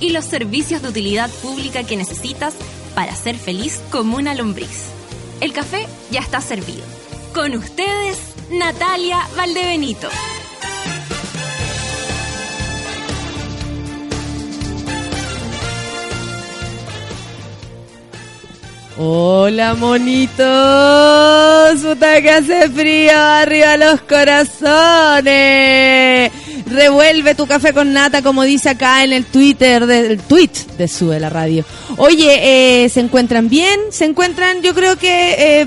y los servicios de utilidad pública que necesitas para ser feliz como una lombriz. El café ya está servido. Con ustedes, Natalia Valdebenito. Hola monitos, puta que hace frío, arriba los corazones. Revuelve tu café con nata, como dice acá en el Twitter, del tweet de Sube la Radio. Oye, eh, ¿se encuentran bien? ¿Se encuentran? Yo creo que eh,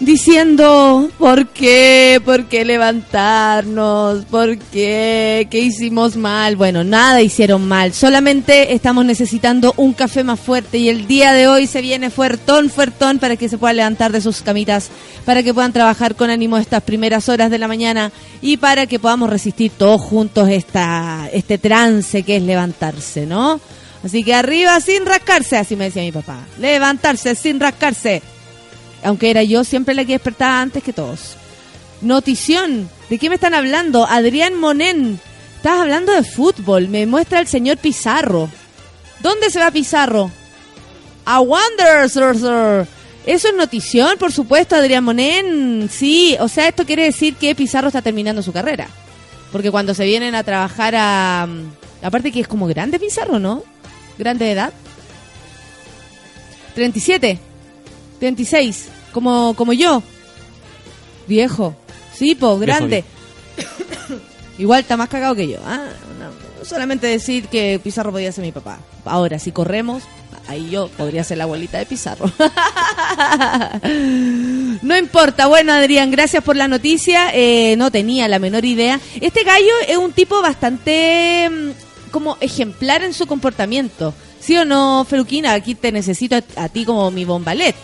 diciendo por qué, por qué levantarnos, por qué, qué hicimos mal. Bueno, nada hicieron mal, solamente estamos necesitando un café más fuerte y el día de hoy se viene fuertón, fuertón para que se puedan levantar de sus camitas, para que puedan trabajar con ánimo estas primeras horas de la mañana y para que podamos resistir todos juntos esta, este trance que es levantarse, ¿no? Así que arriba sin rascarse, así me decía mi papá. Levantarse sin rascarse aunque era yo siempre la que despertaba antes que todos. Notición, ¿de qué me están hablando? Adrián Monen, estás hablando de fútbol, me muestra el señor Pizarro. ¿Dónde se va Pizarro? A Wanderers, Eso es notición, por supuesto, Adrián Monen. Sí, o sea, esto quiere decir que Pizarro está terminando su carrera. Porque cuando se vienen a trabajar a... Aparte que es como grande Pizarro, ¿no? Grande de edad. 37. 36 como, como yo. Viejo. Sí, po, grande. Igual está más cagado que yo. ¿ah? No, solamente decir que Pizarro podía ser mi papá. Ahora, si corremos, ahí yo podría ser la abuelita de Pizarro. no importa. Bueno, Adrián, gracias por la noticia. Eh, no tenía la menor idea. Este gallo es un tipo bastante mm, como ejemplar en su comportamiento. ¿Sí o no, Feruquina? Aquí te necesito a ti como mi bombalet.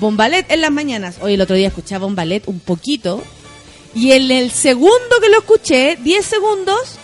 Bombalet en las mañanas. Hoy el otro día escuchaba Bombalet un poquito. Y en el segundo que lo escuché, 10 segundos,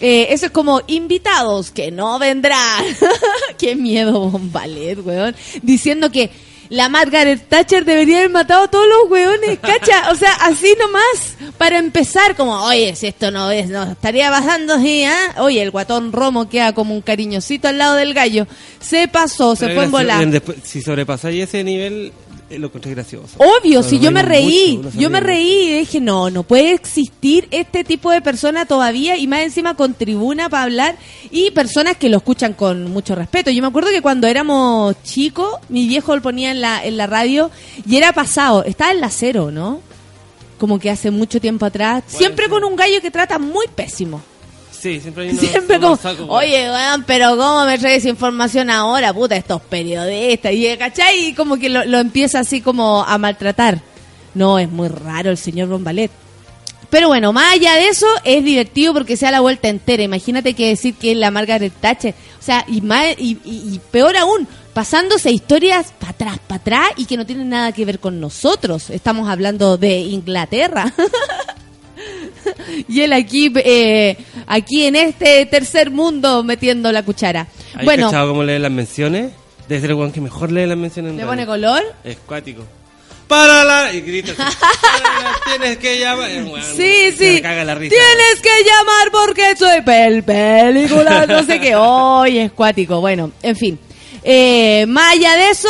eh, eso es como invitados que no vendrán. Qué miedo, Bombalet, weón. Diciendo que la Margaret Thatcher debería haber matado a todos los weones, cacha. O sea, así nomás, para empezar, como, oye, si esto no es, no estaría pasando así, ¿ah? Oye, el guatón Romo queda como un cariñosito al lado del gallo. Se pasó, se fue en volar. Si sobrepasáis ese nivel, lo encontré gracioso. Obvio, si yo me reí, yo me reí y dije, no, no puede existir este tipo de persona todavía y más encima con tribuna para hablar y personas que lo escuchan con mucho respeto. Yo me acuerdo que cuando éramos chicos, mi viejo lo ponía en la, en la radio y era pasado, estaba en la cero, ¿no? Como que hace mucho tiempo atrás, siempre con un gallo que trata muy pésimo. Sí, siempre Siempre como, oye, weón, pero ¿cómo me traes información ahora? Puta, estos periodistas. Y, ¿cachai? Y como que lo, empieza así como a maltratar. No, es muy raro el señor Bombalet. Pero bueno, más allá de eso, es divertido porque se da la vuelta entera. Imagínate que decir que es la Margaret Thatcher. O sea, y, más, y, y peor aún, pasándose historias para atrás, para atrás y que no tienen nada que ver con nosotros. Estamos hablando de Inglaterra. y él aquí, eh, aquí en este tercer mundo metiendo la cuchara. ¿Has bueno, cómo lee las menciones? Debe ser el que mejor lee las menciones. ¿Le pone color? Es cuático. ¡Para la! Y grita Tienes que llamar. sí, sí. Tienes que llamar porque soy pel película, no sé qué. Hoy es cuático. Bueno, en fin. Eh, más allá de eso,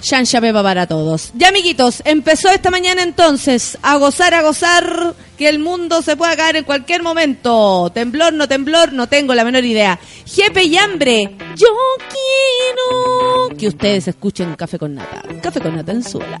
Shansha Pepa para todos. Ya, amiguitos, empezó esta mañana entonces a gozar, a gozar, que el mundo se pueda caer en cualquier momento. Temblor, no temblor, no tengo la menor idea. Jepe y hambre, yo quiero que ustedes escuchen Café con Nata. Café con Nata en suela.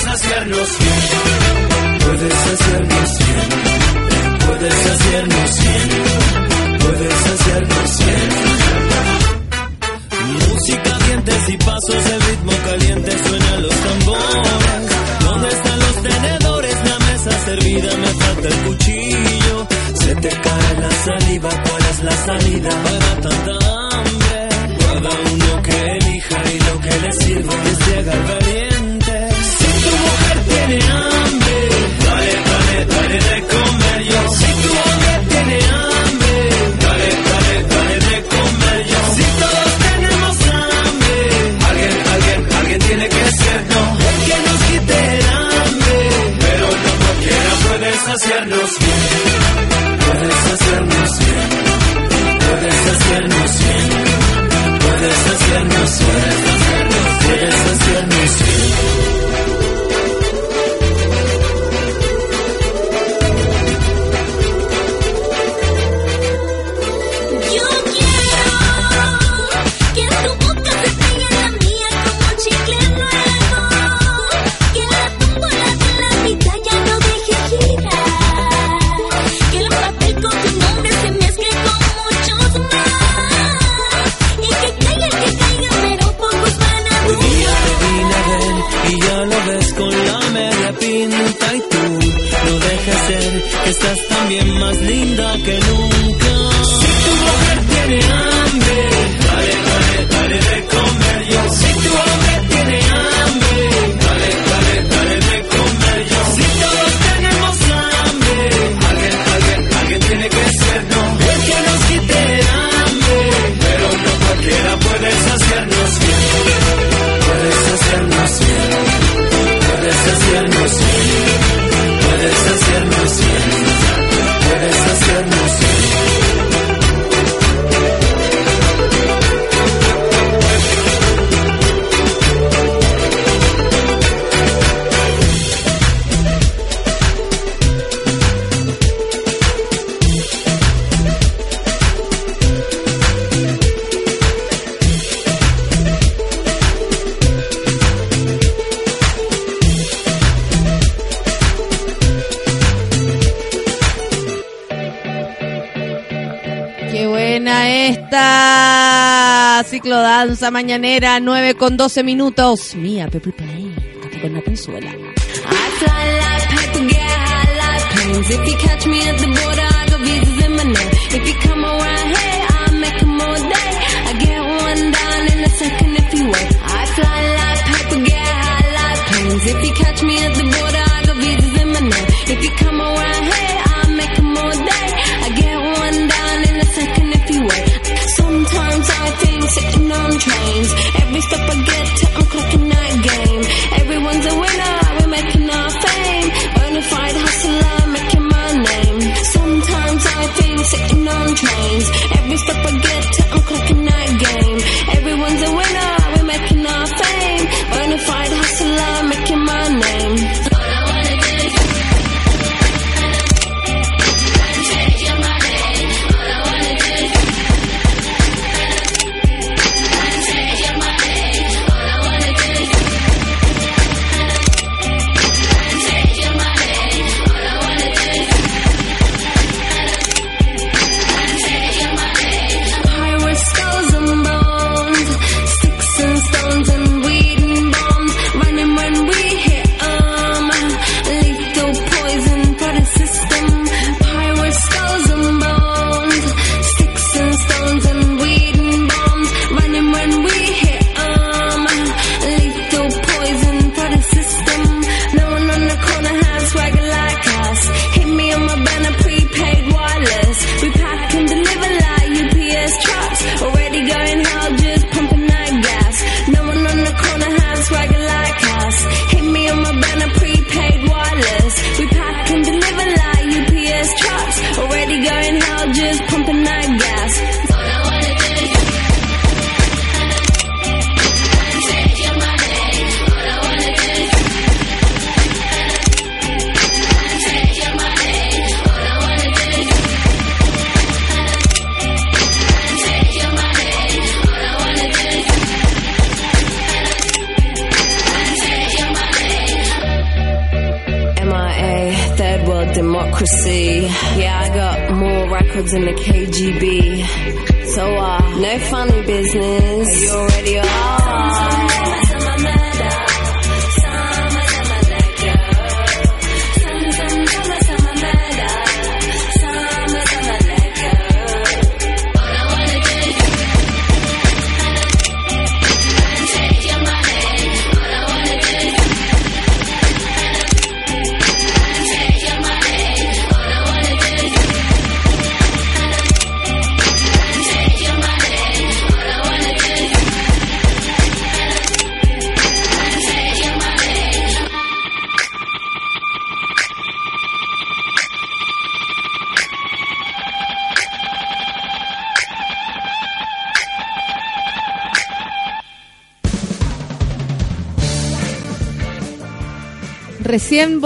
cualquiera puede saciarnos bien. Puedes saciarnos bien, puedes saciarnos bien, puedes saciarnos bien. Música, dientes y pasos, el ritmo caliente suenan los tambores. ¿Dónde están los tenedores? La mesa servida, me falta el cuchillo. Se te cae la saliva, ¿cuál es la salida para tanta hambre? Cada uno que elija y lo que le sirva es llegar valiente. Tiene hambre, dale, dale, dale de comer yo. Si tu hombre tiene hambre, dale, dale, dale de comer yo. Si todos tenemos hambre, alguien, alguien, alguien tiene que ser, no. El que nos quite el hambre, pero no cualquiera puede saciarnos bien. Puedes hacernos bien, puedes hacernos bien, puedes hacernos bien, puedes hacernos esta ciclodanza mañanera, 9 con 12 minutos. Mía, Pepper Play, café con la. If you catch me at the border, I in. If you come around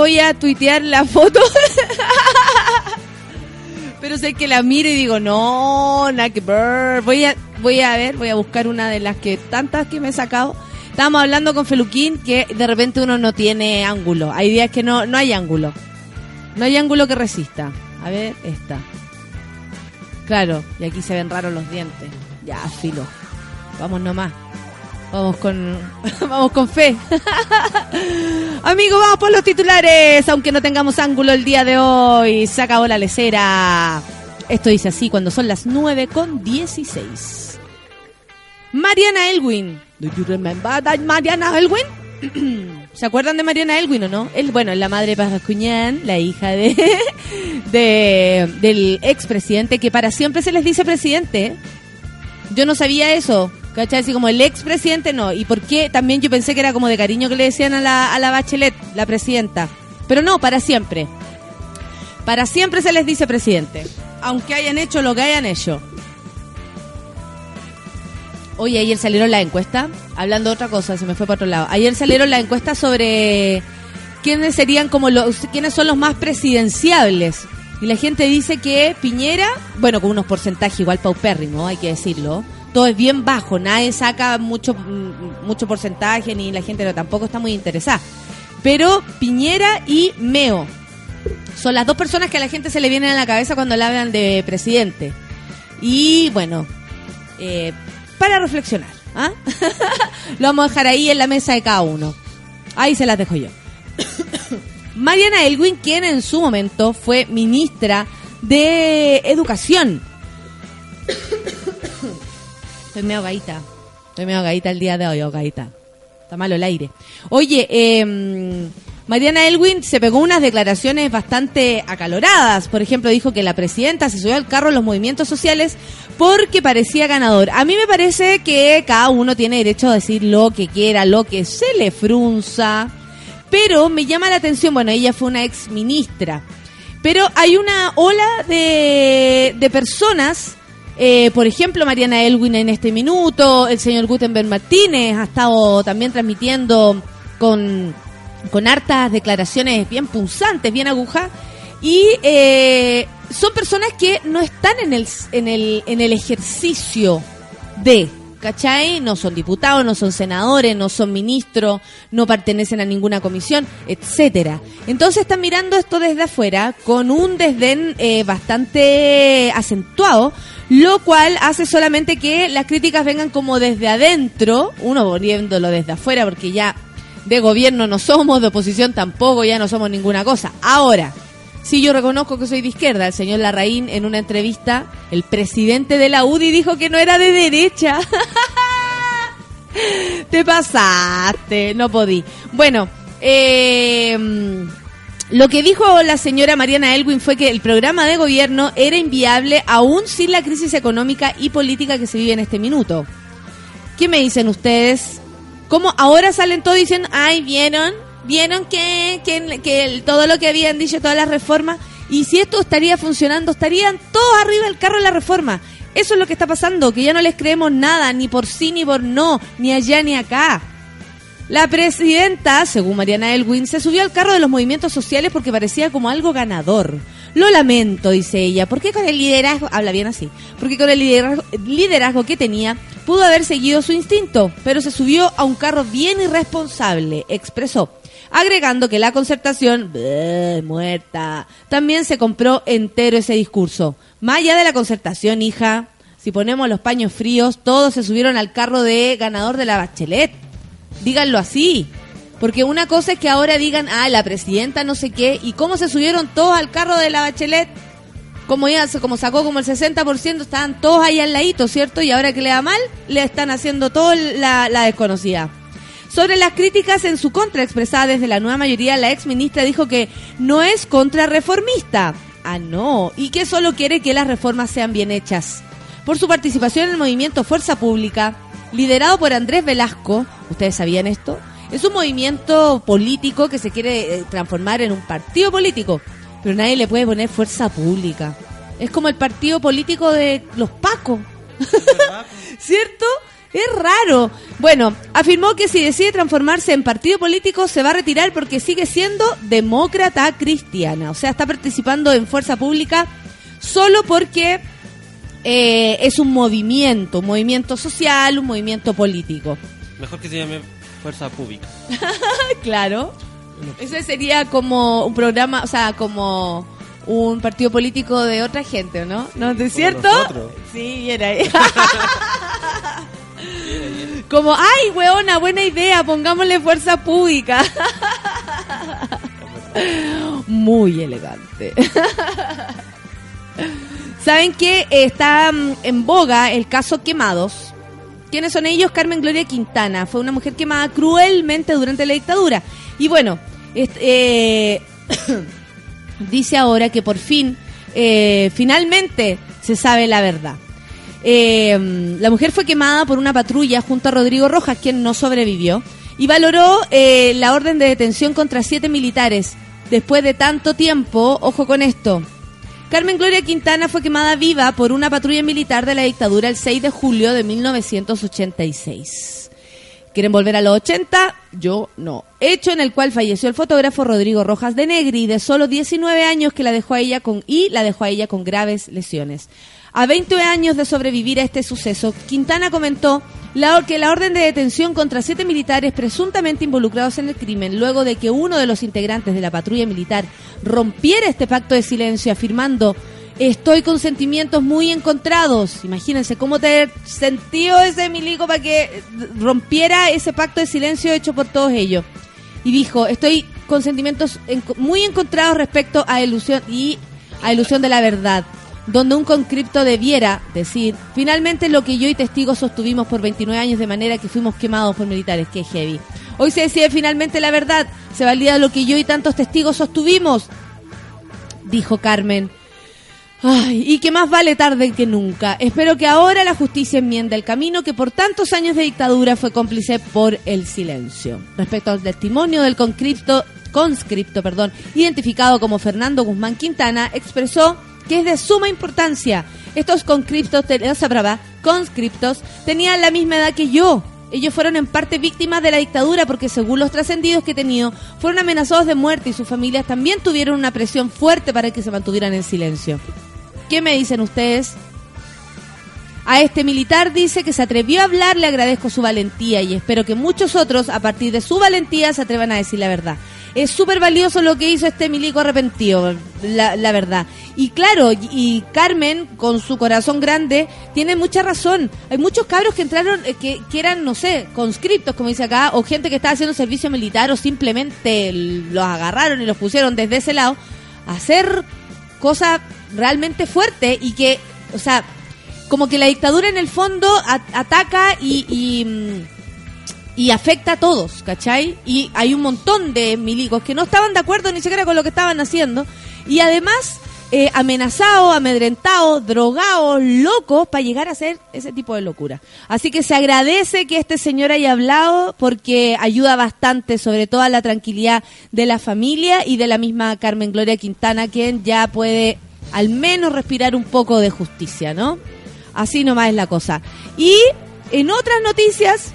voy a tuitear la foto. Pero sé que la miro y digo, no, nada que ver. Voy a, voy a ver, voy a buscar una de las que tantas que me he sacado. Estábamos hablando con Feluquín que de repente uno no tiene ángulo. Hay días que no, no hay ángulo. No hay ángulo que resista. A ver, esta. Claro, y aquí se ven raros los dientes. Ya, filo. Vamos nomás. Vamos con, vamos con fe. Amigos, vamos por los titulares. Aunque no tengamos ángulo el día de hoy, se acabó la lecera. Esto dice así cuando son las 9 con 16. Mariana Elwin. Do you remember Mariana Elwin? ¿Se acuerdan de Mariana Elwin o no? Él, bueno, es la madre de Pascuñán, la hija de, de del expresidente, que para siempre se les dice presidente. Yo no sabía eso. ¿Cachai? Así como el expresidente no. ¿Y por qué? También yo pensé que era como de cariño que le decían a la, a la Bachelet, la presidenta. Pero no, para siempre. Para siempre se les dice presidente. Aunque hayan hecho lo que hayan hecho. Oye, ayer salieron la encuesta, hablando de otra cosa, se me fue para otro lado. Ayer salieron la encuesta sobre quiénes serían como los, quiénes son los más presidenciables. Y la gente dice que Piñera, bueno, con unos porcentajes igual paupérrimo, hay que decirlo. Todo es bien bajo, nadie saca mucho, mm, mucho porcentaje, ni la gente no, tampoco está muy interesada. Pero Piñera y Meo son las dos personas que a la gente se le vienen a la cabeza cuando le hablan de presidente. Y bueno, eh, para reflexionar. ¿ah? Lo vamos a dejar ahí en la mesa de cada uno. Ahí se las dejo yo. Mariana Elwin, quien en su momento fue ministra de Educación. Estoy medio gaita. Estoy medio gaita el día de hoy, gaita. Está malo el aire. Oye, eh, Mariana Elwin se pegó unas declaraciones bastante acaloradas. Por ejemplo, dijo que la presidenta se subió al carro en los movimientos sociales porque parecía ganador. A mí me parece que cada uno tiene derecho a decir lo que quiera, lo que se le frunza. Pero me llama la atención, bueno, ella fue una ex ministra. Pero hay una ola de, de personas, eh, por ejemplo, Mariana Elwin en este minuto, el señor Gutenberg Martínez ha estado también transmitiendo con, con hartas declaraciones bien punzantes, bien agujas. Y eh, son personas que no están en el, en el, en el ejercicio de, ¿cachai? No son diputados, no son senadores, no son ministros, no pertenecen a ninguna comisión, etcétera. Entonces están mirando esto desde afuera con un desdén eh, bastante acentuado, lo cual hace solamente que las críticas vengan como desde adentro, uno volviéndolo desde afuera, porque ya de gobierno no somos, de oposición tampoco, ya no somos ninguna cosa. Ahora, Sí, yo reconozco que soy de izquierda. El señor Larraín, en una entrevista, el presidente de la UDI dijo que no era de derecha. Te pasaste, no podí. Bueno, eh, lo que dijo la señora Mariana Elwin fue que el programa de gobierno era inviable aún sin la crisis económica y política que se vive en este minuto. ¿Qué me dicen ustedes? ¿Cómo ahora salen todos diciendo, ay, vieron? ¿Vieron que, que, que todo lo que habían dicho, todas las reformas? Y si esto estaría funcionando, estarían todos arriba del carro de la reforma. Eso es lo que está pasando, que ya no les creemos nada, ni por sí ni por no, ni allá ni acá. La presidenta, según Mariana Elwin, se subió al carro de los movimientos sociales porque parecía como algo ganador. Lo lamento, dice ella, porque con el liderazgo, habla bien así, porque con el liderazgo, que tenía, pudo haber seguido su instinto, pero se subió a un carro bien irresponsable, expresó. agregando que la concertación, muerta, también se compró entero ese discurso. Más allá de la concertación, hija, si ponemos los paños fríos, todos se subieron al carro de ganador de la Bachelet. Díganlo así. Porque una cosa es que ahora digan, ah, la presidenta no sé qué, y cómo se subieron todos al carro de la Bachelet, como se- como sacó como el 60%, estaban todos ahí al ladito, ¿cierto? Y ahora que le da mal, le están haciendo todo la, la desconocida. Sobre las críticas en su contra expresadas desde la nueva mayoría, la ex ministra dijo que no es contrarreformista. Ah, no. Y que solo quiere que las reformas sean bien hechas. Por su participación en el movimiento Fuerza Pública, liderado por Andrés Velasco, ¿ustedes sabían esto? Es un movimiento político que se quiere eh, transformar en un partido político, pero nadie le puede poner Fuerza Pública. Es como el partido político de los Pacos. ¿Cierto? Es raro. Bueno, afirmó que si decide transformarse en partido político se va a retirar porque sigue siendo demócrata cristiana. O sea, está participando en fuerza pública solo porque eh, es un movimiento, un movimiento social, un movimiento político. Mejor que se llame Fuerza Pública. Claro. Ese sería como un programa, o sea, como un partido político de otra gente, ¿no? ¿No es cierto? nosotros. Sí, era ahí. Como, ay, weona, buena idea, pongámosle fuerza pública. Muy elegante. ¿Saben qué? Está mm, en boga el caso Quemados. ¿Quiénes son ellos? Carmen Gloria Quintana. Fue una mujer quemada cruelmente durante la dictadura. Y bueno, est- eh, dice ahora que por fin, eh, finalmente, se sabe la verdad. Eh, la mujer fue quemada por una patrulla junto a Rodrigo Rojas, quien no sobrevivió, y valoró la orden de detención contra siete militares. Después de tanto tiempo, ojo con esto, Carmen Gloria Quintana fue quemada viva por una patrulla militar de la dictadura el 6 de julio de 1986. ¿Quieren volver a los 80? Yo no. Hecho en el cual falleció el fotógrafo Rodrigo Rojas de Negri, de solo 19 años, que la dejó a ella con y la dejó a ella con graves lesiones. A 20 años de sobrevivir a este suceso, Quintana comentó la, que la orden de detención contra siete militares presuntamente involucrados en el crimen, luego de que uno de los integrantes de la patrulla militar rompiera este pacto de silencio afirmando Estoy con sentimientos muy encontrados. Imagínense cómo te sentió ese milico para que rompiera ese pacto de silencio hecho por todos ellos. Y dijo, estoy con sentimientos en- muy encontrados respecto a ilusión y a ilusión de la verdad, donde un conscripto debiera decir, finalmente lo que yo y testigos sostuvimos por 29 años de manera que fuimos quemados por militares, que heavy. Hoy se decide finalmente la verdad, se valida lo que yo y tantos testigos sostuvimos, dijo Carmen. Ay, y que más vale tarde que nunca. Espero que ahora la justicia enmiende el camino que por tantos años de dictadura fue cómplice por el silencio. Respecto al testimonio del conscripto, conscripto, perdón, identificado como Fernando Guzmán Quintana, expresó que es de suma importancia. Estos conscriptos, brava, conscriptos tenían la misma edad que yo. Ellos fueron en parte víctimas de la dictadura porque según los trascendidos que he tenido, fueron amenazados de muerte y sus familias también tuvieron una presión fuerte para que se mantuvieran en silencio. ¿Qué me dicen ustedes? A este militar dice que se atrevió a hablar, le agradezco su valentía y espero que muchos otros, a partir de su valentía, se atrevan a decir la verdad. Es súper valioso lo que hizo este milico arrepentido, la, la verdad. Y claro, y, Carmen, con su corazón grande, tiene mucha razón. Hay muchos cabros que entraron, eh, que, que eran, no sé, conscriptos, como dice acá, o gente que estaba haciendo servicio militar, o simplemente los agarraron y los pusieron desde ese lado, a hacer cosas realmente fuertes y que, o sea, como que la dictadura en el fondo ataca y, y, mm, y afecta a todos, ¿cachai? Y hay un montón de milicos que no estaban de acuerdo ni siquiera con lo que estaban haciendo y además eh, amenazados, amedrentados, drogados, locos para llegar a hacer ese tipo de locura. Así que se agradece que este señor haya hablado porque ayuda bastante, sobre todo a la tranquilidad de la familia y de la misma Carmen Gloria Quintana, quien ya puede al menos respirar un poco de justicia, ¿no? Así nomás es la cosa. Y en otras noticias,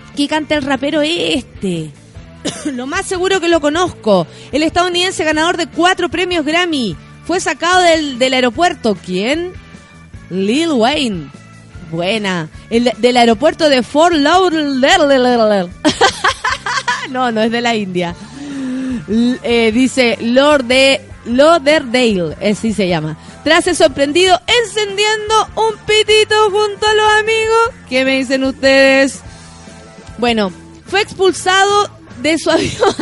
¿qué, canta el rapero este? lo más seguro que lo conozco. El estadounidense ganador de cuatro premios Grammy. Fue sacado del, del aeropuerto. ¿Quién? Lil Wayne. Buena. El, del aeropuerto de Fort Lauderdale. no, no es de la India. Eh, dice Lord de Lauderdale, así se llama. Tras sorprendido encendiendo un pitito junto a los amigos. ¿Qué me dicen ustedes? Bueno, fue expulsado de su avión,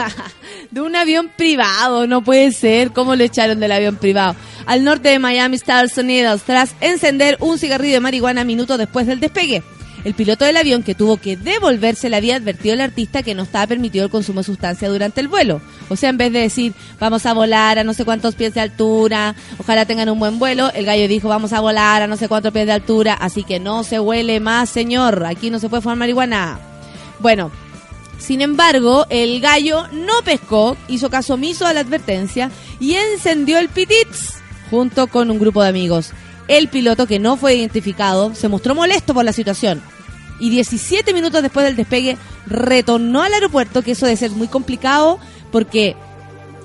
de un avión privado, no puede ser, ¿cómo lo echaron del avión privado? Al norte de Miami, Estados Unidos, tras encender un cigarrillo de marihuana minutos después del despegue. El piloto del avión que tuvo que devolverse le había advertido al artista que no estaba permitido el consumo de sustancia durante el vuelo. O sea, en vez de decir, vamos a volar a no sé cuántos pies de altura, ojalá tengan un buen vuelo, el gallo dijo, vamos a volar a no sé cuántos pies de altura, así que no se huele más, señor, aquí no se puede fumar marihuana. Bueno, sin embargo, el gallo no pescó, hizo caso omiso a la advertencia y encendió el pitits junto con un grupo de amigos. El piloto, que no fue identificado, se mostró molesto por la situación y 17 minutos después del despegue retornó al aeropuerto, que eso debe ser muy complicado porque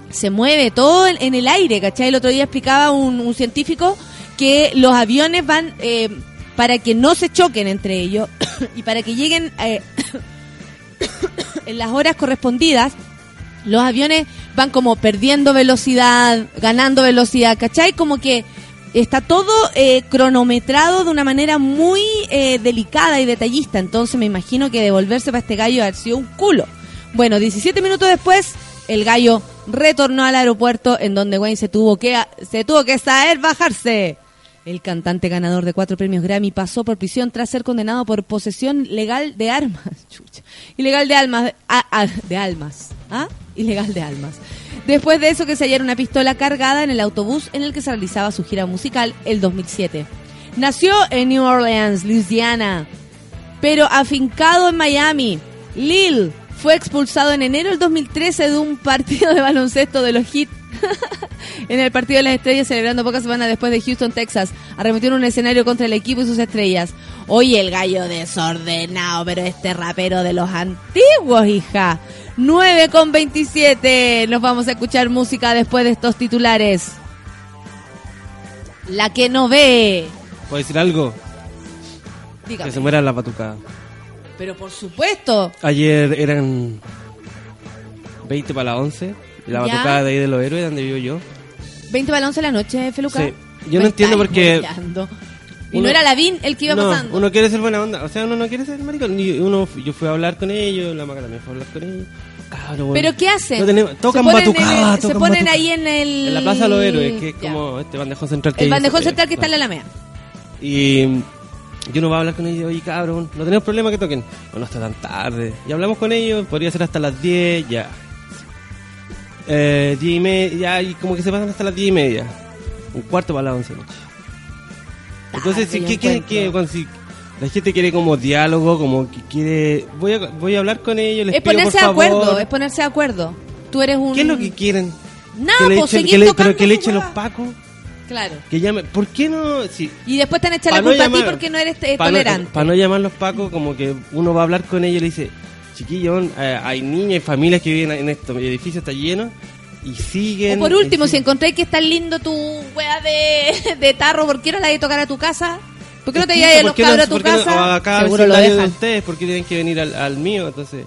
se mueve todo en, en el aire, ¿cachai? El otro día explicaba un, un científico que los aviones van eh, para que no se choquen entre ellos y para que lleguen eh, en las horas correspondidas, los aviones van como perdiendo velocidad, ganando velocidad, ¿cachai? Como que está todo eh, cronometrado de una manera muy eh, delicada y detallista. Entonces me imagino que devolverse para este gallo ha sido un culo. Bueno, 17 minutos después, el gallo retornó al aeropuerto en donde Wayne se tuvo que, se tuvo que saber bajarse. El cantante ganador de cuatro premios Grammy pasó por prisión tras ser condenado por posesión legal de armas. Chucha. Ilegal de almas. ah, ah, de almas. ¿Ah? Ilegal de almas. Después de eso que se hallara una pistola cargada en el autobús en el que se realizaba su gira musical el 2007. Nació en New Orleans, Louisiana, pero afincado en Miami. Lil fue expulsado en enero del 2013 de un partido de baloncesto de los Heat en el partido de las estrellas, celebrando pocas semanas después de Houston, Texas, arremetió en un escenario contra el equipo y sus estrellas. Oye, el gallo desordenado, pero este rapero de los antiguos, hija. 9 con 27. Nos vamos a escuchar música después de estos titulares. La que no ve. ¿Puedo decir algo? Dígame. Que se muera la batucada. Pero por supuesto. Ayer eran 20 para las 11. Y la Ya. batucada de ahí de los héroes, donde vivo yo. 20 para las 11 de la noche, Feluca. Sí. Yo no entiendo por qué-. Y Uno- no era Lavín el que iba no, pasando. uno quiere ser buena onda. O sea, uno no quiere ser maricón. Uno, yo fui a hablar con ellos, la Maca también fue a hablar con ellos. Cabrón, bueno. ¿Pero qué hacen? No tenemos- tocan se ponen, en batucada, el- se ponen batucada. ahí en el... En la Plaza de los Héroes, que es Ya. como este bandejón central que El bandejón central que está en la Alameda. Y yo no voy a hablar con ellos, oye cabrón, no tenemos problema que toquen. No, no está tan tarde. Y hablamos con ellos, podría ser hasta las 10, ya. Eh, 10 y media, ya, y como que se pasan hasta las 10 y media. Un cuarto para las 11 de la noche. Entonces, Tarde, si, ¿qué, qué, encuentro. qué- cuando si la gente quiere como diálogo, como que quiere... Voy a, voy a hablar con ellos, les Es pido ponerse por de favor. acuerdo, es ponerse de acuerdo. Tú eres un... ¿Qué es lo que quieren? Nada, que le pues echen- que le- pero que echen los pacos, Claro. que llamen... ¿Por qué no...? Si, Y después te han echado la no culpa a ti porque no eres eh, para tolerante. no, pa' no llamar los pacos, como que uno va a hablar con ellos y le dice, chiquillos, eh, hay niños y familias que viven en estos edificios, está lleno, y siguen... O por último, si encontráis que está lindo tu wea de, de tarro, ¿por qué no la de tocar a tu casa? ¿Por qué no te a los ¿por qué no- cabros a tu no- casa? o a cada Seguro lo vecindario de dejan. ustedes, ¿por qué tienen que venir al, al mío? Entonces,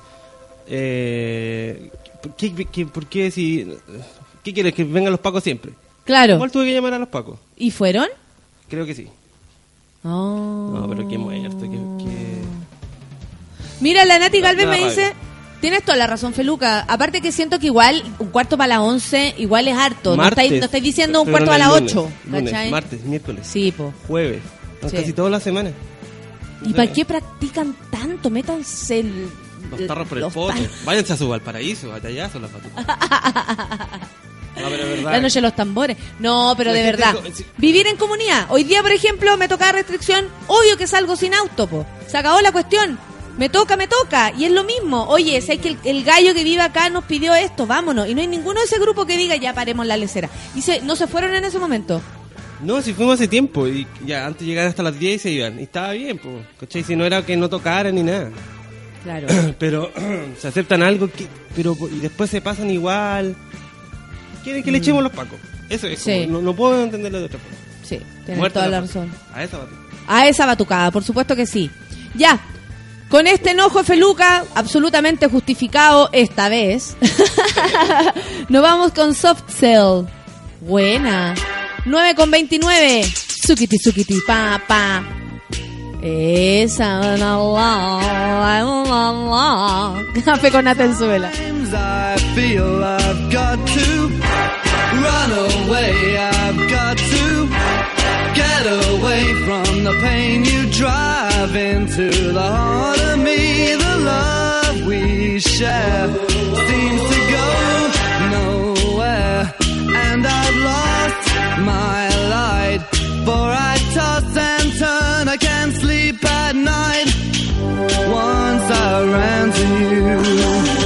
eh, ¿por, qué, qué- por qué si... ¿Qué quieres? ¿Que vengan los pacos siempre? Claro. Igual tuve que llamar a los pacos. ¿Y fueron? Creo que sí. Oh. No, pero qué muerto, qué... qué- Mira, la Nati Galvez me rabia. dice... Tienes toda la razón, Feluca. Aparte que siento que igual un cuarto para las 11 igual es harto. no Martes, estáis, no estáis diciendo un cuarto no para las lunes, 8. lunes, martes, miércoles, Sí, po. jueves, no, Sí. casi toda la semana. ¿Y para qué practican tanto? Métanse el... Los tarros por el poto. Váyanse a su Valparaíso, allá son las batucas. No, pero verdad. La noche de los tambores. No, pero de verdad. Vivir en comunidad. Hoy día, por ejemplo, me toca restricción. Obvio que salgo sin auto, po. Se acabó la cuestión. Me toca, me toca. Y es lo mismo. Oye, si que el, el gallo que vive acá nos pidió esto, vámonos. Y no hay ninguno de ese grupo que diga, ya paremos la lecera. Y se, no se fueron en ese momento. No, si fuimos hace tiempo y ya antes de llegar hasta las 10 se iban. Y estaba bien, pues. ¿Cachai? Si no era que no tocaran ni nada. Claro. Pero se aceptan algo que, pero y después se pasan igual. Quieren que le echemos los pacos. Eso es. como-. Sí. no, no puedo entenderlo de otra forma. Sí, tienes toda la razón. A esa batuca. A esa batucada, por supuesto que sí. Ya. Con este enojo Feluca, absolutamente justificado esta vez, nos vamos con Soft Cell. Buena. 9 con 29. Sukiti, sukiti, pa, pa. Esa, la, la, la, la. Café con Atenzuela. I feel I've got to run away. I've got to get away from the pain you drive into the heart of me. The love we share seems to go nowhere, and I've lost my light. For I toss and turn, I can't sleep at night. Once I ran to you.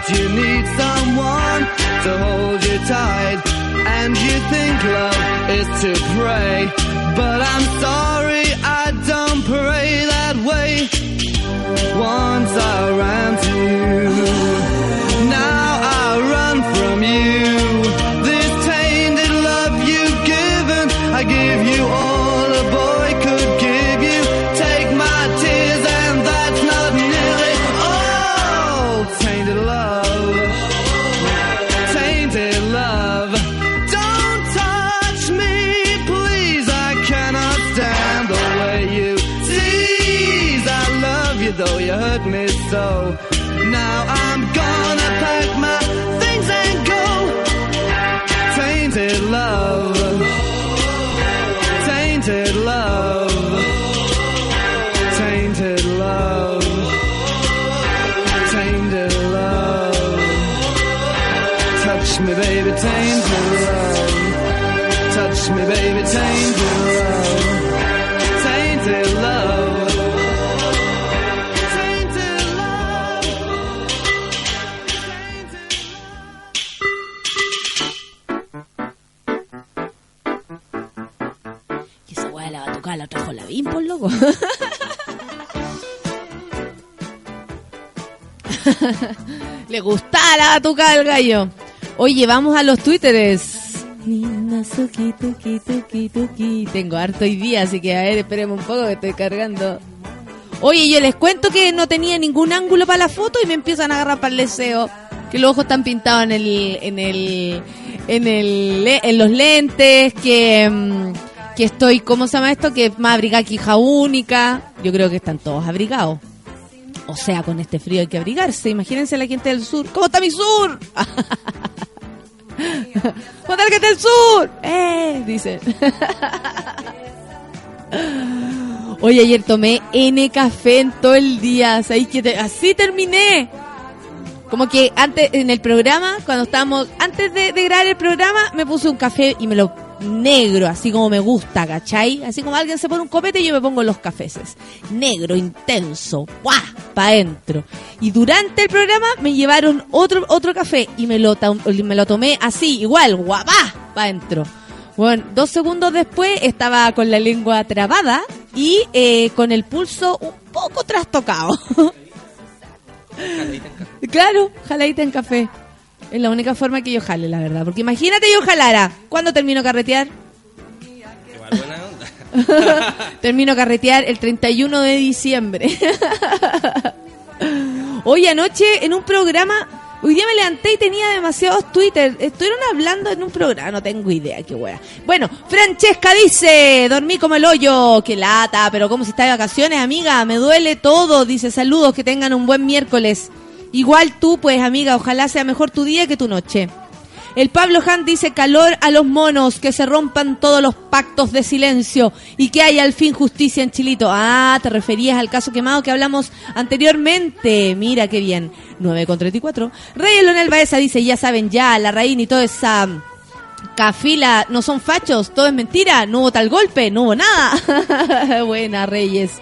Right. You need someone to hold you tight. And you think love is to pray. But I'm sorry, I don't pray that way. Once I ran to you. Le gustaba la batuca del gallo. Oye, vamos a los twitteres. Tengo harto hoy día, así que a ver, esperemos un poco que estoy cargando. Oye, yo les cuento que no tenía ningún ángulo para la foto y me empiezan a agarrar para el deseo. Que los ojos están pintados en el, en el, en el, en los lentes, que, mm, que estoy, ¿cómo se llama esto? Que más abrigada que hija única. Yo creo que están todos abrigados. O sea, con este frío hay que abrigarse. Imagínense la gente del sur. ¿Cómo está mi sur? ¿Cómo está la gente del sur? ¡Eh! Dicen. Oye, ayer tomé N café en todo el día. ¿Sabéis que te- así terminé? Como que antes, en el programa, cuando estábamos, antes de, de grabar el programa, me puse un café y me lo negro, así como me gusta, ¿cachai? Así como alguien se pone un copete y yo me pongo los cafeses. Negro, intenso, ¡guau! Pa' adentro. Y durante el programa me llevaron otro, otro café y me lo, me lo tomé así, igual, guapá, pa' adentro. Bueno, dos segundos después estaba con la lengua trabada y eh, con el pulso un poco trastocado. claro, jaladita en café. Es la única forma que yo jale, la verdad. Porque imagínate yo jalara. ¿Cuándo termino carretear? Igual buena onda. Termino carretear el 31 de diciembre. Hoy anoche en un programa, hoy día me levanté y tenía demasiados Twitter. Estuvieron hablando en un programa, no tengo idea, qué wea. Bueno, Francesca dice, dormí como el hoyo, qué lata, pero como si está de vacaciones, amiga, me duele todo. Dice, saludos, que tengan un buen miércoles. Igual tú, pues, amiga, ojalá sea mejor tu día que tu noche. El Pablo Han dice calor a los monos, que se rompan todos los pactos de silencio y que haya al fin justicia en Chilito. Ah, te referías al caso quemado que hablamos anteriormente. Mira qué bien. 9 con 34. Rey Leonel Baeza dice, ya saben, ya, la reina y toda esa Cafila, no son fachos, todo es mentira, no hubo tal golpe, no hubo nada. Buena, Reyes.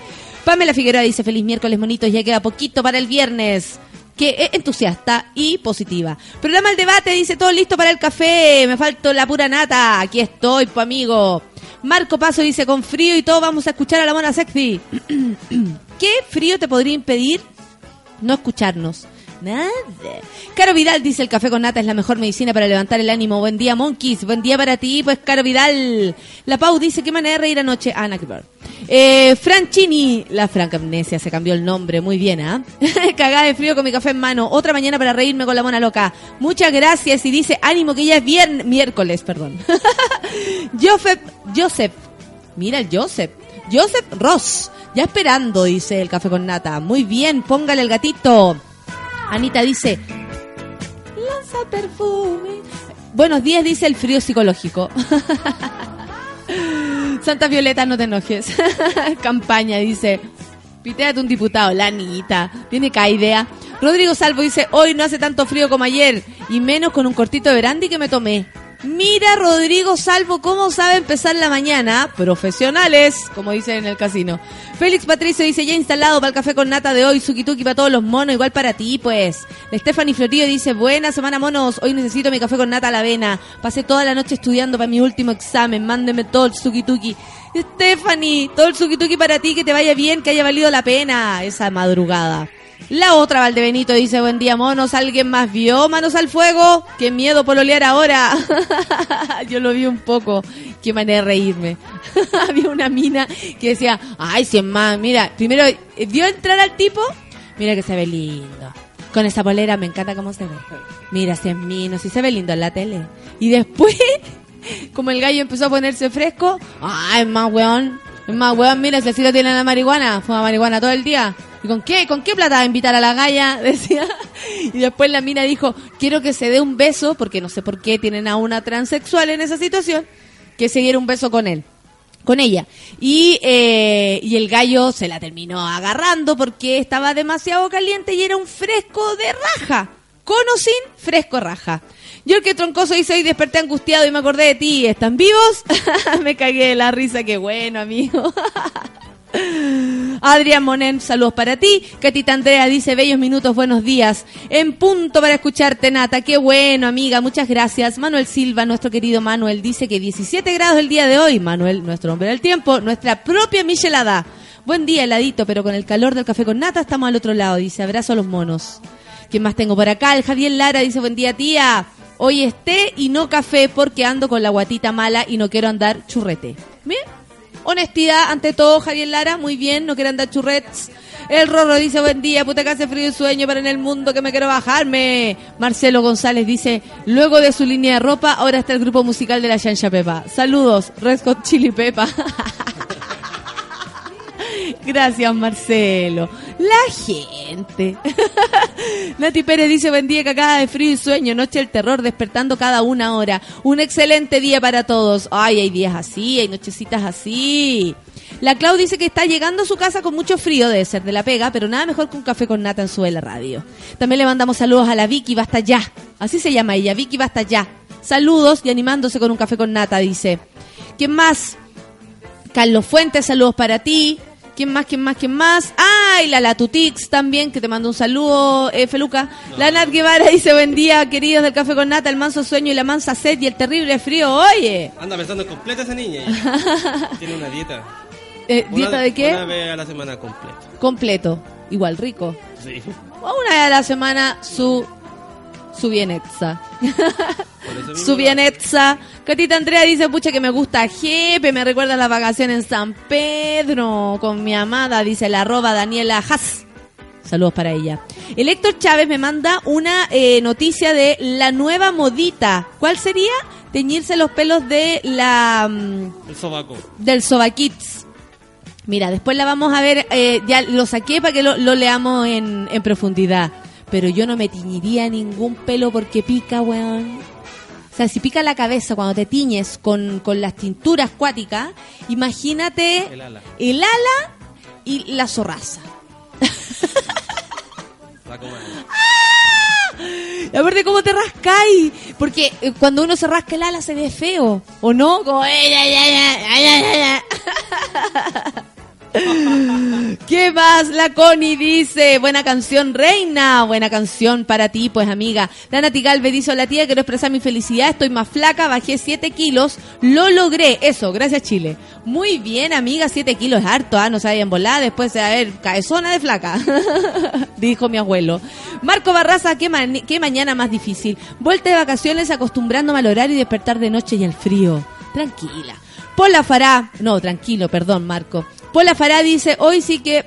Pamela Figueroa dice, feliz miércoles, monitos, ya queda poquito para el viernes. Que es entusiasta y positiva. Programa el debate, dice, todo listo para el café, me falta la pura nata, aquí estoy, pues amigo. Marco Paso dice, con frío y todo vamos a escuchar a la mona sexy. ¿Qué frío te podría impedir no escucharnos? Nada. Caro Vidal dice el café con nata es la mejor medicina para levantar el ánimo. Buen día, Monkeys. Buen día para ti, pues, Caro Vidal. La Pau dice qué manera de reír anoche. Ana ah, eh, Franchini, la franca amnesia, se cambió el nombre. Muy bien, ¿ah? Cagada de frío con mi café en mano. Otra mañana para reírme con la mona loca. Muchas gracias. Y dice ánimo que ya es viernes, miércoles, perdón. Joseph, Joseph. Mira el Joseph. Joseph Ross. Ya esperando, dice el café con nata. Muy bien, póngale el gatito. Anita dice, lanza perfume. Buenos días, dice el frío psicológico. Santa Violeta, no te enojes. Campaña, dice. Piteate un diputado, la Anita. Tiene cada idea. Rodrigo Salvo dice, hoy no hace tanto frío como ayer. Y menos con un cortito de brandy que me tomé. Mira Rodrigo Salvo cómo sabe empezar la mañana. Profesionales, como dicen en el casino. Félix Patricio dice, ya instalado para el café con nata de hoy, Sukituki para todos los monos, igual para ti, pues. Stephanie Florillo dice, buena semana monos, hoy necesito mi café con nata a la avena. Pasé toda la noche estudiando para mi último examen, mándeme todo el Sukituki. Stephanie, todo el Sukituki para ti, que te vaya bien, que haya valido la pena esa madrugada. La otra Valdebenito dice, buen día monos, ¿alguien más vio Manos al Fuego? Qué miedo pololear ahora. Yo lo vi un poco, qué manera de reírme. Había una mina que decía, ay, si es más, mira, primero eh, vio entrar al tipo, mira que se ve lindo. Con esa polera me encanta cómo se ve. Mira, si es mino, si se ve lindo en la tele. Y después, como el gallo empezó a ponerse fresco, ay, más weón, es más weón, mira, si así lo tiene la marihuana, fuma marihuana todo el día. ¿Y con qué? ¿Con qué plata va a invitar a la galla? Decía. Y después la mina dijo, quiero que se dé un beso, porque no sé por qué tienen a una transexual en esa situación, que se diera un beso con él. Con ella. Y, eh, y el gallo se la terminó agarrando porque estaba demasiado caliente y era un fresco de raja. Con o sin fresco raja. Yo el que troncoso dice hoy desperté angustiado y me acordé de ti. ¿Están vivos? me cagué de la risa. Qué bueno, amigo. Adrián Monen, saludos para ti. Catita Andrea dice, bellos minutos, buenos días. En punto para escucharte, Nata. Qué bueno, amiga, muchas gracias. Manuel Silva, nuestro querido Manuel, dice que 17 grados el día de hoy. Manuel, nuestro hombre del tiempo, nuestra propia Michelada. Buen día, heladito, pero con el calor del café con nata estamos al otro lado. Dice, abrazo a los monos. ¿Quién más tengo por acá? El Javier Lara dice, buen día, tía. Hoy esté y no café porque ando con la guatita mala y no quiero andar churrete. ¿Bien? Honestidad ante todo, Javier Lara, muy bien, no quiere andar churrets. El Rorro dice, buen día, puta que hace frío y sueño, para en el mundo que me quiero bajarme. Marcelo González dice, luego de su línea de ropa, ahora está el grupo musical de la Chancha Pepa. Saludos, Red Hot Chili Pepa. Gracias, Marcelo. La gente. Nati Pérez dice, buen día, cagada de frío y sueño, noche del terror, despertando cada una hora. Un excelente día para todos. Ay, hay días así, hay nochecitas así. La Clau dice que está llegando a su casa con mucho frío, debe ser de la pega, pero nada mejor que un café con nata en su la radio. También le mandamos saludos a la Vicky Basta Ya. Así se llama ella, Vicky Basta Ya. Saludos y animándose con un café con nata, dice. ¿Quién más? Carlos Fuentes, saludos para ti. ¿Quién más? ¿Quién más? ¿Quién más? ¡Ay! la Latutix también, que te mando un saludo, eh, Feluca. La Nat Guevara dice, buen día, queridos del Café con Nata, el manso sueño y la mansa sed y el terrible frío. Oye. Anda pensando en completa esa niña. Tiene una dieta. Eh, ¿Dieta de qué? Una vez a la semana completa. Completo. Igual, rico. Sí. Una vez a la semana su su bienetza. su bienetza. Catita Andrea dice, pucha que me gusta Jepe, me recuerda las vacaciones en San Pedro con mi amada, dice la arroba Daniela Haas. Saludos para ella. El Héctor Chávez me manda una eh, noticia de la nueva modita. ¿Cuál sería? Teñirse los pelos de la... El sobaco. Del sobaquits. Mira, después la vamos a ver, eh, ya lo saqué para que lo, lo leamos en, en profundidad pero yo no me tiñiría ningún pelo porque pica, weón. O sea, si pica la cabeza cuando te tiñes con, con las tinturas cuáticas, imagínate El ala. el ala y la zorraza. La coma. Aparte, ¿cómo te rascáis? Porque eh, cuando uno se rasca el ala se ve feo, ¿o no? Como, ¿Qué más? La Connie dice, buena canción, reina, buena canción para ti, pues amiga. La Nati Galvez dice, hola tía, quiero expresar mi felicidad, estoy más flaca, bajé 7 kilos, lo logré, eso, gracias Chile. Muy bien, amiga, 7 kilos harto, ah, no se vayan volar, después de haber cabezona de flaca, dijo mi abuelo. Marco Barraza, ¿qué, ma- qué mañana más difícil. Vuelta de vacaciones acostumbrándome al horario y despertar de noche y al frío. Tranquila. Pola Fará, no, tranquilo, perdón, Marco. Pola Fará dice, hoy sí que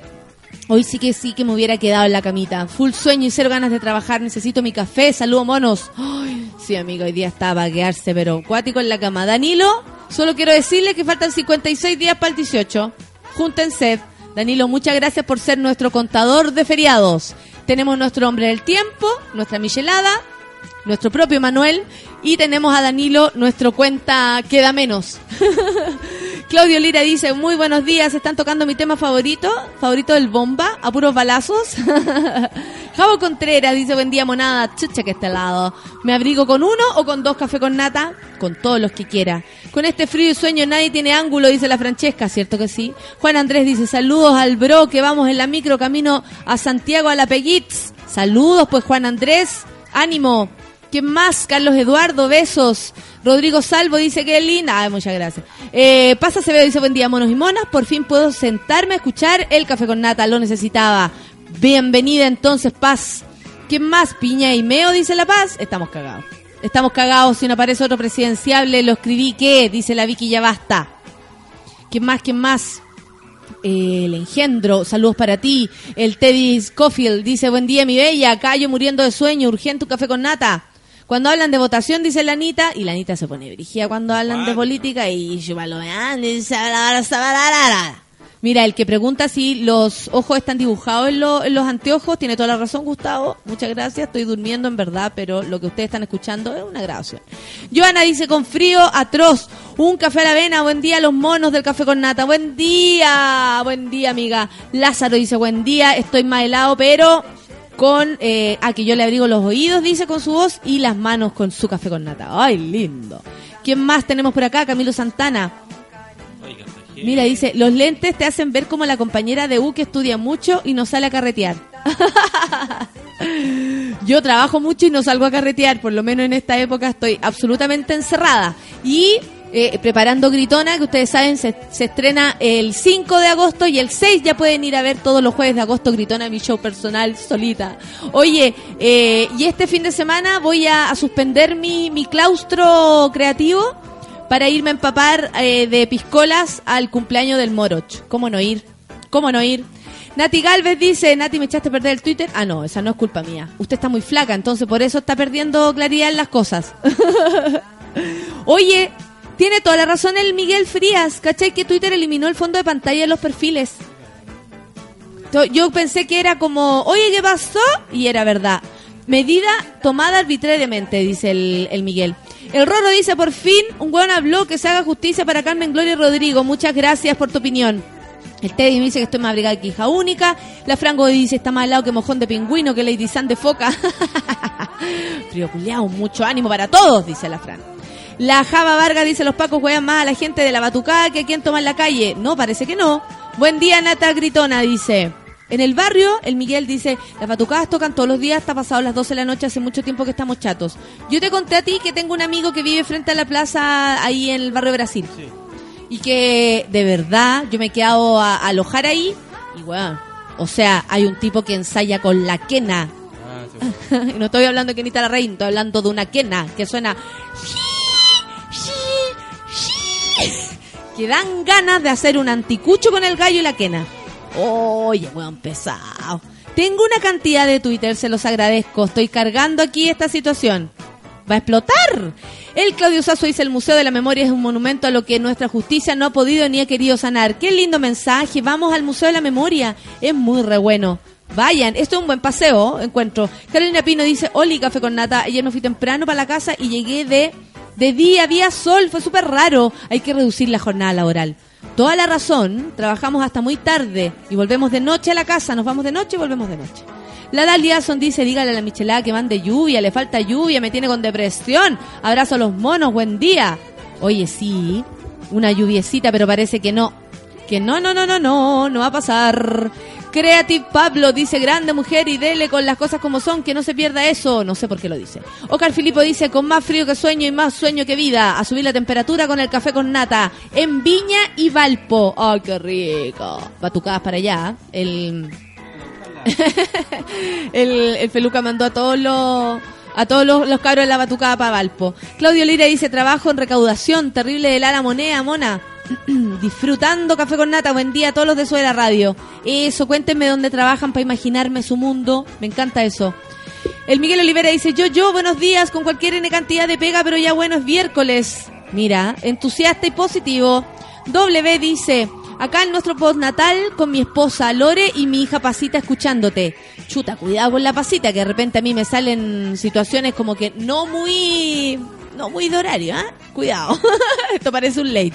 Hoy sí que sí que me hubiera quedado en la camita. Full sueño y cero ganas de trabajar. Necesito mi café. Saludos, monos. Sí, amigo, hoy día está a pero cuático en la cama. Danilo, solo quiero decirle que faltan 56 días para el 18. Júntense. Danilo, muchas gracias por ser nuestro contador de feriados. Tenemos nuestro hombre del tiempo, nuestra michelada, nuestro propio Manuel y tenemos a Danilo, nuestro cuenta queda menos. Claudio Lira dice, muy buenos días, están tocando mi tema favorito, favorito del bomba, a puros balazos. Javo Contreras dice, buen día monada, chucha que lado. ¿Me abrigo con uno o con dos café con nata? Con todos los que quiera. Con este frío y sueño nadie tiene ángulo, dice la Francesca, ¿cierto que sí? Juan Andrés dice, saludos al bro que vamos en la micro camino a Santiago a la Peguitz. Saludos pues Juan Andrés, ánimo. ¿Quién más? Carlos Eduardo, besos. Rodrigo Salvo dice que linda. Ay, muchas gracias. Eh, Pasa Acevedo dice buen día, monos y monas. Por fin puedo sentarme a escuchar el café con nata. Lo necesitaba. Bienvenida entonces, Paz. ¿Quién más? Piña y Meo, dice La Paz. Estamos cagados. Estamos cagados. Si no aparece otro presidenciable, lo escribí. ¿Qué? Dice la Vicky, ya basta. ¿Quién más? ¿Quién más? Eh, el engendro, saludos para ti. El Teddy Scofield dice, buen día mi bella, yo muriendo de sueño, urgente un café con nata. Cuando hablan de votación, dice la Anita, y la Anita se pone brígida cuando hablan de política, y yo ah, Mira, el que pregunta si los ojos están dibujados en, lo- en los anteojos, tiene toda la razón, Gustavo. Muchas gracias, estoy durmiendo en verdad, pero lo que ustedes están escuchando es una grabación. Joana dice, con frío atroz, un café a la avena, buen día los monos del café con nata, buen día, buen día amiga. Lázaro dice, buen día, estoy más helado, pero con, eh, que yo le abrigo los oídos, dice con su voz, y las manos con su café con nata. Ay, lindo. ¿Quién más tenemos por acá? Camilo Santana. Mira, dice, los lentes te hacen ver como la compañera de U que estudia mucho y no sale a carretear. Yo trabajo mucho y no salgo a carretear, por lo menos en esta época estoy absolutamente encerrada. Y eh, preparando Gritona, que ustedes saben, se, se estrena el 5 de agosto y el 6 ya pueden ir a ver todos los jueves de agosto Gritona, mi show personal solita. Oye, eh, y este fin de semana voy a, a suspender mi, mi claustro creativo para irme a empapar eh, de piscolas al cumpleaños del Moroch. ¿Cómo no ir? ¿Cómo no ir? Nati Galvez dice, Nati, ¿me echaste a perder el Twitter? Ah, no, esa no es culpa mía. Usted está muy flaca, entonces por eso está perdiendo claridad en las cosas. Oye, tiene toda la razón el Miguel Frías, ¿cachai? Que Twitter eliminó el fondo de pantalla de los perfiles. Yo pensé que era como, oye, ¿qué pasó? Y era verdad. Medida tomada arbitrariamente, dice el, el Miguel. El Rorro dice, por fin, un hueón habló que se haga justicia para Carmen Gloria y Rodrigo. Muchas gracias por tu opinión. El Teddy me dice que estoy más abrigada que hija única. La Franco dice, está más al lado que mojón de pingüino, que Lady San de foca. Frío culiao, mucho ánimo para todos, dice la Fran. La Java Vargas dice, los pacos juegan más a la gente de la batucada que a quien toma en la calle. No, parece que no. Buen día, Nata Gritona, dice. En el barrio, el Miguel dice, las batucadas tocan todos los días hasta pasado las 12 de la noche, hace mucho tiempo que estamos chatos. Yo te conté a ti que tengo un amigo que vive frente a la plaza ahí en el barrio de Brasil. Y que de verdad yo me he quedado a, a alojar ahí y bueno, o sea, hay un tipo que ensaya con la quena. Ah, sí. No estoy hablando de Kenita la Reina, estoy hablando de una quena que suena que dan ganas de hacer un anticucho con el gallo y la quena. Oye, weón, pesado. Tengo una cantidad de Twitter, se los agradezco. Estoy cargando aquí esta situación. Va a explotar. El Claudio Sasso dice, el Museo de la Memoria es un monumento a lo que nuestra justicia no ha podido ni ha querido sanar. Qué lindo mensaje. Vamos al Museo de la Memoria. Es muy re bueno. Vayan, esto es un buen paseo, encuentro. Carolina Pino dice, Oli, café con nata. Ayer me fui temprano para la casa y llegué de, de día, había sol, fue súper raro. Hay que reducir la jornada laboral. Toda la razón, trabajamos hasta muy tarde y volvemos de noche a la casa, nos vamos de noche y volvemos de noche. La Daliason dice, dígale a la Michelada que mande lluvia, le falta lluvia, me tiene con depresión. Abrazo a los monos, buen día. Oye, sí, una lluviecita, pero parece que no. Que no, no, no, no, no, no va a pasar. Creative Pablo dice, grande mujer y dele con las cosas como son, que no se pierda eso. No sé por qué lo dice. Oscar Filipo dice, con más frío que sueño y más sueño que vida, a subir la temperatura con el café con nata, en Viña y Valpo. ¡Ay, qué rico! Batucadas para allá. El, el, el Feluca mandó a todos los a todos los, los cabros de la batucada para Valpo. Claudio Lira dice, trabajo en recaudación, terrible de la moneda, mona. Disfrutando café con nata, buen día a todos los de Suela Radio. Eso, cuéntenme dónde trabajan para imaginarme su mundo. Me encanta eso. El Miguel Olivera dice, yo, yo, buenos días, con cualquier N cantidad de pega, pero ya bueno, es miércoles. Mira, entusiasta y positivo. W dice, acá en nuestro postnatal con mi esposa Lore y mi hija Pasita escuchándote. Chuta, cuidado con la Pasita, que de repente a mí me salen situaciones como que no muy, no muy de horario, ¿ah? Cuidado. Esto parece un late.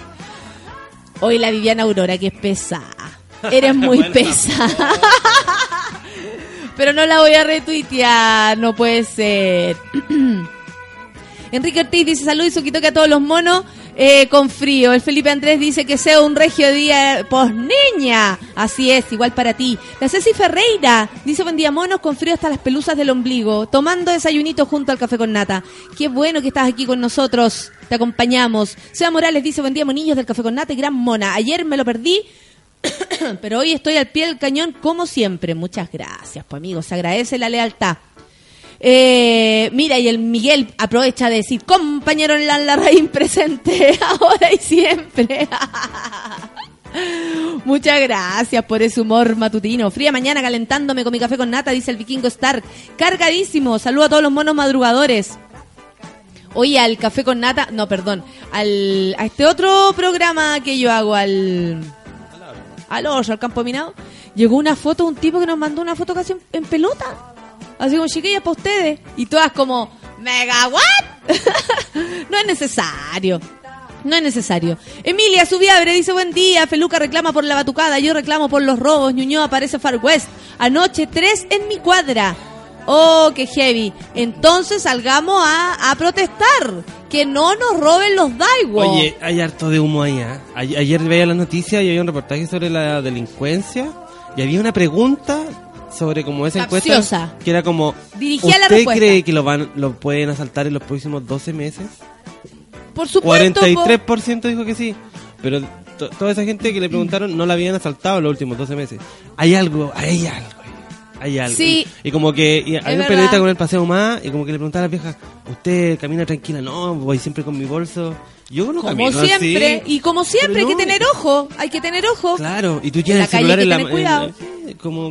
Hoy la Viviana Aurora, que es pesada. Eres muy Bueno. pesada. Pero no la voy a retuitear, no puede ser. Enrique Ortiz dice salud y suquitoque a todos los monos eh, con frío. El Felipe Andrés dice que sea un regio día pos niña. Así es, igual para ti. La Ceci Ferreira dice buen día monos con frío hasta las pelusas del ombligo, tomando desayunito junto al café con nata. Qué bueno que estás aquí con nosotros. Te acompañamos. Sea Morales dice buen día monillos del café con nata y gran mona. Ayer me lo perdí. Pero hoy estoy al pie del cañón como siempre. Muchas gracias, pues amigos. Se agradece la lealtad. Eh, mira, y el Miguel aprovecha de decir, compañero en la Larraín presente, ahora y siempre. Muchas gracias por ese humor matutino. Fría mañana calentándome con mi café con nata, dice el vikingo Stark. Cargadísimo. Saludo a todos los monos madrugadores. Oye, al café con nata, no, perdón, al, a este otro programa que yo hago, al, al al campo minado, llegó una foto, un tipo que nos mandó una foto casi en pelota. Así como chiquillas para ustedes. Y todas como, mega what? no es necesario. No es necesario. Emilia Subiabre dice buen día. Feluca reclama por la batucada. Yo reclamo por los robos. Ñuñoa aparece Far West. Anoche tres en mi cuadra. Oh, qué heavy. Entonces salgamos a, a protestar. Que no nos roben los Daiwo. Oye, hay harto de humo ahí. ¿ah? A- Ayer veía las noticias y había un reportaje sobre la delincuencia y había una pregunta sobre como esa encuesta que era como Dirigía la ¿Usted respuesta. cree que lo van lo pueden asaltar en los próximos 12 meses? Por supuesto. po. 43% dijo que sí. Pero to- toda esa gente que le preguntaron no la habían asaltado en los últimos 12 meses. Hay algo, hay algo. Hay algo. Sí. Y, y como que y había un verdad. periodista con el paseo más y como que le preguntaba a la vieja, ¿usted camina tranquila? No, voy siempre con mi bolso. Yo no Como camino siempre. así. Y como siempre, Pero hay que no. tener ojo. Hay que tener ojo. Claro, y tú En tienes la el calle celular hay en la tener cuidado. eh, como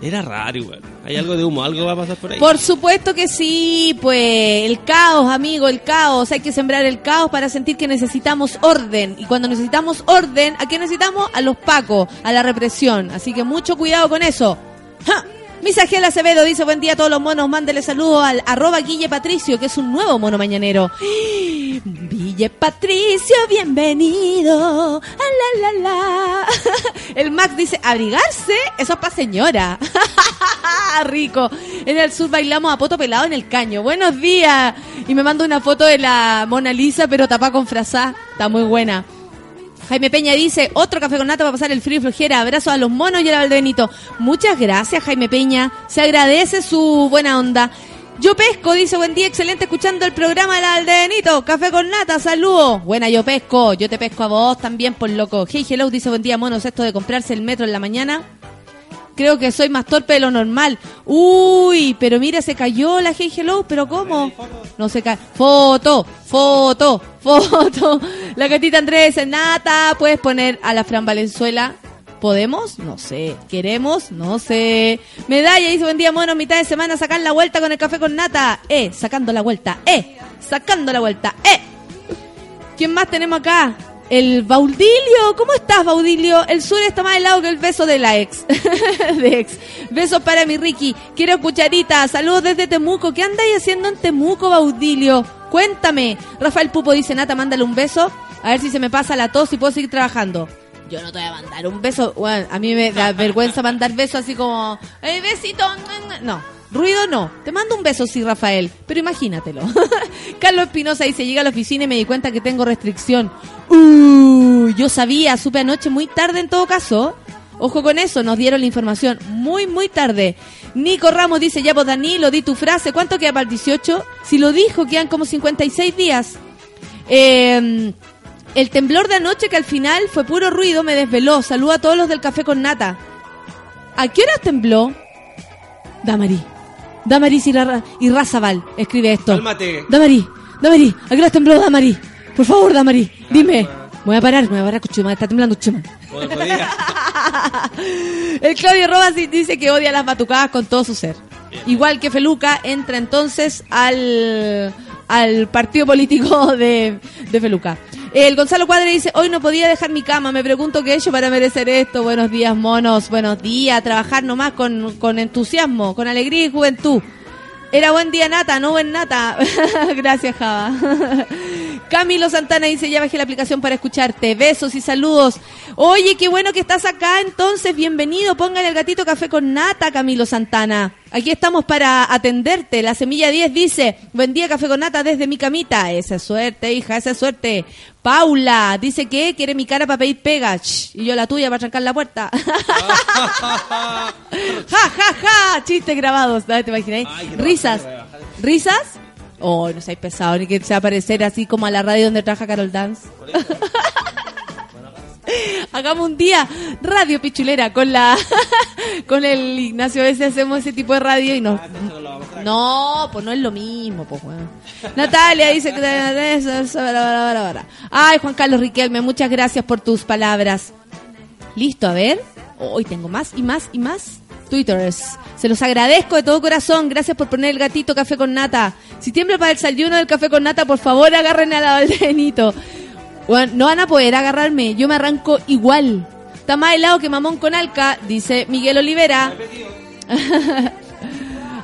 era raro igual. Hay algo de humo, algo va a pasar por ahí. Por supuesto que sí, pues el caos, amigo, el caos. Hay que sembrar el caos para sentir que necesitamos orden. Y cuando necesitamos orden, ¿a qué necesitamos? A los pacos, a la represión. Así que mucho cuidado con eso. ¡Ja! Misagiel Acevedo dice buen día a todos los monos, mándele saludos al arroba Guille Patricio, que es un nuevo mono mañanero. Guille Patricio, bienvenido. Ah, la, la, la. El Max dice, abrigarse, eso es para señora. Rico. En el sur bailamos a poto pelado en el caño. Buenos días. Y me manda una foto de la Mona Lisa, pero tapada con frazá. Está muy buena. Jaime Peña dice, otro café con nata para pasar el frío y flojera. Abrazos a los monos y al Valdebenito. Muchas gracias, Jaime Peña. Se agradece su buena onda. Yo pesco, dice, buen día, excelente escuchando el programa del Aldenito. Café con nata, saludos. Buena, yo pesco. Yo te pesco a vos también, por loco. Hey, hello, dice, buen día, monos. Esto de comprarse el metro en la mañana. Creo que soy más torpe de lo normal. Uy, pero mira, se cayó la Hey Hello, pero ¿cómo? No se cae. Foto, foto, foto. La gatita Andrés, Nata, puedes poner a la Fran Valenzuela. ¿Podemos? No sé. ¿Queremos? No sé. Medalla dice buen día, mono, mitad de semana sacar la vuelta con el café con nata. Eh, sacando la vuelta. Eh, sacando la vuelta. Eh. ¿Quién más tenemos acá? El Baudilio, ¿cómo estás, Baudilio? El sur está más helado que el beso de la ex. de ex. Besos para mi Ricky. Quiero cucharita. Saludos desde Temuco. ¿Qué andáis haciendo en Temuco, Baudilio? Cuéntame. Rafael Pupo dice, Nata, mándale un beso. A ver si se me pasa la tos y puedo seguir trabajando. Yo no te voy a mandar un beso. Bueno, a mí me da vergüenza mandar besos así como, ¡eh, besito! No, ruido no. Te mando un beso, sí, Rafael, pero imagínatelo. Carlos Espinosa dice, llega a la oficina y me di cuenta que tengo restricción. Uh, yo sabía, supe anoche muy tarde en todo caso. Ojo con eso, nos dieron la información muy, muy tarde. Nico Ramos dice, ya vos Danilo, di tu frase, ¿cuánto queda para el 18? Si lo dijo, quedan como 56 días. Eh, el temblor de anoche que al final fue puro ruido me desveló. Saludo a todos los del café con nata. ¿A qué hora tembló? Damari. Damaris y, Ra- y Razabal escribe esto. Cálmate. Damari, Damari, ¿a qué hora tembló Damari? Por favor, Damari, dime. Me voy a parar, me voy a parar, Chuma, está temblando Chuma. Como podía. El Claudio Robas dice que odia las batucadas con todo su ser. Igual que Feluca, entra entonces al, al partido político de, de Feluca. El Gonzalo Cuadre dice, hoy no podía dejar mi cama, me pregunto qué he hecho para merecer esto. Buenos días, monos, buenos días, trabajar nomás con, con entusiasmo, con alegría y juventud. Era buen día, Nata, no buen Nata. Gracias, Java. Camilo Santana dice, ya bajé la aplicación para escucharte. Besos y saludos. Oye, qué bueno que estás acá, entonces, bienvenido. Póngale el gatito café con Nata, Camilo Santana. Aquí estamos para atenderte. La Semilla 10 dice, buen día, café con Nata desde mi camita. Esa es suerte, hija, esa es suerte. Paula dice que quiere mi cara para pedir pega. Shh, y yo la tuya para trancar la puerta. ja, ja, ja. Chistes grabados. ¿no? ¿Te qué Risas. ¿Risas? Oh, no seáis pesado, ni que se va a parecer así como a la radio donde trabaja Carol Dance. Hagamos un día radio pichulera con la con el Ignacio. A veces hacemos ese tipo de radio y nos. No, pues no es lo mismo, pues weón. Natalia dice que. Ay, Juan Carlos Riquelme, muchas gracias por tus palabras. Listo, a ver. Hoy tengo más y más y más twitters. Se los agradezco de todo corazón. Gracias por poner el gatito café con nata. Si tiembla para el desayuno del café con nata, por favor agarren a la Valdenito. Bueno, no van a poder agarrarme. Yo me arranco igual. Está más helado que mamón con alca, dice Miguel Olivera.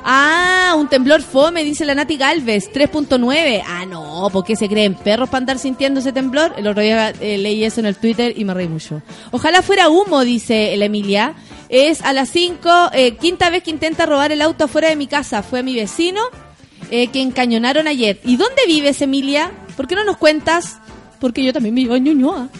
Ah, un temblor fome, dice la Nati Galvez, 3.9. Ah, no, ¿por qué se creen perros para andar sintiendo ese temblor? El otro día eh, leí eso en el Twitter y me reí mucho. Ojalá fuera humo, dice la Emilia. Es a las 5, eh, quinta vez que intenta robar el auto afuera de mi casa. Fue mi vecino eh, que encañonaron ayer. ¿Y dónde vives, Emilia? ¿Por qué no nos cuentas? Porque yo también vivo en Ñuñoa.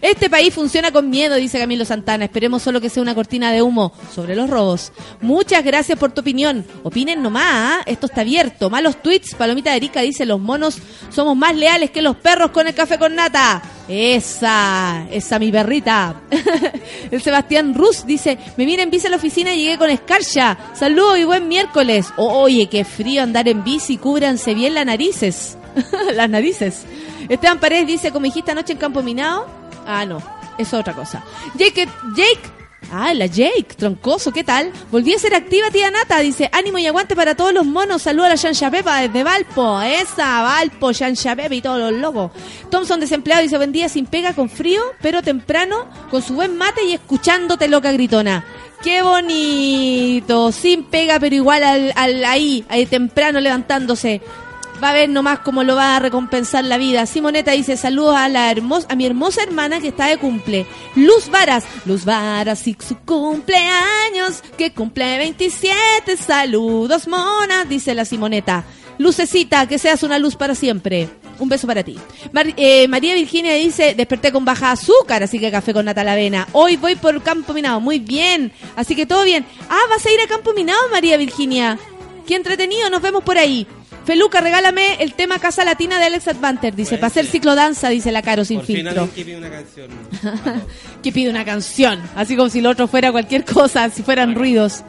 Este país funciona con miedo, dice Camilo Santana. Esperemos solo que sea una cortina de humo sobre los robos. Muchas gracias por tu opinión. Opinen nomás, ¿ah? esto está abierto. Malos tweets. Palomita de Erika dice, los monos somos más leales que los perros con el café con nata. Esa, esa mi perrita. el Sebastián Rus dice, me vine en bici a la oficina y llegué con escarcha. Saludos y buen miércoles. oye, qué frío andar en bici, cúbranse bien las narices. las narices. Esteban Paredes dice, como dijiste anoche en Campo Minado. Ah, no, es otra cosa. Jake, Jake. Ah, la Jake, troncoso, ¿qué tal? Volví a ser activa, tía Nata. Dice, ánimo y aguante para todos los monos. Saluda a la Shansha Pepa desde Valpo. Esa, Valpo, Shansha Pepa y todos los locos. Thompson, desempleado, dice, buen día sin pega, con frío, pero temprano, con su buen mate y escuchándote loca gritona. Qué bonito, sin pega, pero igual al, al ahí, ahí temprano levantándose. Va a ver nomás cómo lo va a recompensar la vida. Simoneta dice saludos a la hermosa, a mi hermosa hermana que está de cumple. Luz Varas. Luz Varas y su cumpleaños, que cumple 27. Saludos, mona, dice la Simoneta. Lucecita, que seas una luz para siempre. Un beso para ti. Eh, María Virginia dice, desperté con baja azúcar, así que café con nata avena. Hoy voy por Campo Minado, muy bien. Así que todo bien. Ah, vas a ir a Campo Minado, María Virginia. Qué entretenido, nos vemos por ahí. Feluca, regálame el tema Casa Latina de Alex Advanter. Dice, para hacer ciclo danza, dice la Caro sin Por fin alguien que pide una canción. que pide una canción, así como si lo otro fuera cualquier cosa, si fueran ruidos.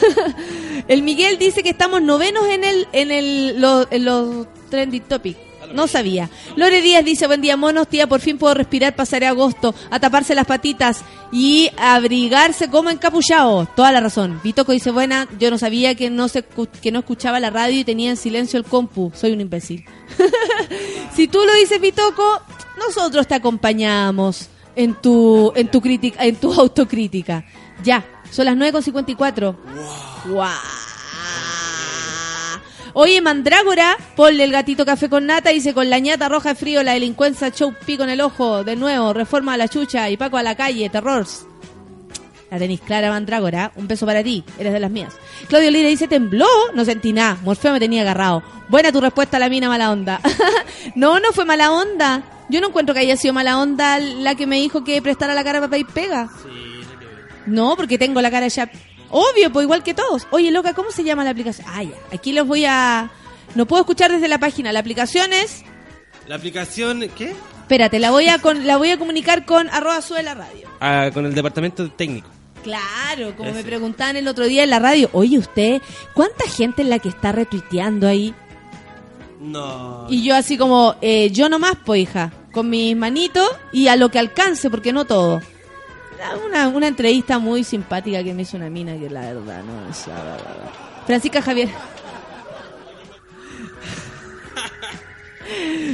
el Miguel dice que estamos novenos en el en el lo- los trending topic. No sabía. Lore Díaz dice, buen día monos, tía, por fin puedo respirar, pasaré agosto, a taparse las patitas y abrigarse como encapuchado. Toda la razón. Vitoco dice, buena, yo no sabía que no, se, que no escuchaba la radio y tenía en silencio el compu. Soy un imbécil. si tú lo dices, Vitoco, nosotros te acompañamos en tu en tu crítica, en tu autocrítica. Ya, son las 9.54. Wow. Oye, Mandrágora, ponle el gatito café con nata, dice con la ñata roja de frío, la delincuencia, show pico en el ojo, de nuevo, reforma a la chucha y Paco a la calle, terrors. La tenéis clara, Mandrágora. Un beso para ti. Eres de las mías. Claudio Lira dice, tembló. No sentí nada. Morfeo me tenía agarrado. Buena tu respuesta a la mina mala onda. no, no fue mala onda. Yo no encuentro que haya sido mala onda la que me dijo que prestara la cara para pedir pega. No, porque tengo la cara ya... Obvio, pues igual que todos. Oye, loca, ¿cómo se llama la aplicación? Ah, ya. Aquí los voy a... No puedo escuchar desde la página. La aplicación es... La aplicación, ¿qué? Espérate, la voy a, con... la voy a comunicar con arroba sube la radio. Ah, con el departamento técnico. Claro, como me preguntaban el otro día en la radio, oye usted, ¿cuánta gente es la que está retuiteando ahí? No. Y yo así como, eh, yo nomás, pues hija, con mis manitos y a lo que alcance, porque no todo. Una, una entrevista muy simpática que me hizo una mina que la verdad, no es la. Francisca Javier.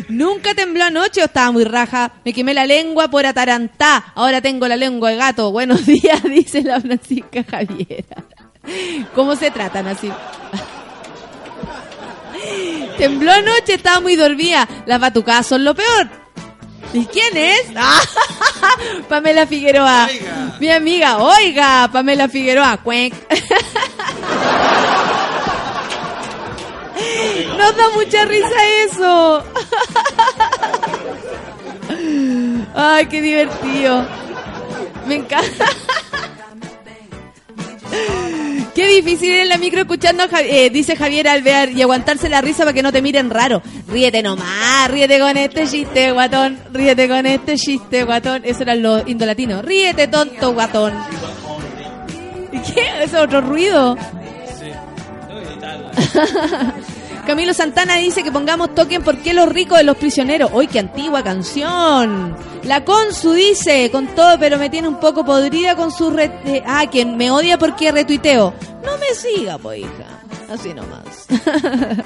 Nunca tembló anoche o estaba muy raja. Me quemé la lengua por atarantá. Ahora tengo la lengua de gato. Buenos días, dice la Francisca Javiera. ¿Cómo se tratan así? Tembló anoche, estaba muy dormida. Las batucadas son lo peor. ¿Y quién es? Ah, Pamela Figueroa. Oiga. Mi amiga, oiga, Pamela Figueroa. Cuenc. Nos da mucha risa eso. Ay, qué divertido. Me encanta. Qué difícil en la micro escuchando, eh, dice Javier Alvear, y aguantarse la risa para que no te miren raro. Ríete nomás, ríete con este chiste, guatón. Ríete con este chiste, guatón. Eso eran los indolatinos. Ríete, tonto, guatón. ¿Y ¿Qué? ¿Ese es otro ruido? Camilo Santana dice que pongamos toquen por qué los ricos de los prisioneros. ¡Uy, qué antigua canción! La Consu dice, con todo, pero me tiene un poco podrida con su... Re eh, ah, quien me odia porque retuiteo. No me siga, po, hija. Así nomás.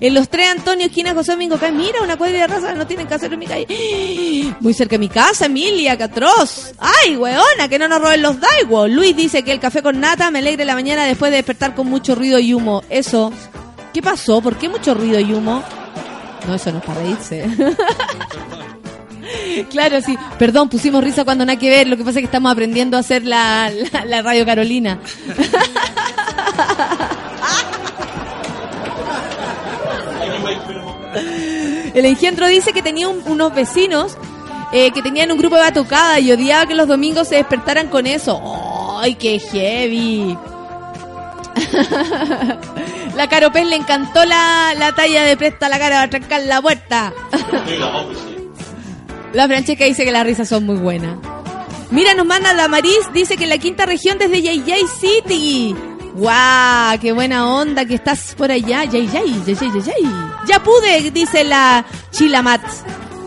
en los tres Antonio, esquina José Domingo Calle. Mira, una cuadra de raza no tienen que hacer en mi calle. Muy cerca de mi casa, Emilia, Catroz. ¡Ay, weona! Que no nos roben los Daiwo. Luis dice que el café con nata me alegre la mañana después de despertar con mucho ruido y humo. Eso. ¿Qué pasó? ¿Por qué mucho ruido y humo? No, eso no es para reírse. claro, sí. Perdón, pusimos risa cuando nada que ver. Lo que pasa es que estamos aprendiendo a hacer la, la, radio Carolina. El engendro dice que tenía un- unos vecinos eh, que tenían un grupo de batucada y odiaba que los domingos se despertaran con eso. ¡Ay, qué heavy! la Caropés le encantó la, la talla de presta la cara a trancar la puerta. la Francesca dice que las risas son muy buenas. Mira, nos manda la Maris, dice que en la quinta región desde Yay City. ¡Guau! ¡Qué buena onda que estás por allá! ¡Yay Yay! ¡Yay Yay! Yay, Yay. ¡Ya pude! Dice la Chilamat.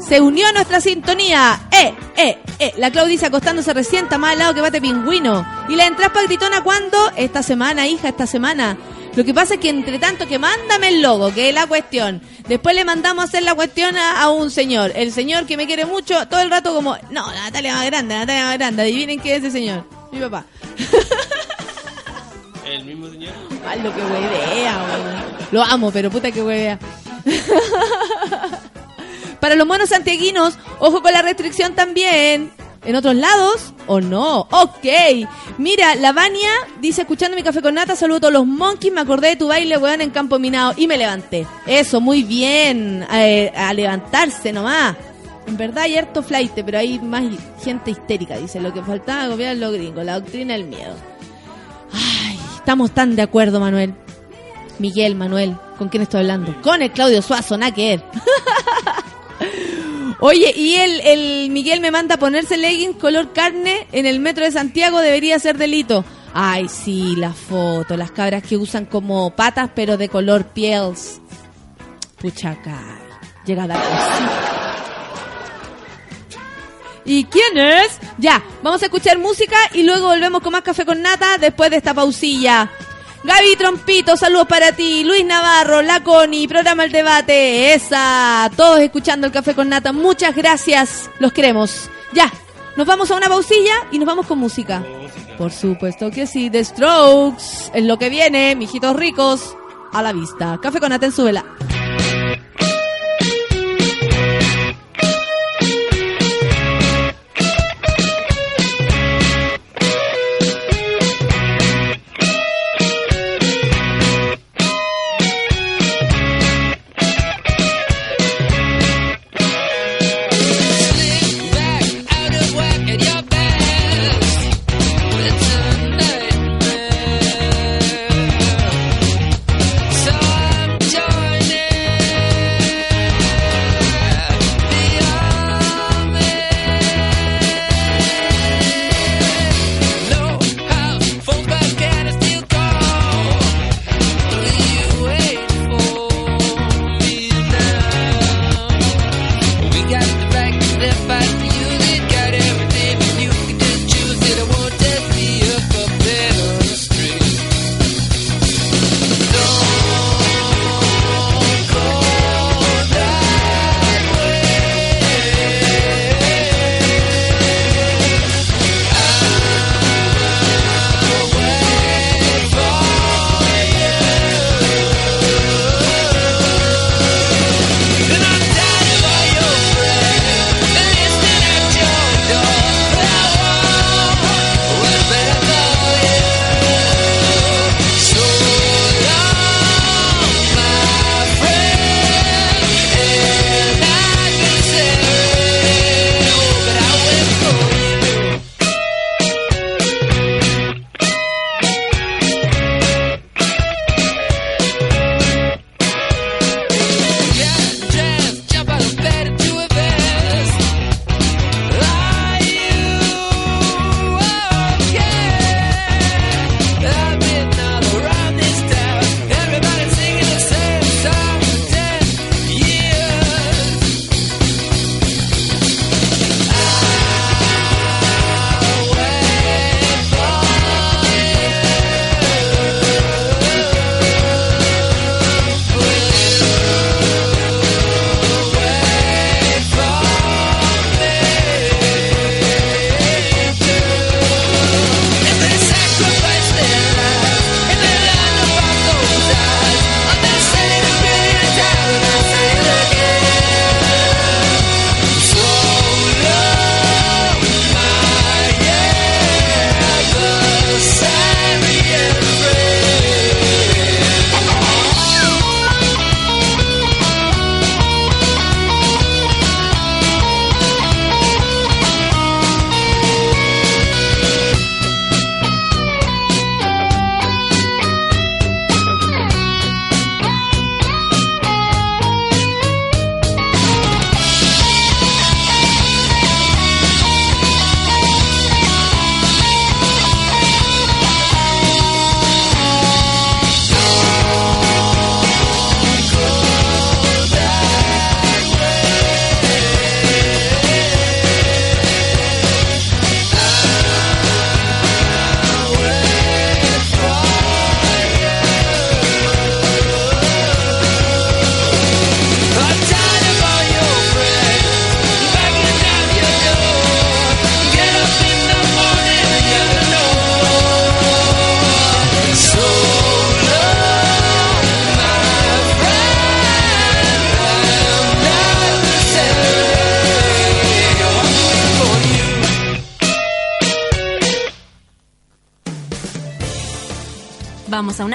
Se unió a nuestra sintonía. ¡Eh! ¡Eh! ¡Eh! La Clau dice acostándose recién, está más al lado que bate pingüino. Y la entras pa' gritona cuando? Esta semana, hija, esta semana. Lo que pasa es que entre tanto que mándame el logo, que es la cuestión. Después le mandamos a hacer la cuestión a, a un señor. El señor que me quiere mucho, todo el rato como, no, la Natalia más grande, la Natalia más grande. Adivinen qué es ese señor. Mi papá. El mismo señor. Ay, lo que huevea. Lo amo, pero puta que huevea. Para los monos santiaguinos, ojo con la restricción también. ¿En otros lados o no? Ok. Mira, la Vania dice, escuchando mi café con nata, saludo a todos los monkeys, me acordé de tu baile, weón, en Campo Minado. Y me levanté. Eso, muy bien. Eh, a levantarse nomás. En verdad hay harto flight, pero hay más gente histérica, dice. Lo que faltaba copiar los gringos, la doctrina del miedo. Ay, estamos tan de acuerdo, Manuel. Miguel, Manuel, ¿con quién estoy hablando? Con el Claudio Suazo, nada que. Oye, y el, el Miguel me manda a ponerse leggings color carne en el metro de Santiago, debería ser delito. Ay, sí, la foto, las cabras que usan como patas, pero de color piels. Pucha, acá. Llega a dar. ¿Y quién es? Ya, vamos a escuchar música y luego volvemos con más café con nata después de esta pausilla. Gaby Trompito, saludos para ti. Luis Navarro, La Coni, programa El Debate. Esa, todos escuchando el café con nata. Muchas gracias, los queremos. Ya, nos vamos a una pausilla y nos vamos con música. Por supuesto que sí, The Strokes es lo que viene, mijitos ricos. a la vista. Café con Nata en Súbela. Vamos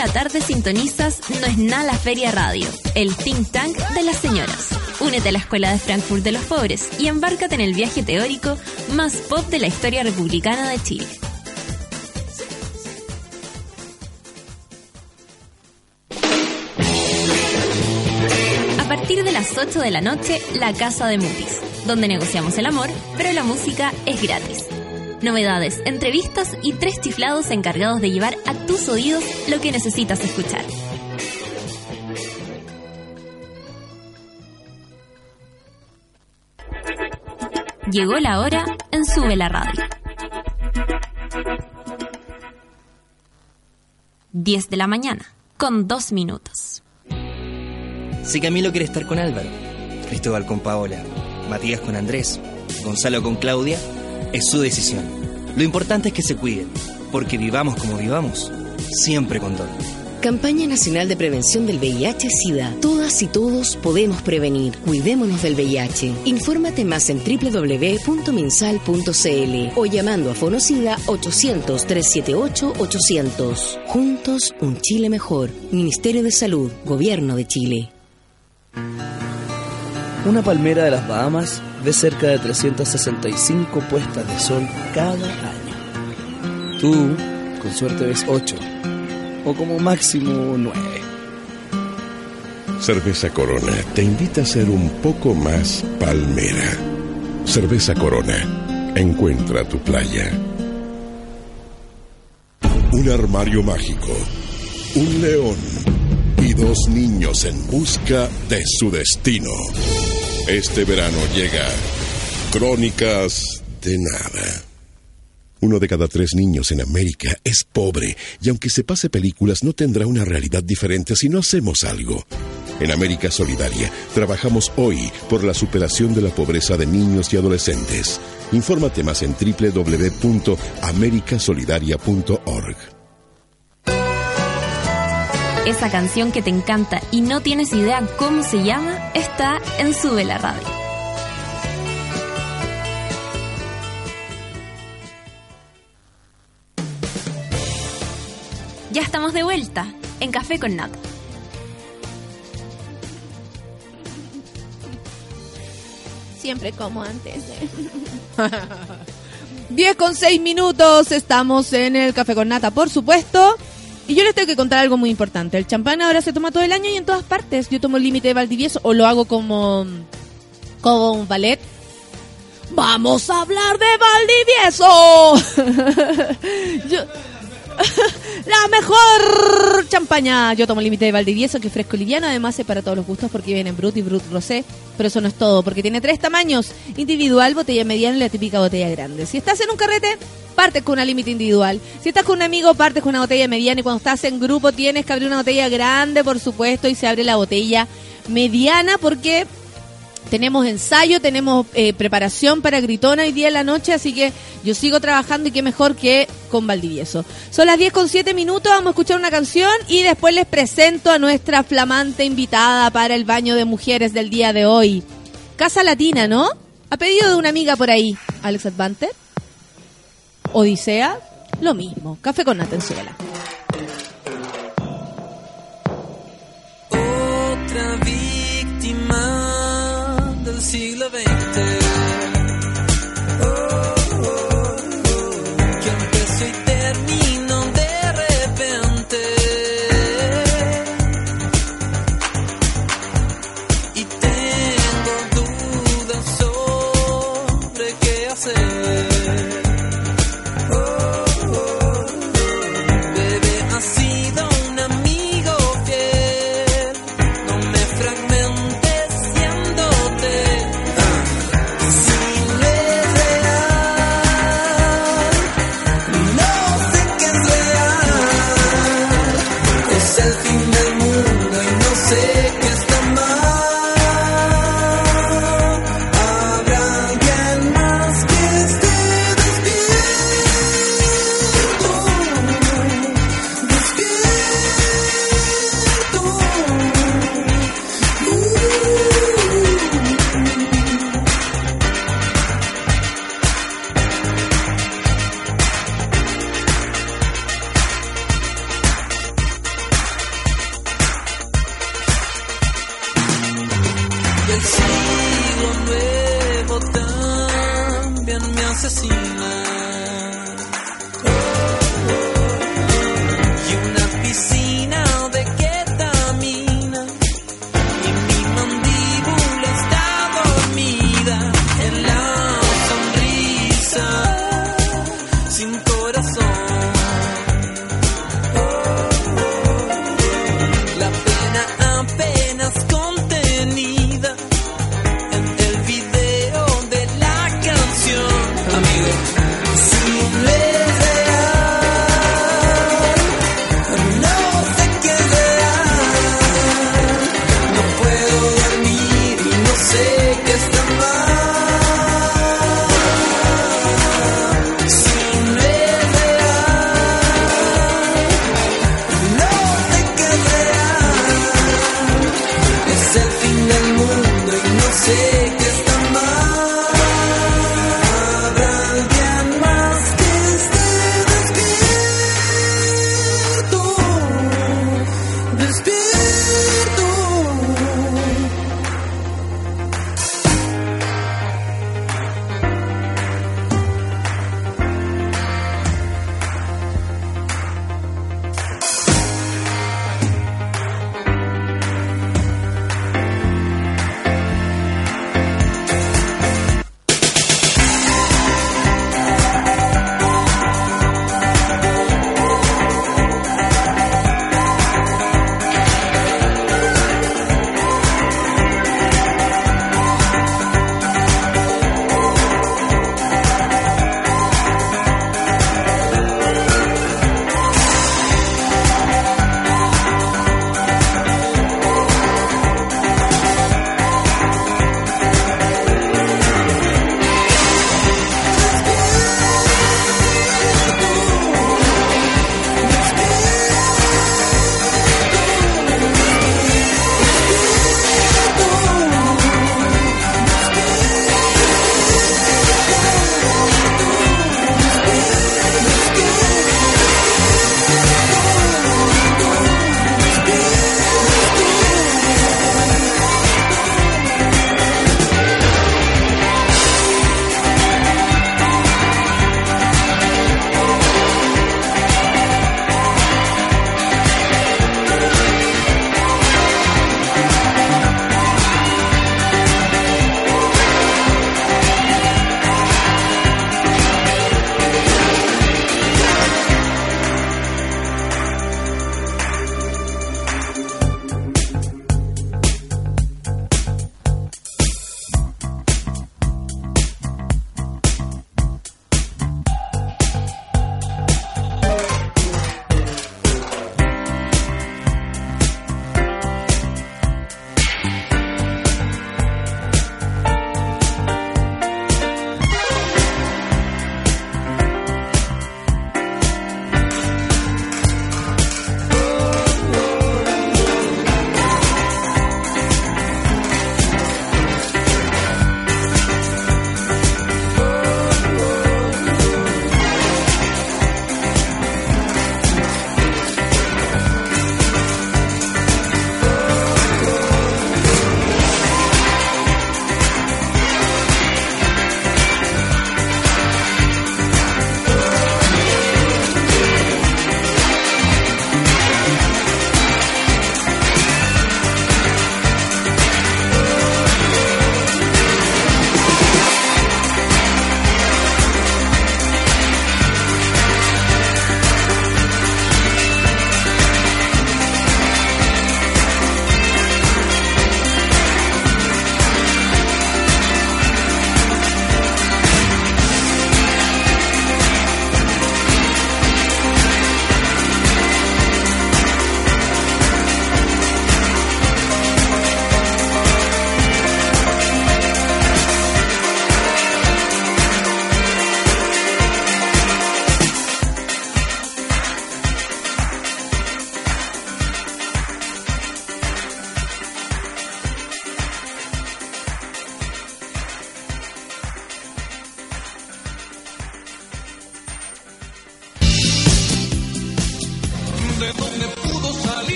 La tarde sintonizas No es nada la Feria Radio, el think tank de las señoras. Únete a la Escuela de Frankfurt de los Pobres y embárcate en el viaje teórico más pop de la historia republicana de Chile. A partir de las 8 de la noche, La Casa de Mutis, donde negociamos el amor, pero la música es gratis. Novedades, entrevistas y tres chiflados encargados de llevar a tus oídos lo que necesitas escuchar. Llegó la hora en Sube la Radio. 10 de la mañana, con dos minutos. Si Camilo quiere estar con Álvaro, Cristóbal con Paola, Matías con Andrés, Gonzalo con Claudia, es su decisión. Lo importante es que se cuiden, porque vivamos como vivamos, siempre con Don. Campaña Nacional de Prevención del VIH-Sida. Todas y todos podemos prevenir. Cuidémonos del VIH. Infórmate más en www.minsal.cl o llamando a Fonocida 800-378-800. Juntos, un Chile mejor. Ministerio de Salud, Gobierno de Chile. Una palmera de las Bahamas ve cerca de 365 puestas de sol cada año. Tú, con suerte, ves 8 o como máximo 9. Cerveza Corona te invita a ser un poco más palmera. Cerveza Corona, encuentra tu playa. Un armario mágico, un león dos niños en busca de su destino. Este verano llega Crónicas de Nada. Uno de cada tres niños en América es pobre y aunque se pase películas no tendrá una realidad diferente si no hacemos algo. En América Solidaria trabajamos hoy por la superación de la pobreza de niños y adolescentes. Infórmate más en www.americasolidaria.org. Esa canción que te encanta y no tienes idea cómo se llama está en Sube la Radio. Ya estamos de vuelta en Café con Nata. Siempre como antes. ¿eh? 10 con 6 minutos, estamos en el Café con Nata, por supuesto. Y yo les tengo que contar algo muy importante. El champán ahora se toma todo el año y en todas partes. Yo tomo el límite de Valdivieso o lo hago como, como un ballet. ¡Vamos a hablar de Valdivieso! La mejor champaña. Yo tomo el límite de Valdivieso, que es fresco liviano. Además, es para todos los gustos porque viene en Brut y Brut Rosé. Pero eso no es todo, porque tiene tres tamaños: individual, botella mediana y la típica botella grande. Si estás en un carrete, partes con una límite individual. Si estás con un amigo, partes con una botella mediana. Y cuando estás en grupo, tienes que abrir una botella grande, por supuesto, y se abre la botella mediana porque tenemos ensayo, tenemos eh, preparación para Gritona hoy día en la noche, así que yo sigo trabajando y qué mejor que con Valdivieso. Son las 10 con 7 minutos, vamos a escuchar una canción y después les presento a nuestra flamante invitada para el baño de mujeres del día de hoy. Casa Latina, ¿no? A pedido de una amiga por ahí, Alex Advanter. Odisea, lo mismo. Café con Natenzuela.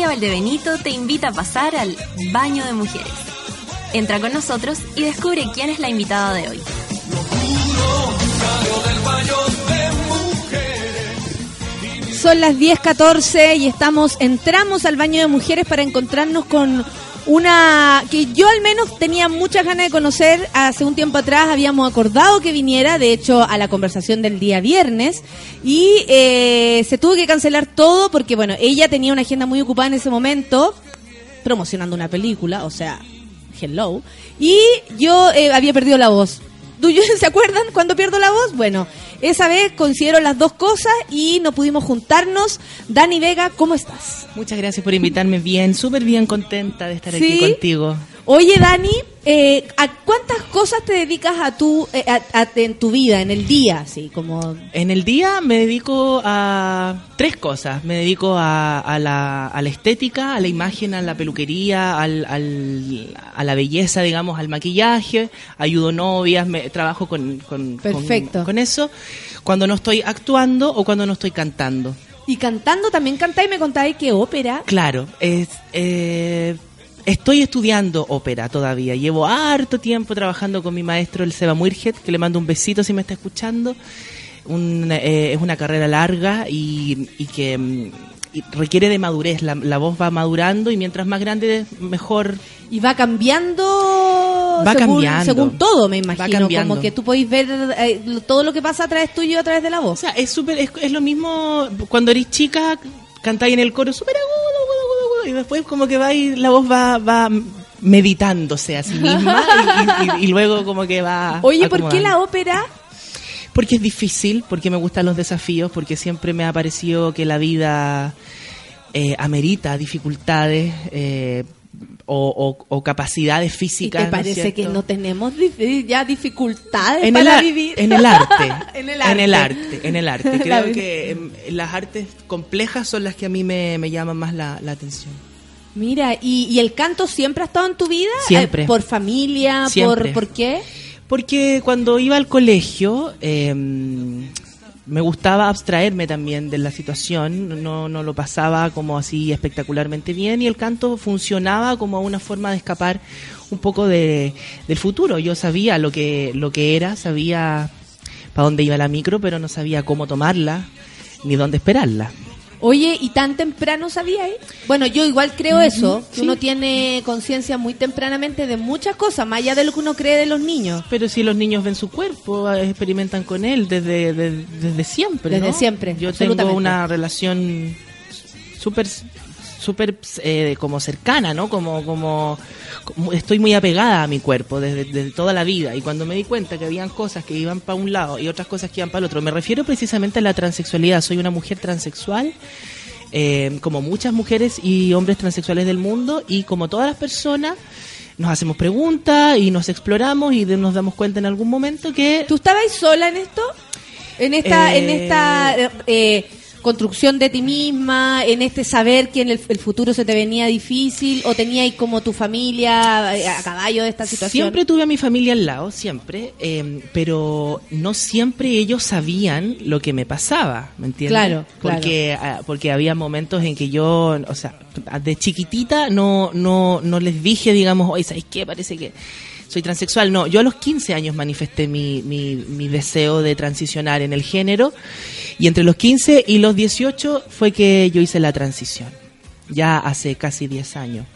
Natalia Valdebenito te invita a pasar al baño de mujeres. Entra con nosotros y descubre quién es la invitada de hoy. Son las 10:14 y estamos entramos al baño de mujeres para encontrarnos con una que yo al menos tenía muchas ganas de conocer. Hace un tiempo atrás habíamos acordado que viniera, de hecho, a la conversación del día viernes y eh, se tuvo que cancelar todo porque, bueno, ella tenía una agenda muy ocupada en ese momento promocionando una película, o sea, hello, y yo eh, había perdido la voz. ¿Tú- ¿Se acuerdan cuando pierdo la voz? Bueno, esa vez considero las dos cosas y no pudimos juntarnos. Dani Vega, ¿cómo estás? Muchas gracias por invitarme bien, súper bien contenta de estar ¿Sí? aquí contigo. Oye, Dani, eh, ¿a cuántas cosas te dedicas a tu, eh, a- a- en tu vida, en el día? Así como... En el día me dedico a tres cosas. Me dedico a, a la, a la estética, a la imagen, a la peluquería, al, al- a la belleza, digamos, al maquillaje. Ayudo novias, me, trabajo con, con, Perfecto. con eso. Cuando no estoy actuando o cuando no estoy cantando. Y cantando, también cantáis, me contáis que ópera. Claro, es, eh, estoy estudiando ópera todavía. Llevo harto tiempo trabajando con mi maestro, el Seba Muirget, que le mando un besito si me está escuchando. Un, eh, es una carrera larga y, y que mm, y requiere de madurez. La, la voz va madurando y mientras más grande, mejor. Y va cambiando Va según, cambiando. según todo, me imagino. cambiando. Como que tú podéis ver eh, todo lo que pasa a través tuyo a través de la O voz. sea, es, súper es, es lo mismo cuando eres chica, cantáis en el coro súper agudo, y después como que va y la voz va, va meditándose a sí misma y, y- y luego como que va... Oye, ¿por qué la ópera? Porque es difícil, porque me gustan los desafíos, porque siempre me ha parecido que la vida eh, amerita dificultades eh, o, o- o capacidades ¿Y físicas. te ¿no es parece que no tenemos ya dificultades en para ar- vivir? en el arte. En el En el arte. en el arte. Creo que em, las artes complejas son las que a mí me, me llaman más la, la atención. Mira, ¿y, y el canto siempre ha estado en tu vida? Siempre. Eh, ¿Por familia? Siempre. ¿Por, ¿Por qué? Porque cuando iba al colegio em, me gustaba abstraerme también de la situación, no, no lo pasaba como así espectacularmente bien y el canto funcionaba como una forma de escapar un poco de, del futuro. Yo sabía lo que, lo que era, sabía para dónde iba la micro, pero no sabía cómo tomarla ni dónde esperarla. Oye, ¿y tan temprano sabíais? Bueno, yo igual creo eso, que sí. uno tiene conciencia muy tempranamente de muchas cosas, más allá de lo que uno cree de los niños. Pero si los niños ven su cuerpo, eh, experimentan con él desde, de- desde siempre. Desde ¿no? siempre, Yo tengo una relación súper súper eh, como cercana, ¿no? Como, como, como estoy muy apegada a mi cuerpo desde, desde toda la vida y cuando me di cuenta que habían cosas que iban para un lado y otras cosas que iban para el otro, me refiero precisamente a la transexualidad. Soy una mujer transexual, eh, como muchas mujeres y hombres transexuales del mundo y como todas las personas nos hacemos preguntas y nos exploramos y de- nos damos cuenta en algún momento que ¿Tú estabas sola en esto? En esta, Eh, en esta eh, eh, construcción de ti misma, en este saber que en el, el futuro se te venía difícil, o teníais como tu familia eh, a caballo de esta situación. Siempre tuve a mi familia al lado, siempre, eh, pero no siempre ellos sabían lo que me pasaba, ¿me entiendes? Claro, claro. Porque, ah, porque había momentos en que yo, o sea, de chiquitita no, no, no les dije, digamos, oye, ¿sabes qué? Parece que soy transexual. No, yo a los 15 años manifesté mi, mi, mi deseo de transicionar en el género y entre los 15 y los 18 fue que yo hice la transición, ya hace casi 10 años.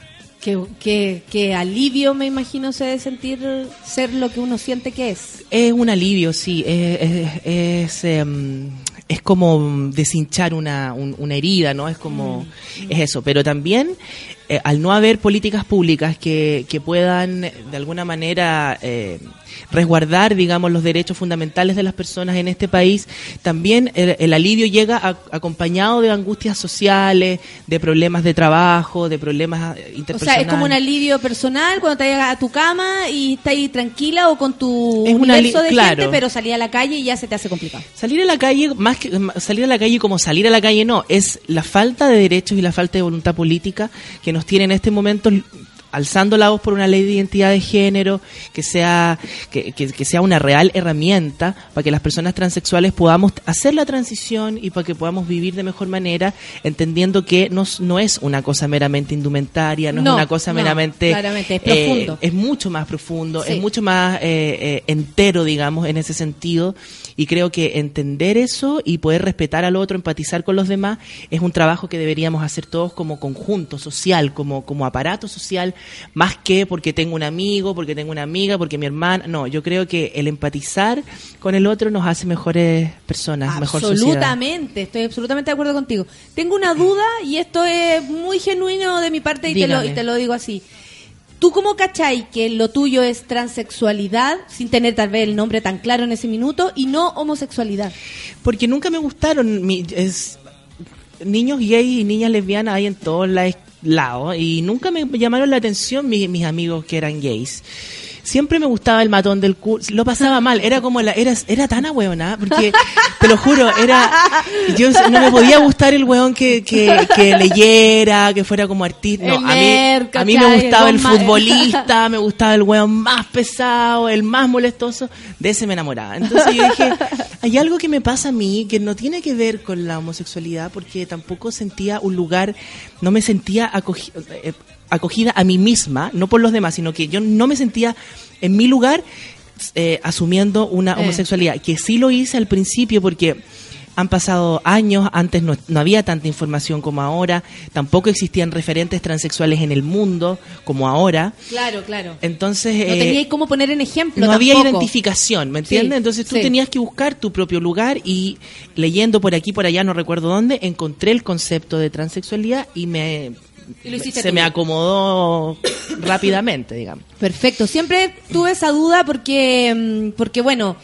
Qué, qué- qué alivio me imagino se debe sentir ser lo que uno siente que es. Es un alivio, sí. Es, es, es, em, es como deshinchar una, un- una herida, ¿no? Es como, es eso. Pero también, eh, al no haber políticas públicas que, que puedan, de alguna manera, eh, resguardar, digamos, los derechos fundamentales de las personas en este país, también el, el alivio llega a- acompañado de angustias sociales, de problemas de trabajo, de problemas eh, O interpersonales. sea, es como un alivio personal cuando te llegas a tu cama y estás ahí tranquila o con tu Es un universo de claro. gente, pero salí a la calle y ya se te hace complicado. Salir a la calle, más que salir a la calle como salir a la calle, no, es la falta de derechos y la falta de voluntad política que nos tiene en este momento alzando la voz por una ley de identidad de género que sea que, que- que sea una real herramienta para que las personas transexuales podamos hacer la transición y para que podamos vivir de mejor manera entendiendo que no, no es una cosa meramente indumentaria no, No, es una cosa no, meramente claramente, es eh, profundo. es mucho más profundo Sí. es mucho más eh, eh, entero digamos en ese sentido y creo que entender eso y poder respetar al otro empatizar con los demás es un trabajo que deberíamos hacer todos como conjunto social como como aparato social más que porque tengo un amigo porque tengo una amiga porque mi hermana no yo creo que el empatizar con el otro nos hace mejores personas mejor sociedad Absolutamente, estoy absolutamente de acuerdo contigo. Tengo una duda y esto es muy genuino de mi parte y te, lo, y te lo digo así. ¿Tú cómo cachai que lo tuyo es transexualidad, sin tener tal vez el nombre tan claro en ese minuto, y no homosexualidad? porque nunca me gustaron mi- es, niños gays y niñas lesbianas hay en todos la- lados y nunca me llamaron la atención mis, mis amigos que eran gays. Siempre me gustaba el matón del culo, lo pasaba mal, era como la, era, era tan ahueonada, porque te lo juro, era, yo no me podía gustar el weón que, que, que leyera, que fuera como artista, no, a mí, a mí me gustaba El futbolista, me gustaba el weón más pesado, el más molestoso, de ese me enamoraba. Entonces yo dije, hay algo que me pasa a mí que no tiene que ver con la homosexualidad, porque tampoco sentía un lugar, no me sentía acogi- eh, acogida a mí misma, no por los demás, sino que yo no me sentía en mi lugar eh, asumiendo una Eh. homosexualidad, que sí lo hice al principio porque han pasado años, antes no, no había tanta información como ahora, tampoco existían referentes transexuales en el mundo como ahora. Claro, claro. Entonces, No eh, teníais cómo poner en ejemplo no había identificación, ¿me entiendes? Sí, Entonces tú sí. tenías que buscar tu propio lugar y leyendo por aquí, por allá, no recuerdo dónde, encontré el concepto de transexualidad y me Y lo hiciste se me acomodó rápidamente, digamos. Perfecto. Siempre tuve esa duda porque, mm, porque bueno,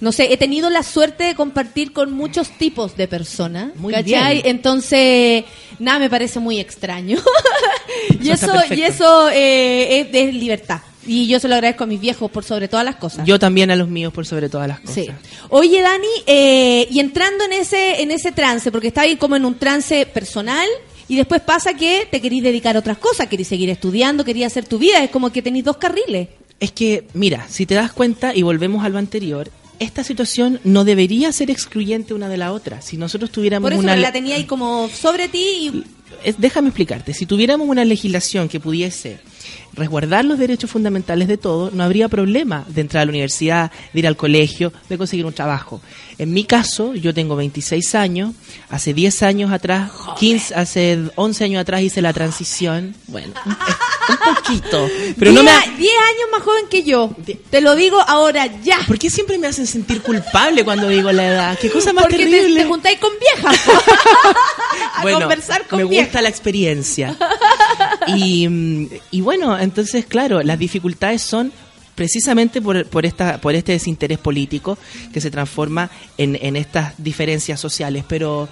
no sé, he tenido la suerte de compartir con muchos tipos de personas. Muy ¿cachai? bien. Entonces, nada me parece muy extraño. y Eso y eso eh, es de libertad. Y yo se lo agradezco a mis viejos por sobre todas las cosas. Yo también a los míos por sobre todas las cosas. Sí. Oye, Dani, eh, y entrando en ese, en ese trance, porque está ahí como en un trance personal, y después pasa que te querís dedicar a otras cosas, querís seguir estudiando, querís hacer tu vida, es como que tenéis dos carriles. Es que, mira, si te das cuenta y volvemos a lo anterior, esta situación no debería ser excluyente una de la otra. Si nosotros tuviéramos Por eso una la tenía ahí como sobre ti y déjame explicarte, si tuviéramos una legislación que pudiese resguardar los derechos fundamentales de todos, no habría problema de entrar a la universidad, de ir al colegio, de conseguir un trabajo. En mi caso, yo tengo 26 años, hace 10 años atrás, 15, hace 11 años atrás hice la transición, bueno, un, un poquito, pero no me... ha- 10 años más joven que yo. Te lo digo ahora ya. ¿Por qué siempre me hacen sentir culpable cuando digo la edad? ¿Qué cosa más Porque te, terrible? te juntáis con viejas. a bueno, conversar con me viejas. gusta la experiencia. Y, mm, y bueno, entonces, claro, las dificultades son precisamente por, por, esta, por este desinterés político que se transforma en, en estas diferencias sociales. Pero,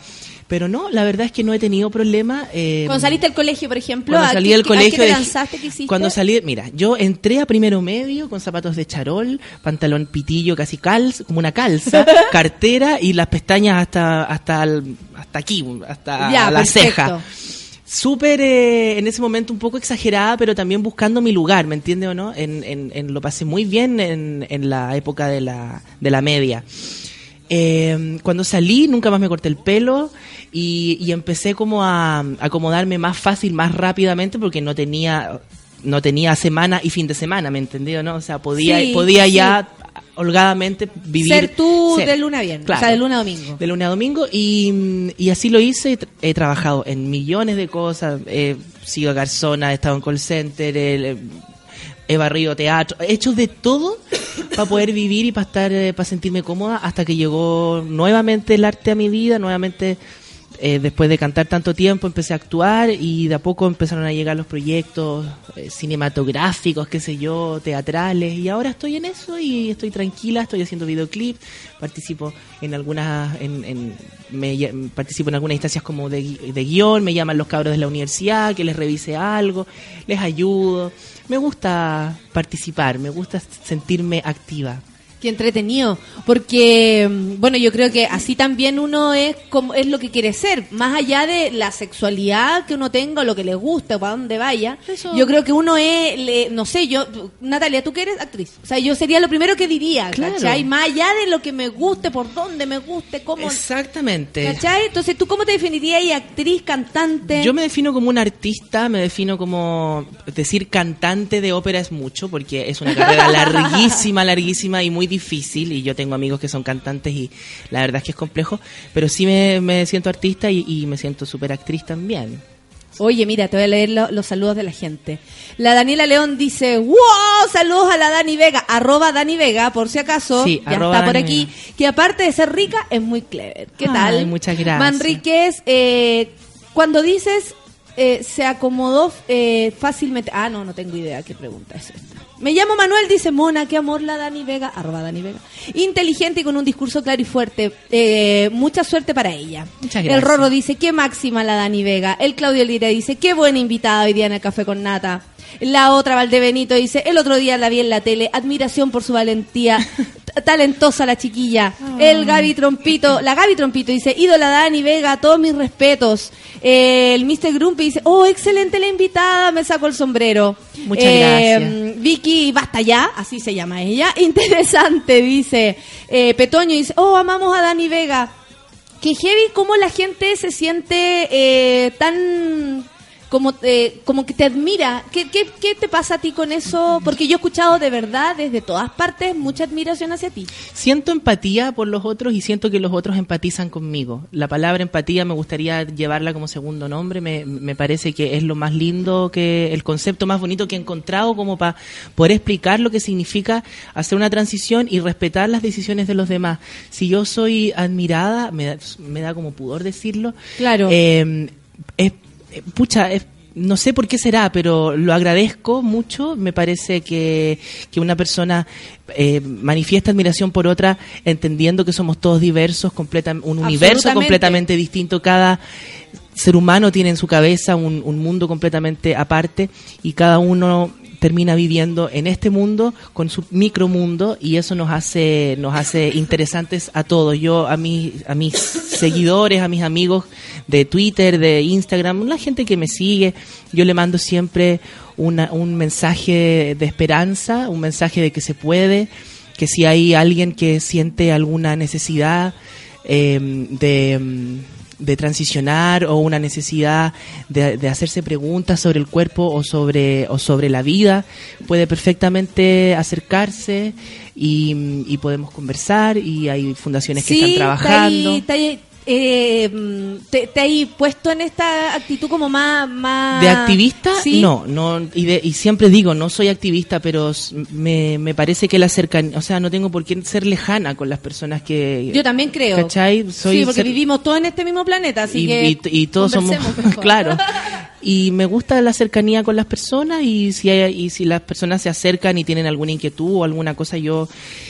pero no, la verdad es que no he tenido problema. eh, Cuando saliste del colegio, por ejemplo, cuando ¿a salí del a colegio qué te dejé- lanzaste? ¿Qué hiciste? cuando salí mira yo entré a primero medio con zapatos de charol pantalón pitillo casi calza como una calza cartera y las pestañas hasta hasta hasta aquí hasta Ya, la perfecto. ceja súper eh, en ese momento un poco exagerada pero también buscando mi lugar me entiende o no en, en- en- lo pasé muy bien en, en la época de la de la media eh, cuando salí nunca más me corté el pelo y, y empecé como a, a acomodarme más fácil, más rápidamente porque no tenía no tenía semana y fin de semana, ¿me entendió? ¿no? O sea, podía Sí, podía sí. ya holgadamente vivir Ser tú ser. de luna a viernes, Claro. o sea, de luna a domingo. De lunes a domingo y, y así lo hice. He, he trabajado en millones de cosas. He sido garzona, he estado en call center, he, he barrido teatro. He hecho de todo para poder vivir y para estar, eh, para sentirme cómoda hasta que llegó nuevamente el arte a mi vida, nuevamente. Eh, después de cantar tanto tiempo empecé a actuar y de a poco empezaron a llegar los proyectos eh, cinematográficos, qué sé yo, teatrales y ahora estoy en eso y estoy tranquila, estoy haciendo videoclip, participo en algunas, en, en- me participo en algunas instancias como de, de guion, me llaman los cabros de la universidad, que les revise algo, les ayudo, me gusta participar, me gusta sentirme activa. Qué entretenido, porque mm, bueno, yo creo que así también uno es como es lo que quiere ser, más allá de la sexualidad que uno tenga, o lo que le guste o para dónde vaya. Eso. Yo creo que uno es, le- no sé, yo Natalia, tú que eres actriz, o sea, yo sería lo primero que diría, Claro. ¿cachai? Más allá de lo que me guste, por dónde me guste, cómo, Exactamente. ¿cachai? Entonces, ¿tú cómo te definirías ahí, actriz, cantante? Yo me defino como un artista, me defino como decir cantante de ópera es mucho, porque es una carrera larguísima, larguísima y muy difícil. Y yo tengo amigos que son cantantes y la verdad es que es complejo. Pero sí me, me siento artista y, y me siento súper actriz también. Oye, mira, te voy a leer lo- los saludos de la gente. La Daniela León dice, wow, saludos a la Dani Vega, arroba Dani Vega, por si acaso, Sí, ya está por aquí, que aparte de ser rica, es muy clever. ¿Qué Ay, tal? muchas gracias. Manríquez, eh, cuando dices, eh, se acomodó eh, fácilmente, ah, no, no tengo idea qué pregunta es esta. Me llamo Manuel, dice Mona, qué amor la Dani Vega, arroba Dani Vega. Inteligente y con un discurso claro y fuerte. Eh, mucha suerte para ella. Muchas El. Rorro dice, qué máxima la Dani Vega. El Claudio Lira dice, qué buena invitada hoy día en el Café con Nata. La otra, Valdebenito, dice, el otro día la vi en la tele, admiración por su valentía, talentosa la chiquilla. El Gaby Trompito, la Gaby Trompito dice, ídola Dani Vega, todos mis respetos. Eh, el Mr. Grumpy dice, oh, excelente la invitada, me saco el sombrero. Muchas Eh, gracias. Vicky Basta Ya, así se llama ella. Interesante, dice. Eh, Petoño dice, oh, amamos a Dani Vega. Que heavy cómo la gente se siente eh, tan como eh, como que te admira. ¿Qué, qué, qué te pasa a ti con eso? Porque yo he escuchado de verdad desde todas partes mucha admiración hacia ti. Siento empatía por los otros y siento que los otros empatizan conmigo. La palabra empatía me gustaría llevarla como segundo nombre. Me, me parece que es lo más lindo, que el concepto más bonito que he encontrado como para poder explicar lo que significa hacer una transición y respetar las decisiones de los demás. Si yo soy admirada, me da, me da como pudor decirlo. Claro. Eh, es, pucha, es- no sé por qué será, pero lo agradezco mucho. Me parece que, que una persona eh, manifiesta admiración por otra, entendiendo que somos todos diversos, completa, un universo completamente distinto. Cada ser humano tiene en su cabeza un, un mundo completamente aparte y cada uno termina viviendo en este mundo con su micromundo y eso nos hace nos hace interesantes a todos. Yo a mis a mis seguidores, a mis amigos de Twitter, de Instagram, la gente que me sigue, yo le mando siempre una- un mensaje de esperanza, un mensaje de que se puede, que si hay alguien que siente alguna necesidad eh, de de transicionar o una necesidad de, de hacerse preguntas sobre el cuerpo o sobre o sobre la vida puede perfectamente acercarse y, y podemos conversar y hay fundaciones que están está trabajando. ahí- está ahí, eh, mm, te, te hay puesto en esta actitud como más... más de activista Sí. no no y, de- y siempre digo no soy activista pero me, me parece que la cercanía o sea no tengo por qué ser lejana con las personas que Yo también creo. ¿cachai? Soy sí, porque vivimos todos en este mismo planeta, así y, que y- y todos somos claro y me gusta la cercanía con las personas y si hay, y si las personas se acercan y tienen alguna inquietud o alguna cosa yo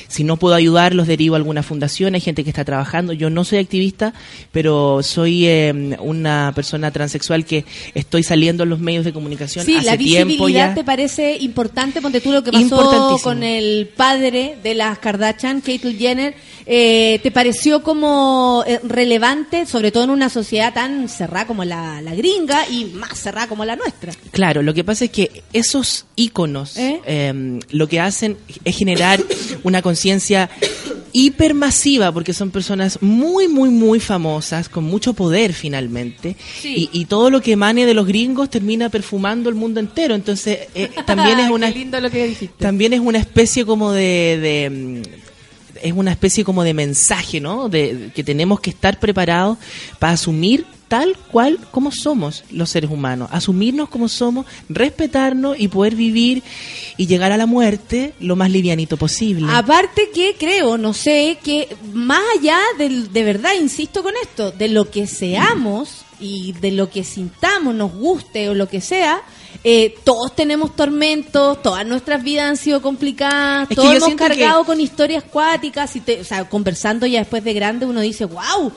si no puedo ayudar los derivo a alguna fundación. Hay gente que está trabajando. Yo no soy activista pero soy eh, una persona transexual que estoy saliendo en los medios de comunicación Sí, hace la visibilidad ya te parece importante, ponte tú lo que pasó con el padre de las Kardashian, Caitlyn Jenner, eh, ¿te pareció como eh, relevante, sobre todo en una sociedad tan cerrada como la, la gringa y más cerrada como la nuestra? Claro, lo que pasa es que esos íconos ¿Eh? eh, lo que hacen es generar una conciencia hipermasiva, porque son personas muy, muy, muy famosas, con mucho poder finalmente, Sí. y, y todo lo que emane de los gringos termina perfumando el mundo entero. Entonces, eh, también es una Qué lindo lo que dijiste. también es una especie como de, de, mm, es una especie como de mensaje, ¿no? De, que tenemos que estar preparados para asumir tal cual como somos los seres humanos, asumirnos como somos, respetarnos y poder vivir y llegar a la muerte lo más livianito posible. Aparte que creo, no sé, que más allá del, de verdad, insisto con esto, de lo que seamos y de lo que sintamos, nos guste o lo que sea, eh, todos tenemos tormentos, todas nuestras vidas han sido complicadas, Es todos hemos cargado que- con historias cuáticas, y te- o sea, conversando ya después de grande uno dice, wow,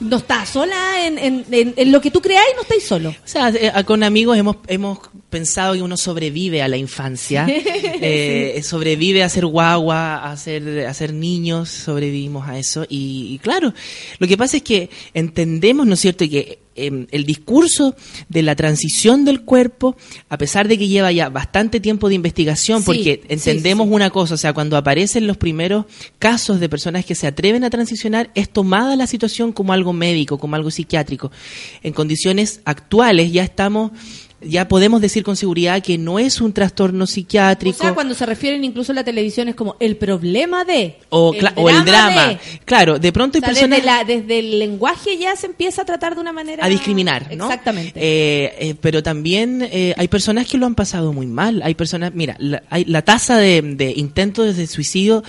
no estás sola en, en, en- en lo que tú creáis, no estáis solo. O sea, eh, con amigos hemos, hemos pensado que uno sobrevive a la infancia, eh, sobrevive a ser guagua, a ser, a ser niños, sobrevivimos a eso. Y, y claro, lo que pasa es que entendemos, ¿no es cierto?, que em, el discurso de la transición del cuerpo, a pesar de que lleva ya bastante tiempo de investigación, Sí, porque entendemos sí, sí. una cosa, o sea, cuando aparecen los primeros casos de personas que se atreven a transicionar, es tomada la situación como algo médico, como algo psiquiátrico. En condiciones actuales ya estamos, ya podemos decir con seguridad que no es un trastorno O psiquiátrico. sea, cuando se refieren incluso en la televisión es como el problema de... o, o el drama. de. Claro, de pronto hay O sea, personas desde, la- desde el lenguaje ya se empieza a tratar de una manera... a discriminar, ¿no? Exactamente. Eh, eh, pero también eh, hay personas que lo han pasado muy mal. Hay personas, mira, la, hay, la tasa de, de intentos de suicidio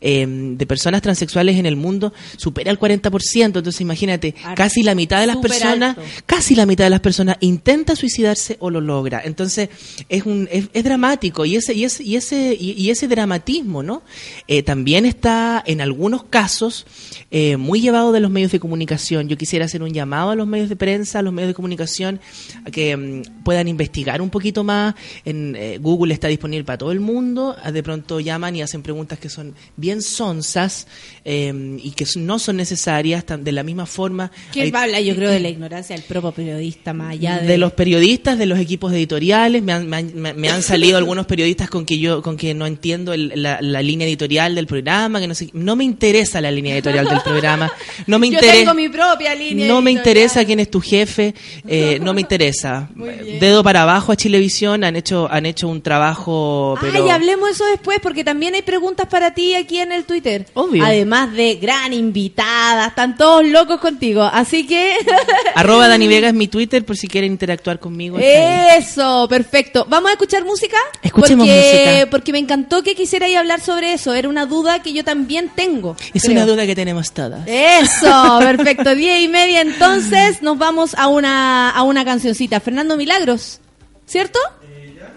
eh, de personas transexuales en el mundo supera el 40%. Entonces, imagínate, casi la mitad de las personas, alto. casi la mitad de las personas intenta suicidarse o lo logra. Entonces, es un es, es dramático y ese y ese y ese y, y ese dramatismo, ¿no? Eh, también está en algunos casos eh, muy llevado de los medios de comunicación. Yo quisiera hacer un llamado a los medios de prensa, a los medios de comunicación a que mm, puedan investigar un poquito más. En eh, Google está disponible para todo el mundo. Ah, De pronto llaman y hacen preguntas que son bien sonsas eh, y que no son necesarias tan- de la misma forma. ¿Quién hay- va a hablar, yo creo, de la ignorancia del propio periodista, más allá de... de los periodistas, de los equipos editoriales, me han, me han- me- me han salido algunos periodistas con que yo con que no entiendo el- la, la línea editorial del programa, que no sé, no me interesa la línea editorial del programa, no me Yo interesa tengo mi propia línea no me interesa quién es tu jefe, eh, no me interesa. Dedo para abajo a Chilevisión, han hecho han hecho un trabajo, pero Ay, hablemos eso después, porque también hay preguntas para ti aquí en el Twitter. Obvio. Además de gran invitada, están todos locos contigo. Así que... arroba Dani Vega es mi Twitter por si quieren interactuar conmigo. Eso, perfecto. ¿Vamos a escuchar música? Escuchemos porque, música. Porque me encantó que quisierais hablar sobre eso. Era una duda que yo también tengo. Es creo. una duda que tenemos todas. Eso, perfecto. Diez y media entonces nos vamos a una, a una cancioncita. Fernando Milagros, ¿cierto?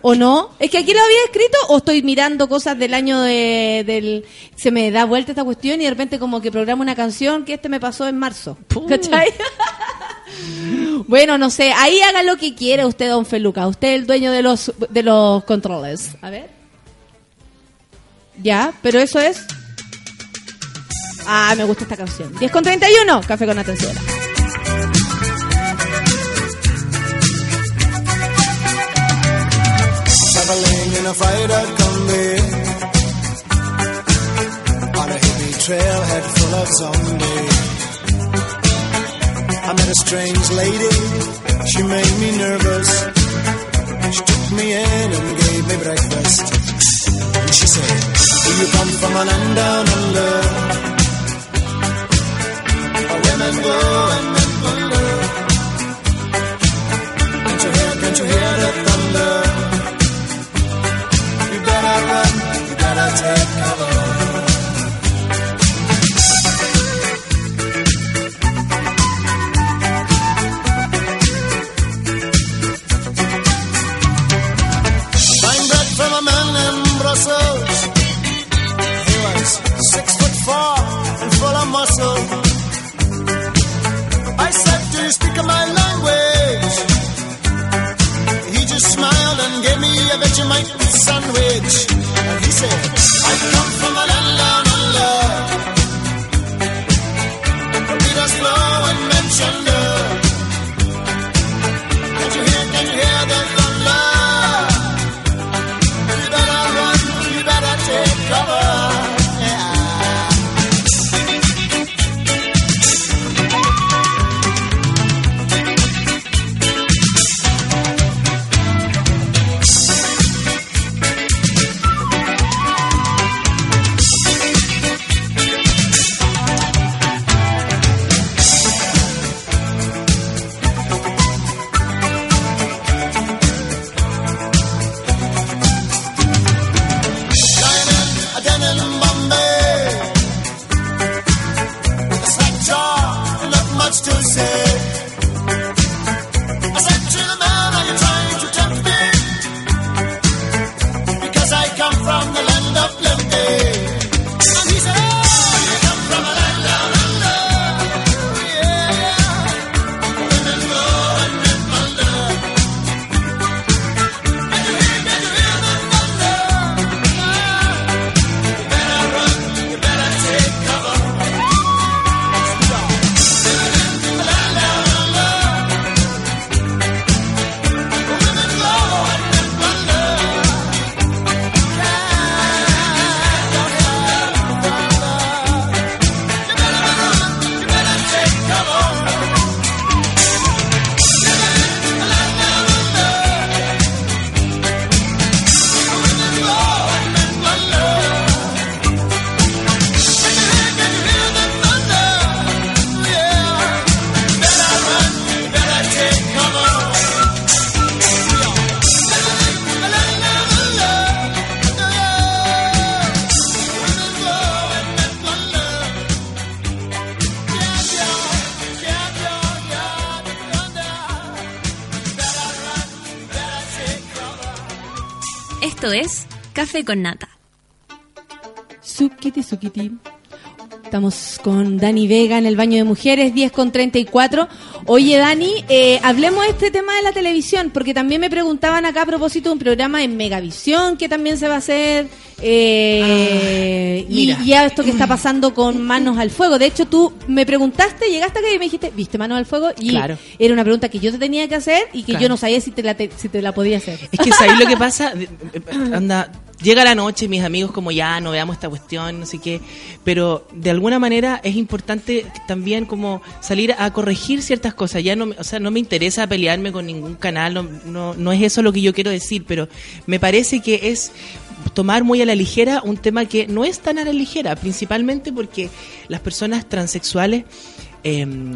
¿O no? Es que aquí lo había escrito o estoy mirando cosas del año de, del... Se me da vuelta esta cuestión y de repente como que programa una canción que este me pasó en marzo. ¿Cachai? bueno, no sé. Ahí haga lo que quiera usted, don Feluca. Usted es el dueño de los, de los controles. A ver. Ya, pero eso es... Ah, me gusta esta canción. 10 con 31, Café con Atención. Traveling in a freighter combi. On a hippie trailhead full of zombies. I met a strange lady, she made me nervous. She took me in and gave me breakfast. And she said, do you come from a land down under Where women go and take cover. Café con Nata. Sukiti, sukiti. Estamos con Dani Vega en el baño de mujeres, 10 con 34. Oye, Dani, eh, hablemos de este tema de la televisión, porque también me preguntaban acá a propósito de un programa en Megavisión que también se va a hacer. eh, mira. Y a esto que está pasando con Manos al Fuego. De hecho, tú me preguntaste, llegaste acá y me dijiste, ¿viste Manos al Fuego? Y Claro. era una pregunta que yo te tenía que hacer y que Claro. yo no sabía si te la, te- si te la podía hacer. Es que ¿sabéis lo que pasa? Eh, Anda, llega la noche, mis amigos como ya no veamos esta cuestión, no sé qué, pero de alguna manera es importante también como salir a corregir ciertas cosas. Ya no, me- o sea, no me interesa pelearme con ningún canal, no, no, no es eso lo que yo quiero decir, pero me parece que es tomar muy a la ligera un tema que no es tan a la ligera, principalmente porque las personas transexuales em,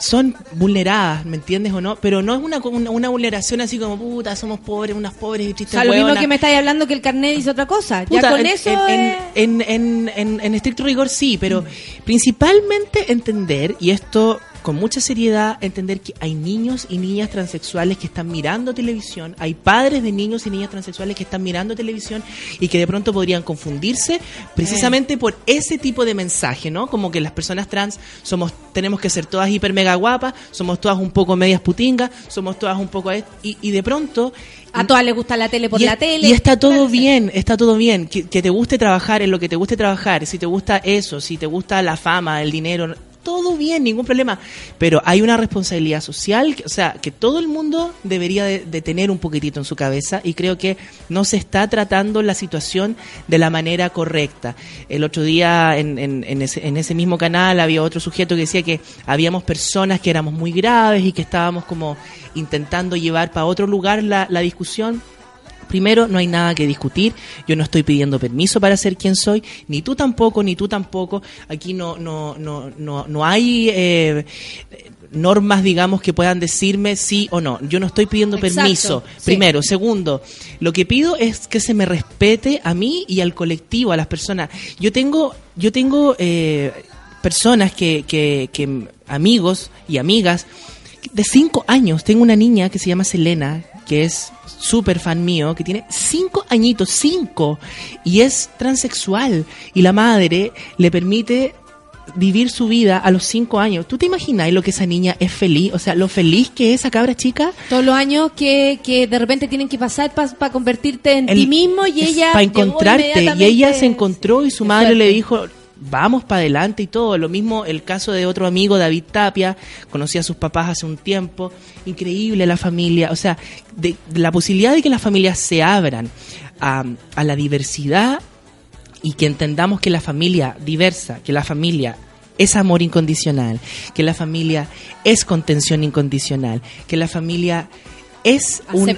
son vulneradas, ¿me entiendes o no? Pero no es una, una, una vulneración así como, puta, somos pobres, unas pobres y O tristes sea, lo mismo hueonas". que me estáis hablando que el carnet dice otra cosa. ya con en, eso en, es- en, en, en- en estricto rigor sí, pero principalmente entender, y esto con mucha seriedad, entender que hay niños y niñas transexuales que están mirando televisión, hay padres de niños y niñas transexuales que están mirando televisión y que de pronto podrían confundirse precisamente por ese tipo de mensaje, ¿no? Como que las personas trans somos, tenemos que ser todas hiper mega guapas, somos todas un poco medias putingas, somos todas un poco... Y, y de pronto a todas les gusta la tele por y, la tele. y está todo bien, está todo bien. Que, que te guste trabajar en lo que te guste trabajar, si te gusta eso, si te gusta la fama, el dinero, todo bien, ningún problema. Pero hay una responsabilidad social, que- o sea, que todo el mundo debería de, tener un poquitito en su cabeza y creo que no se está tratando la situación de la manera correcta. El otro día en, en- en ese, en ese mismo canal había otro sujeto que decía que habíamos personas que éramos muy graves y que estábamos como intentando llevar para otro lugar la discusión. Primero, no hay nada que discutir. Yo no estoy pidiendo permiso para ser quien soy, ni tú tampoco, ni tú tampoco. Aquí no, no, no, no, no hay eh, normas, digamos, que puedan decirme sí o no. Yo no estoy pidiendo Exacto, permiso. sí. Primero, segundo, lo que pido es que se me respete a mí y al colectivo, a las personas. Yo tengo, yo tengo eh, personas que, que, que amigos y amigas de cinco años. Tengo una niña que se llama Selena, que es súper fan mío, que tiene cinco añitos, cinco, y es transexual. Y la madre le permite vivir su vida a los cinco años. ¿Tú te imaginas lo que esa niña es feliz? O sea, lo feliz que es esa cabra chica. Todos los años que, que de repente tienen que pasar para convertirte en ti mismo y ella... para encontrarte y ella se encontró y su madre le dijo vamos para adelante y todo. Lo mismo el caso de otro amigo David Tapia conocí a sus papás hace un tiempo. Increíble la familia o sea de, la posibilidad de que las familias se abran a, a la diversidad y que entendamos que la familia diversa, que la familia es amor incondicional, que la familia es contención incondicional, que la familia es un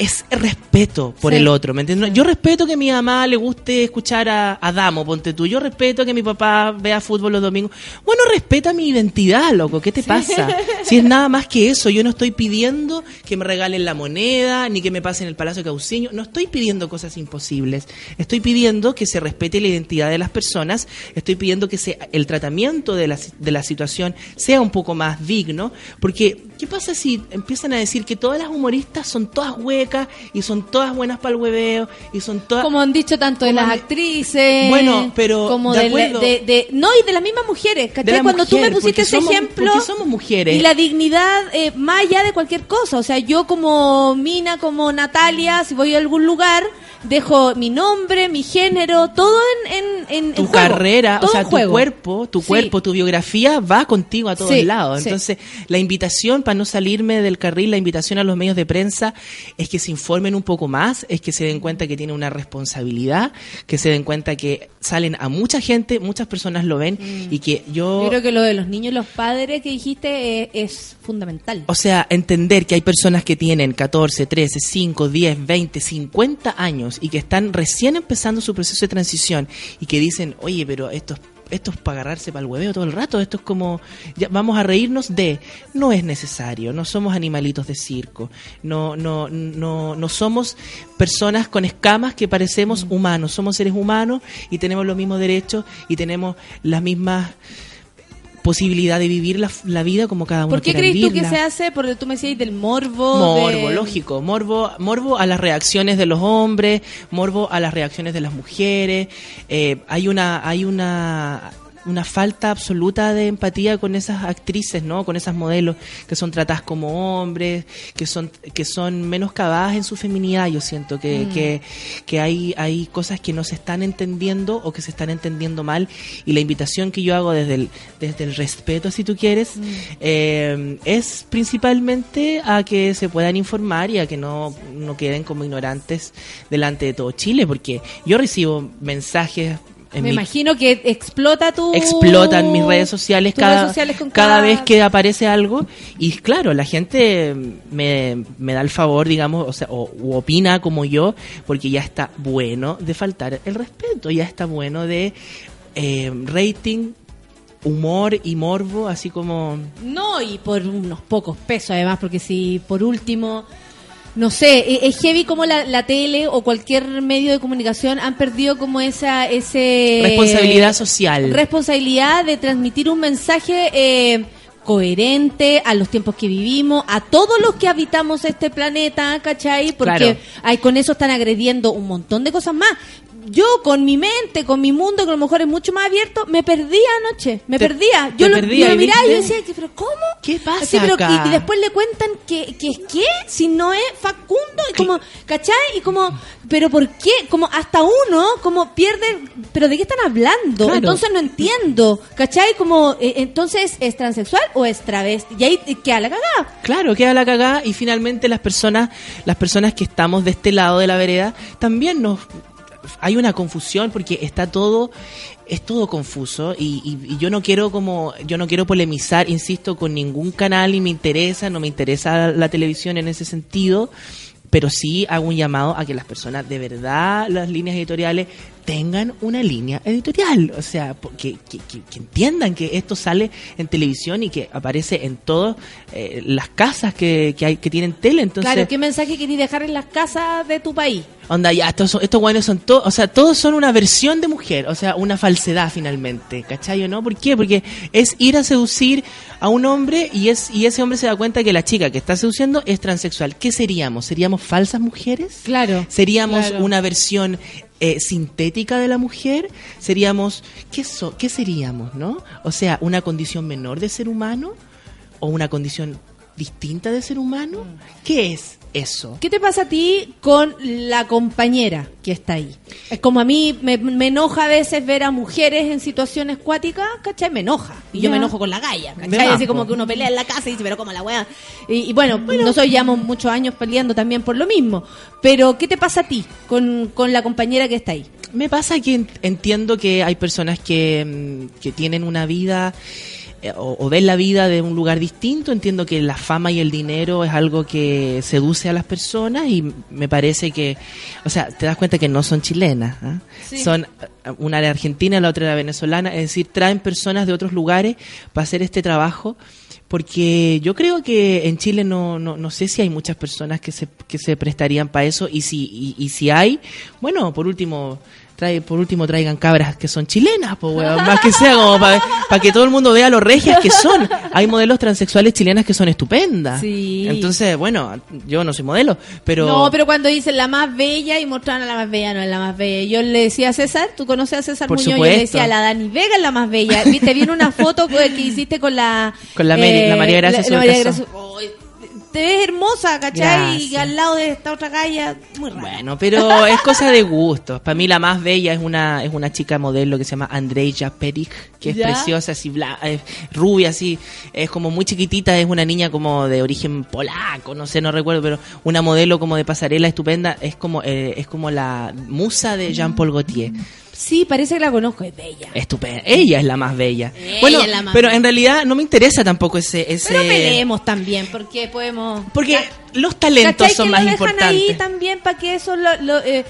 Es respeto por Sí. el otro, ¿me entiendes? Yo respeto que a mi mamá le guste escuchar a, a Damo, ponte tú. Yo respeto que mi papá vea fútbol los domingos. Bueno, respeta mi identidad, loco. ¿Qué te pasa? Si es nada más que eso, yo no estoy pidiendo que me regalen la moneda, ni que me pasen el Palacio de Cauciño. No estoy pidiendo cosas imposibles. Estoy pidiendo que se respete la identidad de las personas. Estoy pidiendo que se, el tratamiento de la, de la situación sea un poco más digno. Porque, ¿qué pasa si empiezan a decir que todas las humoristas son todas huecas y son todas buenas para el hueveo y son todas... Como han dicho tanto de las actrices. Bueno, pero Como de de, No, y de las mismas mujeres. Cuando tú me mujer, pusiste ese somos- ejemplo. porque somos mujeres. Y la dignidad eh, más allá de cualquier cosa. O sea, yo como Mina, como Natalia, si voy a algún lugar, dejo mi nombre, mi género, todo en, en, en tu en juego. carrera, o sea, tu juego. cuerpo, tu Sí. cuerpo, tu biografía va contigo a todos Sí, lados. sí. Entonces, la invitación, para no salirme del carril, la invitación a los medios de prensa es que se informen un poco más, es que se den cuenta que tienen una responsabilidad, que se den cuenta que salen a mucha gente, muchas personas lo ven y que yo... Yo creo que lo de los niños y los padres que dijiste eh, es fundamental. O sea, entender que hay personas que tienen 14, 13, 5, 10, 20, 50 años y que están recién empezando su proceso de transición y que dicen, oye, pero esto es esto es para agarrarse para el hueveo todo el rato, esto es como, ya, vamos a reírnos de, no es necesario, no somos animalitos de circo, no, no, no, no somos personas con escamas que parecemos humanos, somos seres humanos y tenemos los mismos derechos y tenemos las mismas posibilidad de vivir la, la vida como cada uno ¿Por qué crees tú que se hace? Porque tú me decías del morbo. Morbo, de- lógico. Morbo, morbo a las reacciones de los hombres, morbo a las reacciones de las mujeres. Eh, hay una, hay una, una falta absoluta de empatía con esas actrices, ¿no? Con esas modelos que son tratadas como hombres, que son, que son menoscabadas en su feminidad. Yo siento que, Mm. que, que hay, hay cosas que no se están entendiendo o que se están entendiendo mal. Y la invitación que yo hago desde el, desde el respeto, si tú quieres, eh, es principalmente a que se puedan informar y a que no, no queden como ignorantes delante de todo Chile, porque yo recibo mensajes en Me mi- imagino que explota tu. explotan mis redes sociales cada, redes sociales cada cada- vez que aparece algo y claro la gente me, me da el favor digamos o sea o u opina como yo porque ya está bueno de faltar el respeto ya está bueno de eh, rating humor y morbo así como No, y por unos pocos pesos además, porque si por último, no sé, e- es heavy como la, la tele o cualquier medio de comunicación han perdido como esa ese responsabilidad social responsabilidad de transmitir un mensaje eh, coherente a los tiempos que vivimos, a todos los que habitamos este planeta, ¿cachai? Porque Claro. ay, con eso están agrediendo un montón de cosas más. Yo con mi mente, con mi mundo, que a lo mejor es mucho más abierto, me perdía anoche, me Te- perdía. te Yo lo, perdía, yo lo miraba y yo decía, pero ¿cómo? ¿Qué pasa Así, pero, acá? Y, y después le cuentan que, que es qué, si no es Facundo, y como, ¿cachai? Y como, pero ¿por qué? Como hasta uno, como pierde, pero ¿de qué están hablando? Claro. Entonces no entiendo, ¿cachai? Como, eh, entonces, ¿es transexual o es travesti? Y ahí eh, queda la cagada. Claro, queda la cagada y finalmente las personas, las personas que estamos de este lado de la vereda, también nos hay una confusión porque está todo es todo confuso y, y- y yo no quiero como yo no quiero polemizar insisto con ningún canal y me interesa no me interesa la televisión en ese sentido pero sí hago un llamado a que las personas de verdad las líneas editoriales tengan una línea editorial o sea que, que- que- que entiendan que esto sale en televisión y que aparece en todas eh, las casas que, que hay que tienen tele entonces claro, ¿qué mensaje querés dejar en las casas de tu país? Onda, ya, estos, estos guanes son todos, o sea, todos son una versión de mujer, o sea, una falsedad finalmente, ¿cachai o no? ¿Por qué? Porque es ir a seducir a un hombre y es y ese hombre se da cuenta que la chica que está seduciendo es transexual. ¿Qué seríamos? ¿Seríamos falsas mujeres? Claro. ¿Seríamos Claro. una versión eh, sintética de la mujer? ¿Seríamos, qué, so- qué seríamos, no? O sea, una condición menor de ser humano o una condición distinta de ser humano? ¿Qué es eso? ¿Qué te pasa a ti con la compañera que está ahí? Es como a mí me, me enoja a veces ver a mujeres en situaciones cuáticas, ¿cachai? Me enoja. Y yo me enojo con la galla, ¿cachai? Así como que uno pelea en la casa y dice, pero como la wea. Y, y bueno, nosotros llevamos muchos años peleando también por lo mismo. Pero, ¿qué te pasa a ti con, con la compañera que está ahí? Me pasa que en- entiendo que hay personas que, mm, que tienen una vida o, o ven la vida de un lugar distinto. Entiendo que la fama y el dinero es algo que seduce a las personas y me parece que, o sea, te das cuenta que no son chilenas. ¿ah? Sí. Son eh, una era argentina, la otra era venezolana. Es decir, traen personas de otros lugares para hacer este trabajo. Porque yo creo que en Chile no, no, no sé si hay muchas personas que se, que se prestarían para eso y si, y, y si hay, bueno, por último, trae, por último traigan cabras que son chilenas, pues weón, más que sea como para que todo el mundo vea lo regias que son. Hay modelos transexuales chilenas que son estupendas. Sí. Entonces, bueno, yo no soy modelo, pero... No, pero cuando dicen la más bella y mostraron a la más bella, no es la más bella. Yo le decía a César, ¿tú conoces a César Por Muñoz? Yo supuesto. le decía, la Dani Vega es la más bella. Viste, viene una foto que que hiciste con la... eh, Con la Mary- la María Gracia la- la María. Gracia. Te ves hermosa, ¿cachai? Y al lado de esta otra galla, muy rara. Bueno, pero es cosa de gustos. Para mí la más bella es una es una chica modelo que se llama Andreja Perich, que es ¿Ya? preciosa, así bla, es rubia, así, es como muy chiquitita, es una niña como de origen polaco, no sé, no recuerdo, pero una modelo como de pasarela estupenda, es como eh, es como la musa de Jean Paul Gaultier. Sí, parece que la conozco, es bella. Estupenda. Ella es la más bella. Ella bueno, es la más pero bella. en realidad no me interesa tampoco ese ese Pero peleemos también, porque podemos... porque los talentos ¿Cachai son que más lo dejan ahí también para que eso lo, lo, eh,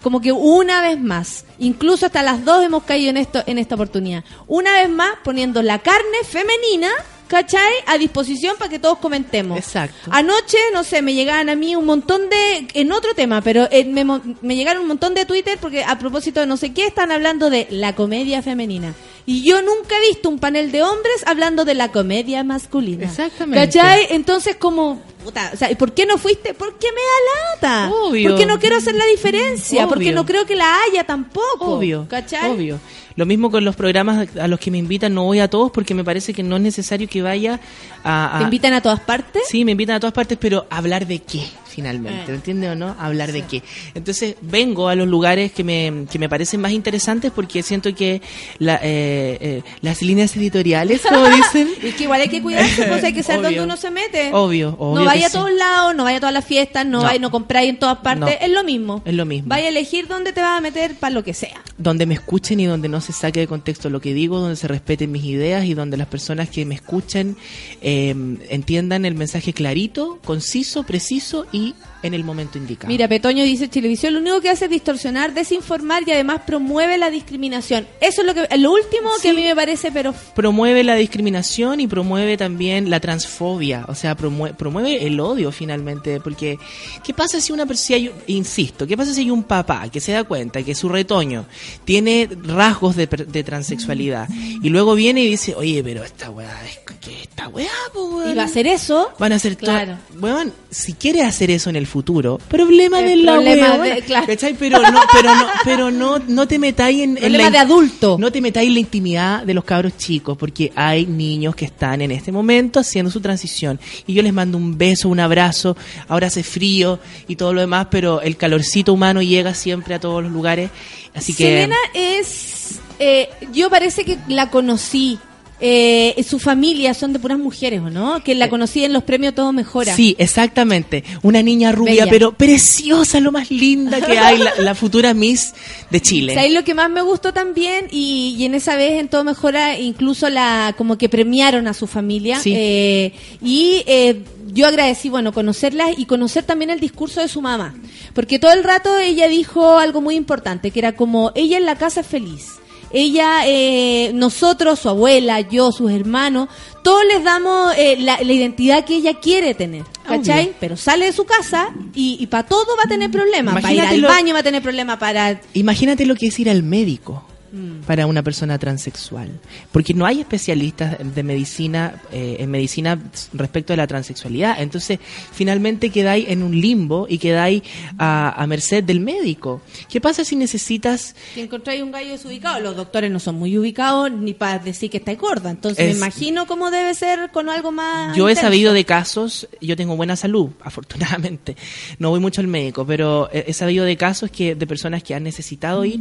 como que una vez más, incluso hasta las dos hemos caído en esto en esta oportunidad. Una vez más poniendo la carne femenina, ¿cachai? A disposición para que todos comentemos. Exacto. Anoche, no sé, me llegaban a mí un montón de en otro tema, pero eh, me, me llegaron un montón de Twitter porque a propósito de no sé qué están hablando de la comedia femenina. Y yo nunca he visto un panel de hombres hablando de la comedia masculina. Exactamente. ¿Cachai? Entonces, como, puta, o sea, ¿y por qué no fuiste? Porque me da lata. Obvio. Porque no quiero hacer la diferencia. Porque Obvio. no creo que la haya tampoco. Obvio, ¿Cachai? obvio. Lo mismo con los programas a los que me invitan, no voy a todos porque me parece que no es necesario que vaya a... a- ¿Te invitan a todas partes? Sí, me invitan a todas partes, pero ¿hablar de qué? Finalmente, Eh. ¿me entiendes o no? ¿Hablar de qué? Entonces vengo a los lugares que me, que me parecen más interesantes porque siento que la, eh, eh, las líneas editoriales, como dicen, Es que igual hay que cuidarse, pues hay que saber dónde uno se mete. Obvio, obvio No vaya a sí. todos lados, no vaya a todas las fiestas, no, No. vaya, no compráis en todas partes. No. Es lo mismo. es lo mismo. Vaya a elegir dónde te vas a meter para lo que sea. donde me escuchen y donde no se saque de contexto lo que digo, donde se respeten mis ideas y donde las personas que me escuchen eh, entiendan el mensaje clarito, conciso, preciso y en el momento indicado. Mira, Petoño dice Televisión lo único que hace es distorsionar, desinformar y además promueve la discriminación. Eso es lo que lo último que a mí me parece, pero promueve la discriminación y promueve también la transfobia, o sea, promueve, promueve el odio finalmente, porque ¿qué pasa si una persona, insisto, qué pasa si hay un papá que se da cuenta que su retoño tiene rasgos de, de transexualidad y luego viene y dice, oye, pero esta weá, es que esta weá, po, weón". y va a hacer eso. Van a hacer todo. Weón, si quiere hacer eso en el futuro, problema El de la problema weona, de- claro. ¿cachai? Pero no, pero no, pero no, no te metáis en, en Problema la de adulto. no te metáis en la intimidad de los cabros chicos, porque hay niños que están en este momento haciendo su transición. Y yo les mando un beso, un abrazo. Ahora hace frío y todo lo demás, pero el calorcito humano llega siempre a todos los lugares. Así que. Selena es eh, yo parece que la conocí. Eh, su familia son de puras mujeres, ¿o no? Que la conocí en los premios Todo Mejora. Sí, exactamente. Una niña rubia, Bella. pero preciosa, lo más linda que hay, la, la futura Miss de Chile. ¿Sabes lo que más me gustó también? Y, y en esa vez en Todo Mejora incluso la como que premiaron a su familia. Sí. Eh, y eh, yo agradecí, bueno, conocerla y conocer también el discurso de su mamá. Porque todo el rato ella dijo algo muy importante, que era como, ella en la casa es feliz. Ella, eh, nosotros, su abuela, yo, sus hermanos, todos les damos eh, la, la identidad que ella quiere tener, ¿cachai? Obvio. Pero sale de su casa y, y para todo va a tener problemas. Para ir al baño va a tener problemas, para Imagínate lo que es ir al médico Mm. para una persona transexual. Porque no hay especialistas de medicina, eh, en medicina respecto de la transexualidad. Entonces, finalmente quedáis en un limbo y quedáis a, a merced del médico. ¿Qué pasa si necesitas Si encontráis un gallo desubicado, los doctores no son muy ubicados ni para decir que estáis gorda. Entonces Es- me imagino cómo debe ser con algo más. Yo he sabido de casos, yo tengo buena salud, afortunadamente. No voy mucho al médico, pero he sabido de casos que de personas que han necesitado ir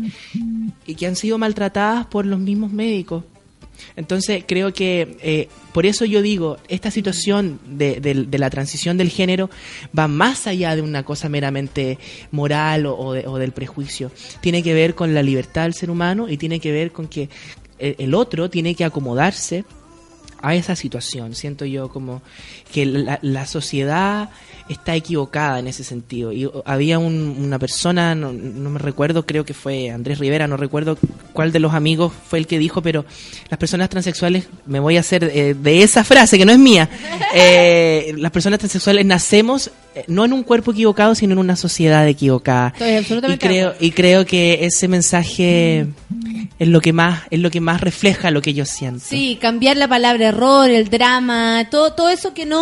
y que han sido maltratadas por los mismos médicos. Entonces creo que eh, por eso yo digo, esta situación de, la transición del género va más allá de una cosa meramente moral o, de- del prejuicio. Tiene que ver con la libertad del ser humano y tiene que ver con que el- el otro tiene que acomodarse a esa situación. Siento yo como que la, la sociedad está equivocada en ese sentido. Y había un- una persona, no, no me recuerdo, creo que fue Andrés Rivera, no recuerdo cuál de los amigos fue el que dijo, pero las personas transexuales, me voy a hacer eh, de esa frase que no es mía, eh, las personas transexuales nacemos eh, no en un cuerpo equivocado, sino en una sociedad equivocada. Y creo, y creo que ese mensaje es lo que más, es lo que más refleja lo que yo siento. Sí, cambiar la palabra error, el drama, todo, todo eso que no.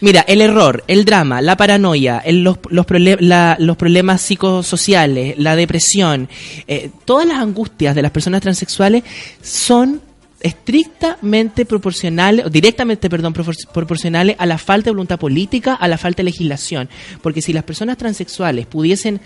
Mira, el error, el drama, la paranoia, el- los, los, la- los problemas psicosociales, la depresión, eh, todas las angustias de las personas transexuales son estrictamente proporcionales, directamente, perdón, propor- proporcionales a la falta de voluntad política, a la falta de legislación. Porque si las personas transexuales pudiesen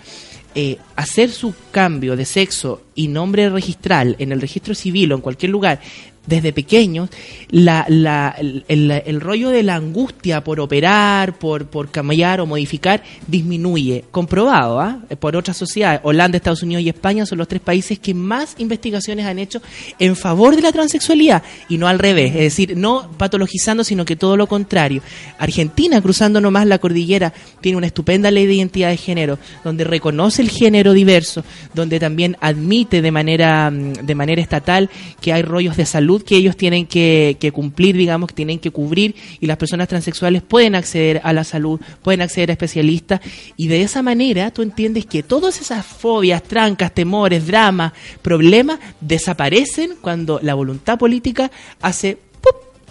eh, hacer su cambio de sexo y nombre registral en el registro civil o en cualquier lugar desde pequeños, la, la- el, rollo de la angustia por operar, por, por cambiar o modificar, disminuye. Comprobado, ¿ah? Por otras sociedades. Holanda, Estados Unidos y España son los tres países que más investigaciones han hecho en favor de la transexualidad y no al revés. Es decir, no patologizando, sino que todo lo contrario. Argentina, cruzando nomás la cordillera, tiene una estupenda ley de identidad de género, donde reconoce el género diverso, donde también admite de manera, mm, de manera estatal que hay rollos de salud que ellos tienen que, que cumplir, digamos, que tienen que cubrir y las personas transexuales pueden acceder a la salud, pueden acceder a especialistas y de esa manera tú entiendes que todas esas fobias, trancas, temores, dramas, problemas desaparecen cuando la voluntad política hace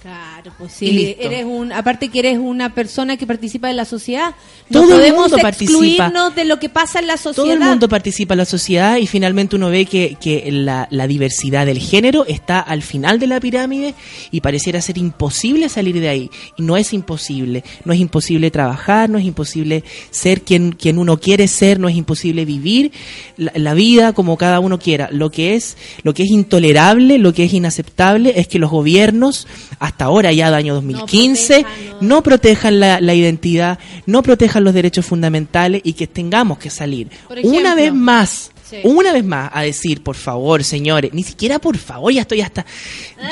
Claro, pues sí, eres un, aparte que eres una persona que participa en la sociedad. No Todo el podemos mundo participa. excluirnos de lo que pasa en la sociedad. Todo el mundo participa en la sociedad y finalmente uno ve que, que la, la diversidad del género está al final de la pirámide y pareciera ser imposible salir de ahí. Y no es imposible. No es imposible trabajar, no es imposible ser quien, quien uno quiere ser, no es imposible vivir la, la vida como cada uno quiera. Lo que es, lo que es intolerable, lo que es inaceptable es que los gobiernos, hasta ahora ya de año 2015, no protejan la, la identidad, no protejan los derechos fundamentales y que tengamos que salir ejemplo, una vez más. Sí. Una vez más a decir, por favor, señores, ni siquiera por favor, ya estoy hasta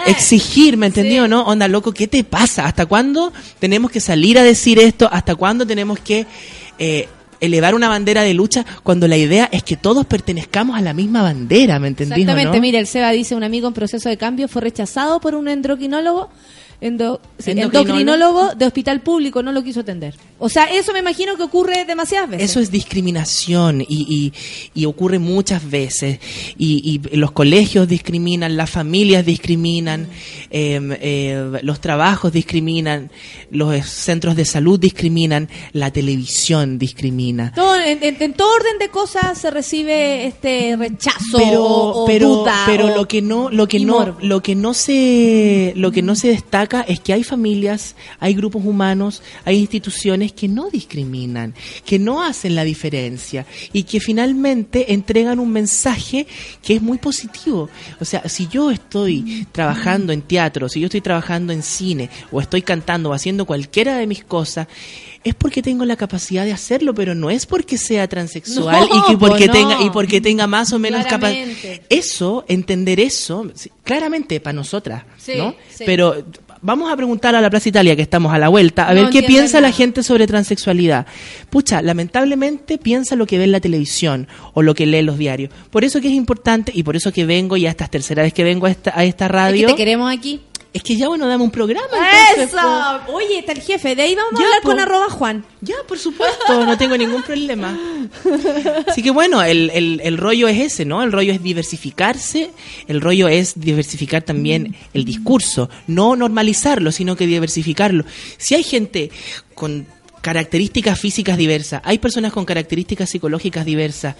exigir, ¿me entendió? ¿No? Onda, loco, ¿qué te pasa? ¿Hasta cuándo tenemos que salir a decir esto? ¿Hasta cuándo tenemos que eh, elevar una bandera de lucha cuando la idea es que todos pertenezcamos a la misma bandera, ¿me entendí? Exactamente, no? mira, el Seba dice, un amigo en proceso de cambio fue rechazado por un endocrinólogo, endo- sí, Endocrinólogo. de hospital público, no lo quiso atender. O sea, eso me imagino que ocurre demasiadas veces. Eso es discriminación y, y- y ocurre muchas veces. Y, y los colegios discriminan, las familias discriminan, eh, eh, los trabajos discriminan, los centros de salud discriminan, la televisión discrimina. Todo- en, en- en todo orden de cosas se recibe este rechazo pero o, o pero duda pero o- lo que no lo que no morbo. lo que no se lo que no se destaca es que hay familias hay grupos humanos hay instituciones que no discriminan que no hacen la diferencia y que finalmente entregan un mensaje que es muy positivo. O sea si yo estoy trabajando en teatro si yo estoy trabajando en cine o estoy cantando o haciendo cualquiera de mis cosas es porque tengo la capacidad de hacerlo, pero no es porque sea transexual No, y que porque no. tenga y porque tenga más o menos capacidad. Eso, entender eso, claramente para nosotras, Sí, ¿no? sí. Pero vamos a preguntar a la Plaza Italia que estamos a la vuelta, a No ver qué piensa la gente sobre transexualidad. Pucha, lamentablemente piensa lo que ve en la televisión o lo que lee en los diarios. Por eso que es importante y por eso que vengo y hasta es tercera vez que vengo a esta, a esta Es que radio. te queremos aquí. Es que ya bueno, dame un programa. entonces, Eso. po. Oye, está el jefe. De ahí vamos a hablar con arroba Juan. Ya, por supuesto, no tengo ningún problema. Así que bueno, el, el, el rollo es ese, ¿no? El rollo es diversificarse, el rollo es diversificar también el discurso, no normalizarlo, sino que diversificarlo. Si hay gente con características físicas diversas, hay personas con características psicológicas diversas,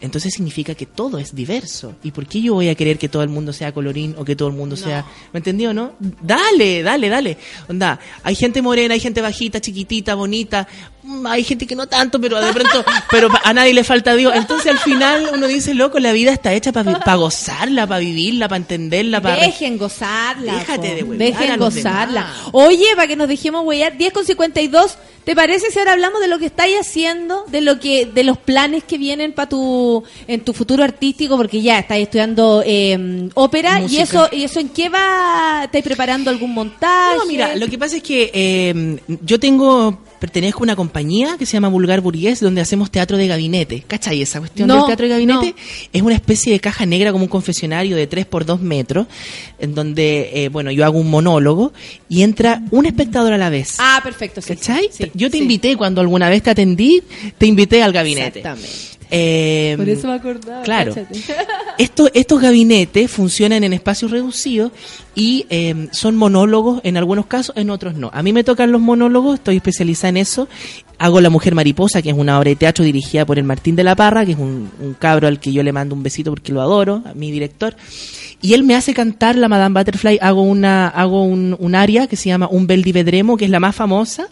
entonces significa que todo es diverso. ¿Y por qué yo voy a querer que todo el mundo sea colorín o que todo el mundo sea... ¿Me entendió, no? Dale, dale, dale. Onda, hay gente morena, hay gente bajita, chiquitita, bonita. Mm, Hay gente que no tanto, pero de pronto, pero a nadie le falta Dios. Entonces al final uno dice, loco, la vida está hecha para gozarla, para vivirla, para entenderla, para... Dejen gozarla. Déjate po. de huevear a Dejen gozarla. Oye, para que nos dejemos huellar, 10 con 52. ¿Te parece si ahora hablamos de lo que estáis haciendo, de lo que, de los planes que vienen para tu, en tu futuro artístico, porque ya estáis estudiando eh, ópera y eso, y eso en qué va, estáis preparando algún montaje? No, mira, lo que pasa es que eh, yo tengo, pertenezco a una compañía que se llama Vulgar Burgués, donde hacemos teatro de gabinete. ¿Cachai esa cuestión No, del teatro de gabinete? no. Es una especie de caja negra como un confesionario de 3 por 2 metros, en donde, eh, bueno, yo hago un monólogo y entra un espectador a la vez. Ah, perfecto, sí. ¿Cachai? sí, yo te sí. invité cuando alguna vez te atendí, te invité al gabinete. Exactamente. Eh, Por eso me acordaba. Claro. Estos, estos gabinetes funcionan en espacios reducidos y eh, son monólogos en algunos casos, en otros no. A mí me tocan los monólogos, estoy especializada en eso. Hago La Mujer Mariposa, que es una obra de teatro dirigida por el Martín de la Parra, que es un, un cabro al que yo le mando un besito porque lo adoro, a mi director. Y él me hace cantar la Madame Butterfly. Hago una hago un, un aria que se llama Un bel di vedremo, que es la más famosa.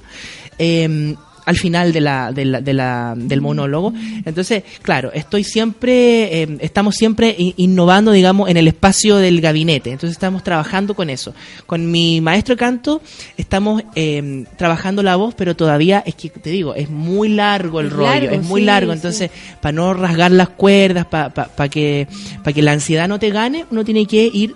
eh, al final de la, de la- de la- del monólogo. Entonces, claro, estoy siempre, eh, estamos siempre innovando, digamos, en el espacio del gabinete. Entonces estamos trabajando con eso. Con mi maestro de canto estamos eh, trabajando la voz, pero todavía es que te digo, es muy largo el Es rollo, largo, es muy sí, largo. sí. Entonces, para no rasgar las cuerdas, para que, para que la ansiedad no te gane, uno tiene que ir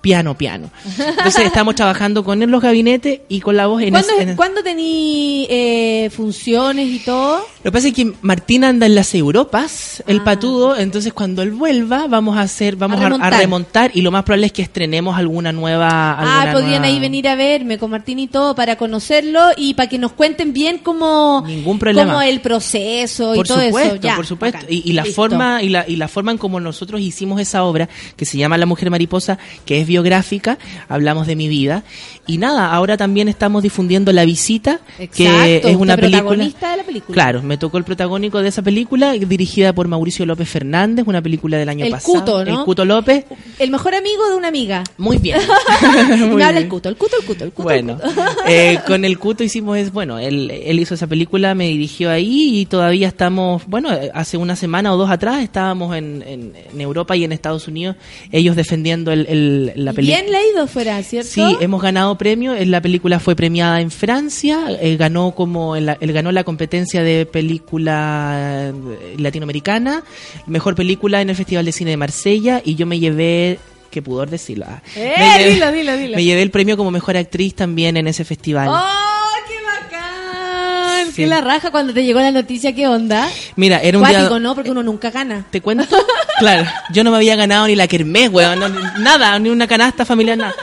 piano piano. Entonces estamos trabajando con los gabinetes y con la voz en, ¿Cuándo, es- en- ¿cuándo tení eh, funciones y todo. Lo que pasa es que Martín anda en las Europas, el Ah. patudo, entonces cuando él vuelva vamos a hacer, vamos A a, a remontar. y lo más probable es que estrenemos alguna nueva. Ah, alguna podrían nueva- ahí venir a verme con Martín y todo para conocerlo y para que nos cuenten bien cómo, Ningún problema. cómo el proceso y todo supuesto, eso. Ya, por supuesto. bacán. Y, y la Listo. forma y la, y la forma en como nosotros hicimos esa obra que se llama La Mujer Mariposa, que es biográfica, hablamos de mi vida. Y nada, ahora también estamos difundiendo La Visita, que es una película. de la película. Claro, me tocó el protagónico de esa película, dirigida por Mauricio López Fernández, una película del año El pasado. Cuto, ¿no? El Cuto López. El mejor amigo de una amiga. Muy bien. Muy me habla el cuto, el cuto, el cuto, el cuto. Bueno, eh, con el Cuto hicimos, es bueno, él, él hizo esa película, me dirigió ahí y todavía estamos, bueno, hace una semana o dos atrás estábamos en, en- en Europa y en Estados Unidos, ellos defendiendo el, el- la película. Bien leído fuera, ¿cierto? Sí, hemos ganado premio. La película fue premiada en Francia. eh, ganó como él ganó la competencia de película eh, latinoamericana, mejor película en el Festival de Cine de Marsella y yo me llevé qué pudor decirlo. ah, Eh, me, llevé, dilo, dilo, dilo. me llevé el premio como mejor actriz también en ese festival. ¡Oh, qué bacán! Sí. ¡Qué la raja cuando te llegó la noticia! ¿Qué onda? Mira, era un Cuático, día ¿no? Porque uno nunca gana. ¿Te cuento? Claro, yo no me había ganado ni la kermés, weón, no, nada, ni una canasta familiar, nada.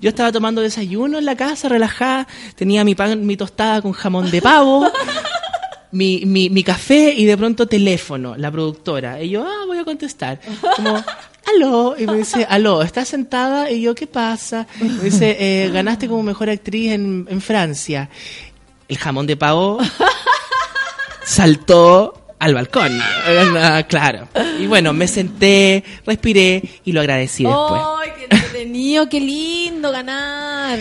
Yo estaba tomando desayuno en la casa, relajada, tenía mi pan, mi tostada con jamón de pavo, mi, mi, mi café y de pronto teléfono, la productora. Y yo, ah, voy a contestar. Como, aló, y me dice, aló, ¿estás sentada? Y yo, ¿qué pasa? Me dice, eh, ganaste como mejor actriz en, en Francia. El jamón de pavo saltó al balcón. Ah, claro. Y bueno, me senté, respiré y lo agradecí después. ¡Ay, qué entretenido! ¡Qué lindo ganar!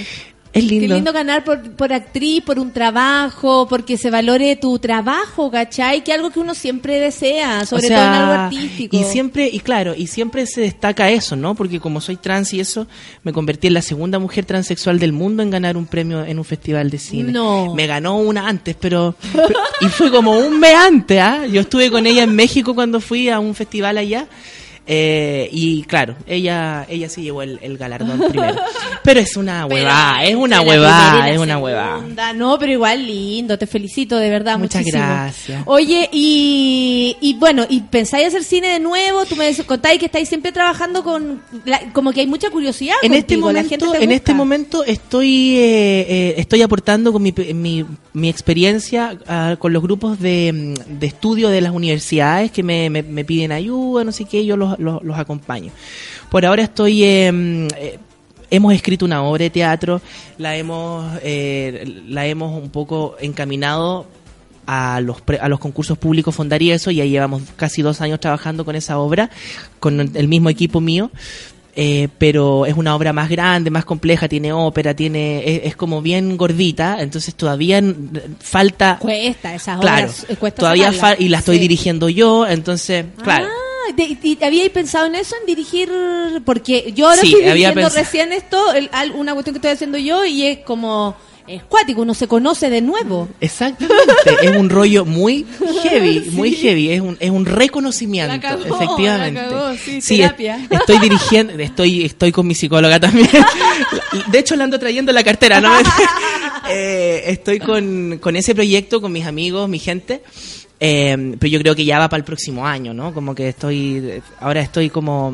Es lindo. Qué lindo ganar por, por actriz, por un trabajo, porque se valore tu trabajo, ¿cachai? Que algo que uno siempre desea, sobre O sea, todo en algo artístico. Y siempre, y claro, y siempre se destaca eso, ¿no? Porque como soy trans y eso, me convertí en la segunda mujer transexual del mundo en ganar un premio en un festival de cine. No. Me ganó una antes, pero, pero- y fue como un mes antes, ¿ah? Yo estuve con ella en México cuando fui a un festival allá. Eh, y claro, ella ella sí llevó el, el galardón primero. Pero es una huevada, es una huevada, es una huevada. No, pero igual lindo, te felicito de verdad Muchas muchísimo. gracias. Oye, y, y bueno, ¿y pensáis hacer cine de nuevo? Tú me contáis que estáis siempre trabajando con... la- como que hay mucha curiosidad en este contigo, la gente momento te en este momento estoy eh, eh, estoy aportando con mi, mi, mi experiencia ah, con los grupos de, mm, de estudio de las universidades que me, me- me piden ayuda no sé qué yo los, los, los acompaño por ahora estoy eh, mm, eh, hemos escrito una obra de teatro la hemos eh, la hemos un poco encaminado a los, pre- a los concursos públicos Fondarieso, ya llevamos casi dos años trabajando con esa obra, con el mismo equipo mío, eh, pero es una obra más grande, más compleja, tiene ópera, tiene es, es como bien gordita, entonces todavía falta... Cuesta esas obras, eh, cuesta todavía fa- y la estoy Sí. dirigiendo yo, entonces, claro. Ah, ¿habíais pensado en eso, en dirigir? Porque yo ahora Sí, estoy dirigiendo recién esto, el- al- una cuestión que estoy haciendo yo, y es como... Es cuático, uno se conoce de nuevo. Exactamente, es un rollo muy heavy, Sí. muy heavy, es un, es un reconocimiento, La cagó, efectivamente. la cagó, sí, es- estoy dirigiendo, estoy, estoy con mi psicóloga también. De hecho, la ando trayendo en la cartera, ¿no? Eh, estoy con, con ese proyecto, con mis amigos, mi gente. Eh, pero yo creo que ya va para el próximo año, ¿no? Como que estoy, ahora estoy como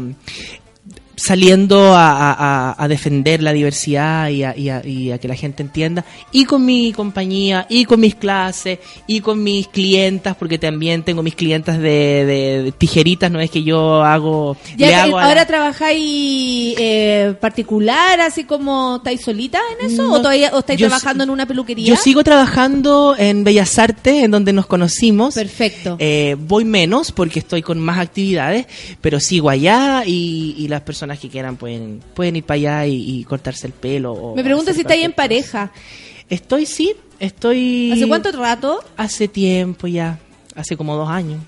saliendo a, a- a- a defender la diversidad y a, y a- y a que la gente entienda, y con mi compañía, y con mis clases, y con mis clientas, porque también tengo mis clientas de, de- de tijeritas, no es que yo hago... Ya le que hago a la- ahora trabajáis eh, particular, así como estáis solita en eso, o todavía o estáis trabajando en una peluquería. Yo sigo trabajando en Bellas Artes, en donde nos conocimos. Perfecto. Eh, voy menos porque estoy con más actividades, pero sigo allá y, y las personas que quieran pueden, pueden ir para allá y, y cortarse el pelo. o Me pregunto si estáis en pareja. Estoy, sí, estoy... ¿Hace cuánto rato? Hace tiempo ya, hace como dos años.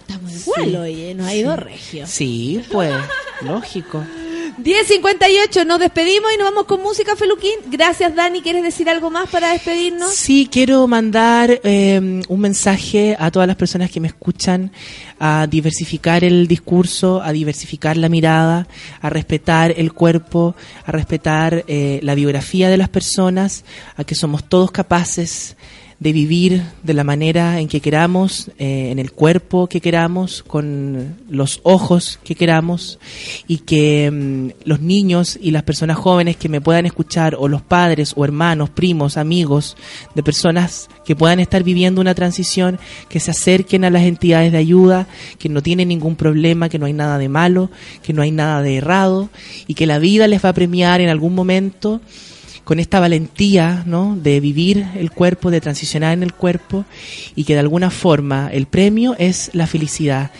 Estamos igual, oye, nos ha ido regio. Sí, pues, lógico. 10.58, nos despedimos y nos vamos con música, Feluquín. Gracias, Dani. ¿Quieres decir algo más para despedirnos? Sí, quiero mandar eh, un mensaje a todas las personas que me escuchan a diversificar el discurso, a diversificar la mirada, a respetar el cuerpo, a respetar eh, la biografía de las personas, a que somos todos capaces de vivir de la manera en que queramos, eh, en el cuerpo que queramos, con los ojos que queramos y que mm, los niños y las personas jóvenes que me puedan escuchar o los padres o hermanos, primos, amigos de personas que puedan estar viviendo una transición, que se acerquen a las entidades de ayuda, que no tienen ningún problema, que no hay nada de malo, que no hay nada de errado y que la vida les va a premiar en algún momento con esta valentía, ¿no? De vivir el cuerpo, de transicionar en el cuerpo y que de alguna forma el premio es la felicidad.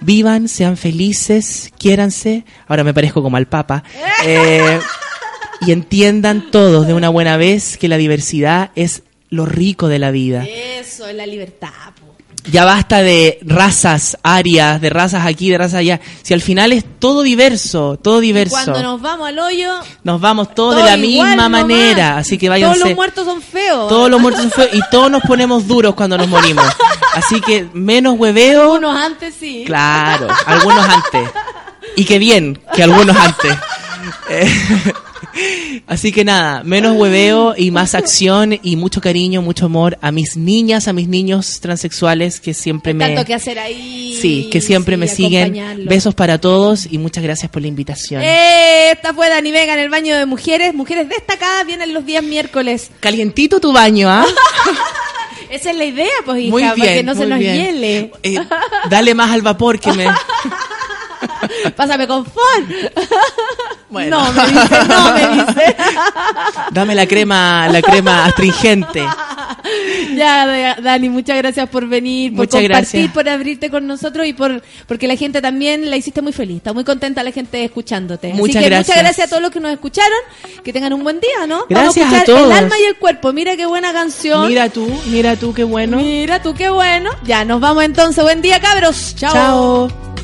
Vivan, sean felices, quiéranse. Ahora me parezco como al Papa. Eh, y entiendan todos de una buena vez que la diversidad es lo rico de la vida. Eso es la libertad. Ya basta de razas, áreas, de razas aquí, de razas allá. Si al final es todo diverso, todo diverso. Cuando nos vamos al hoyo, Nos vamos todos de la igual misma nomás. manera. Así que váyanse. todos los muertos son feos. Todos los muertos son feos y todos nos ponemos duros cuando nos morimos. Así que menos hueveo. Unos antes sí. Claro, algunos antes. Y qué bien que algunos antes. Eh, Así que nada, menos hueveo y más acción y mucho cariño, mucho amor a mis niñas, a mis niños transexuales que siempre me... Tanto que hacer ahí. Sí, que siempre sí, me siguen. Besos para todos y muchas gracias por la invitación. Eh, Esta fue Dani Vega en el baño de mujeres. Mujeres destacadas vienen los días miércoles. Calientito tu baño, ¿ah? Esa es la idea, pues, hija, Muy para que bien, no se nos bien. hiele. Eh, dale más al vapor que me... Pásame confort. Bueno. No, me dice, no, me dice. Dame la crema, la crema astringente. Ya, Da- Dani, muchas gracias por venir, por Muchas compartir, gracias. por abrirte con nosotros y por porque la gente también la hiciste muy feliz. Está muy contenta la gente escuchándote. Muchas Así que gracias. muchas gracias a todos los que nos escucharon. Que tengan un buen día, ¿no? Gracias Vamos a a escuchar todos. El alma y el cuerpo. Mira qué buena canción. Mira tú, mira tú, qué bueno. Mira tú, qué bueno. Ya, nos vamos entonces. Buen día, cabros. Chao. Chao.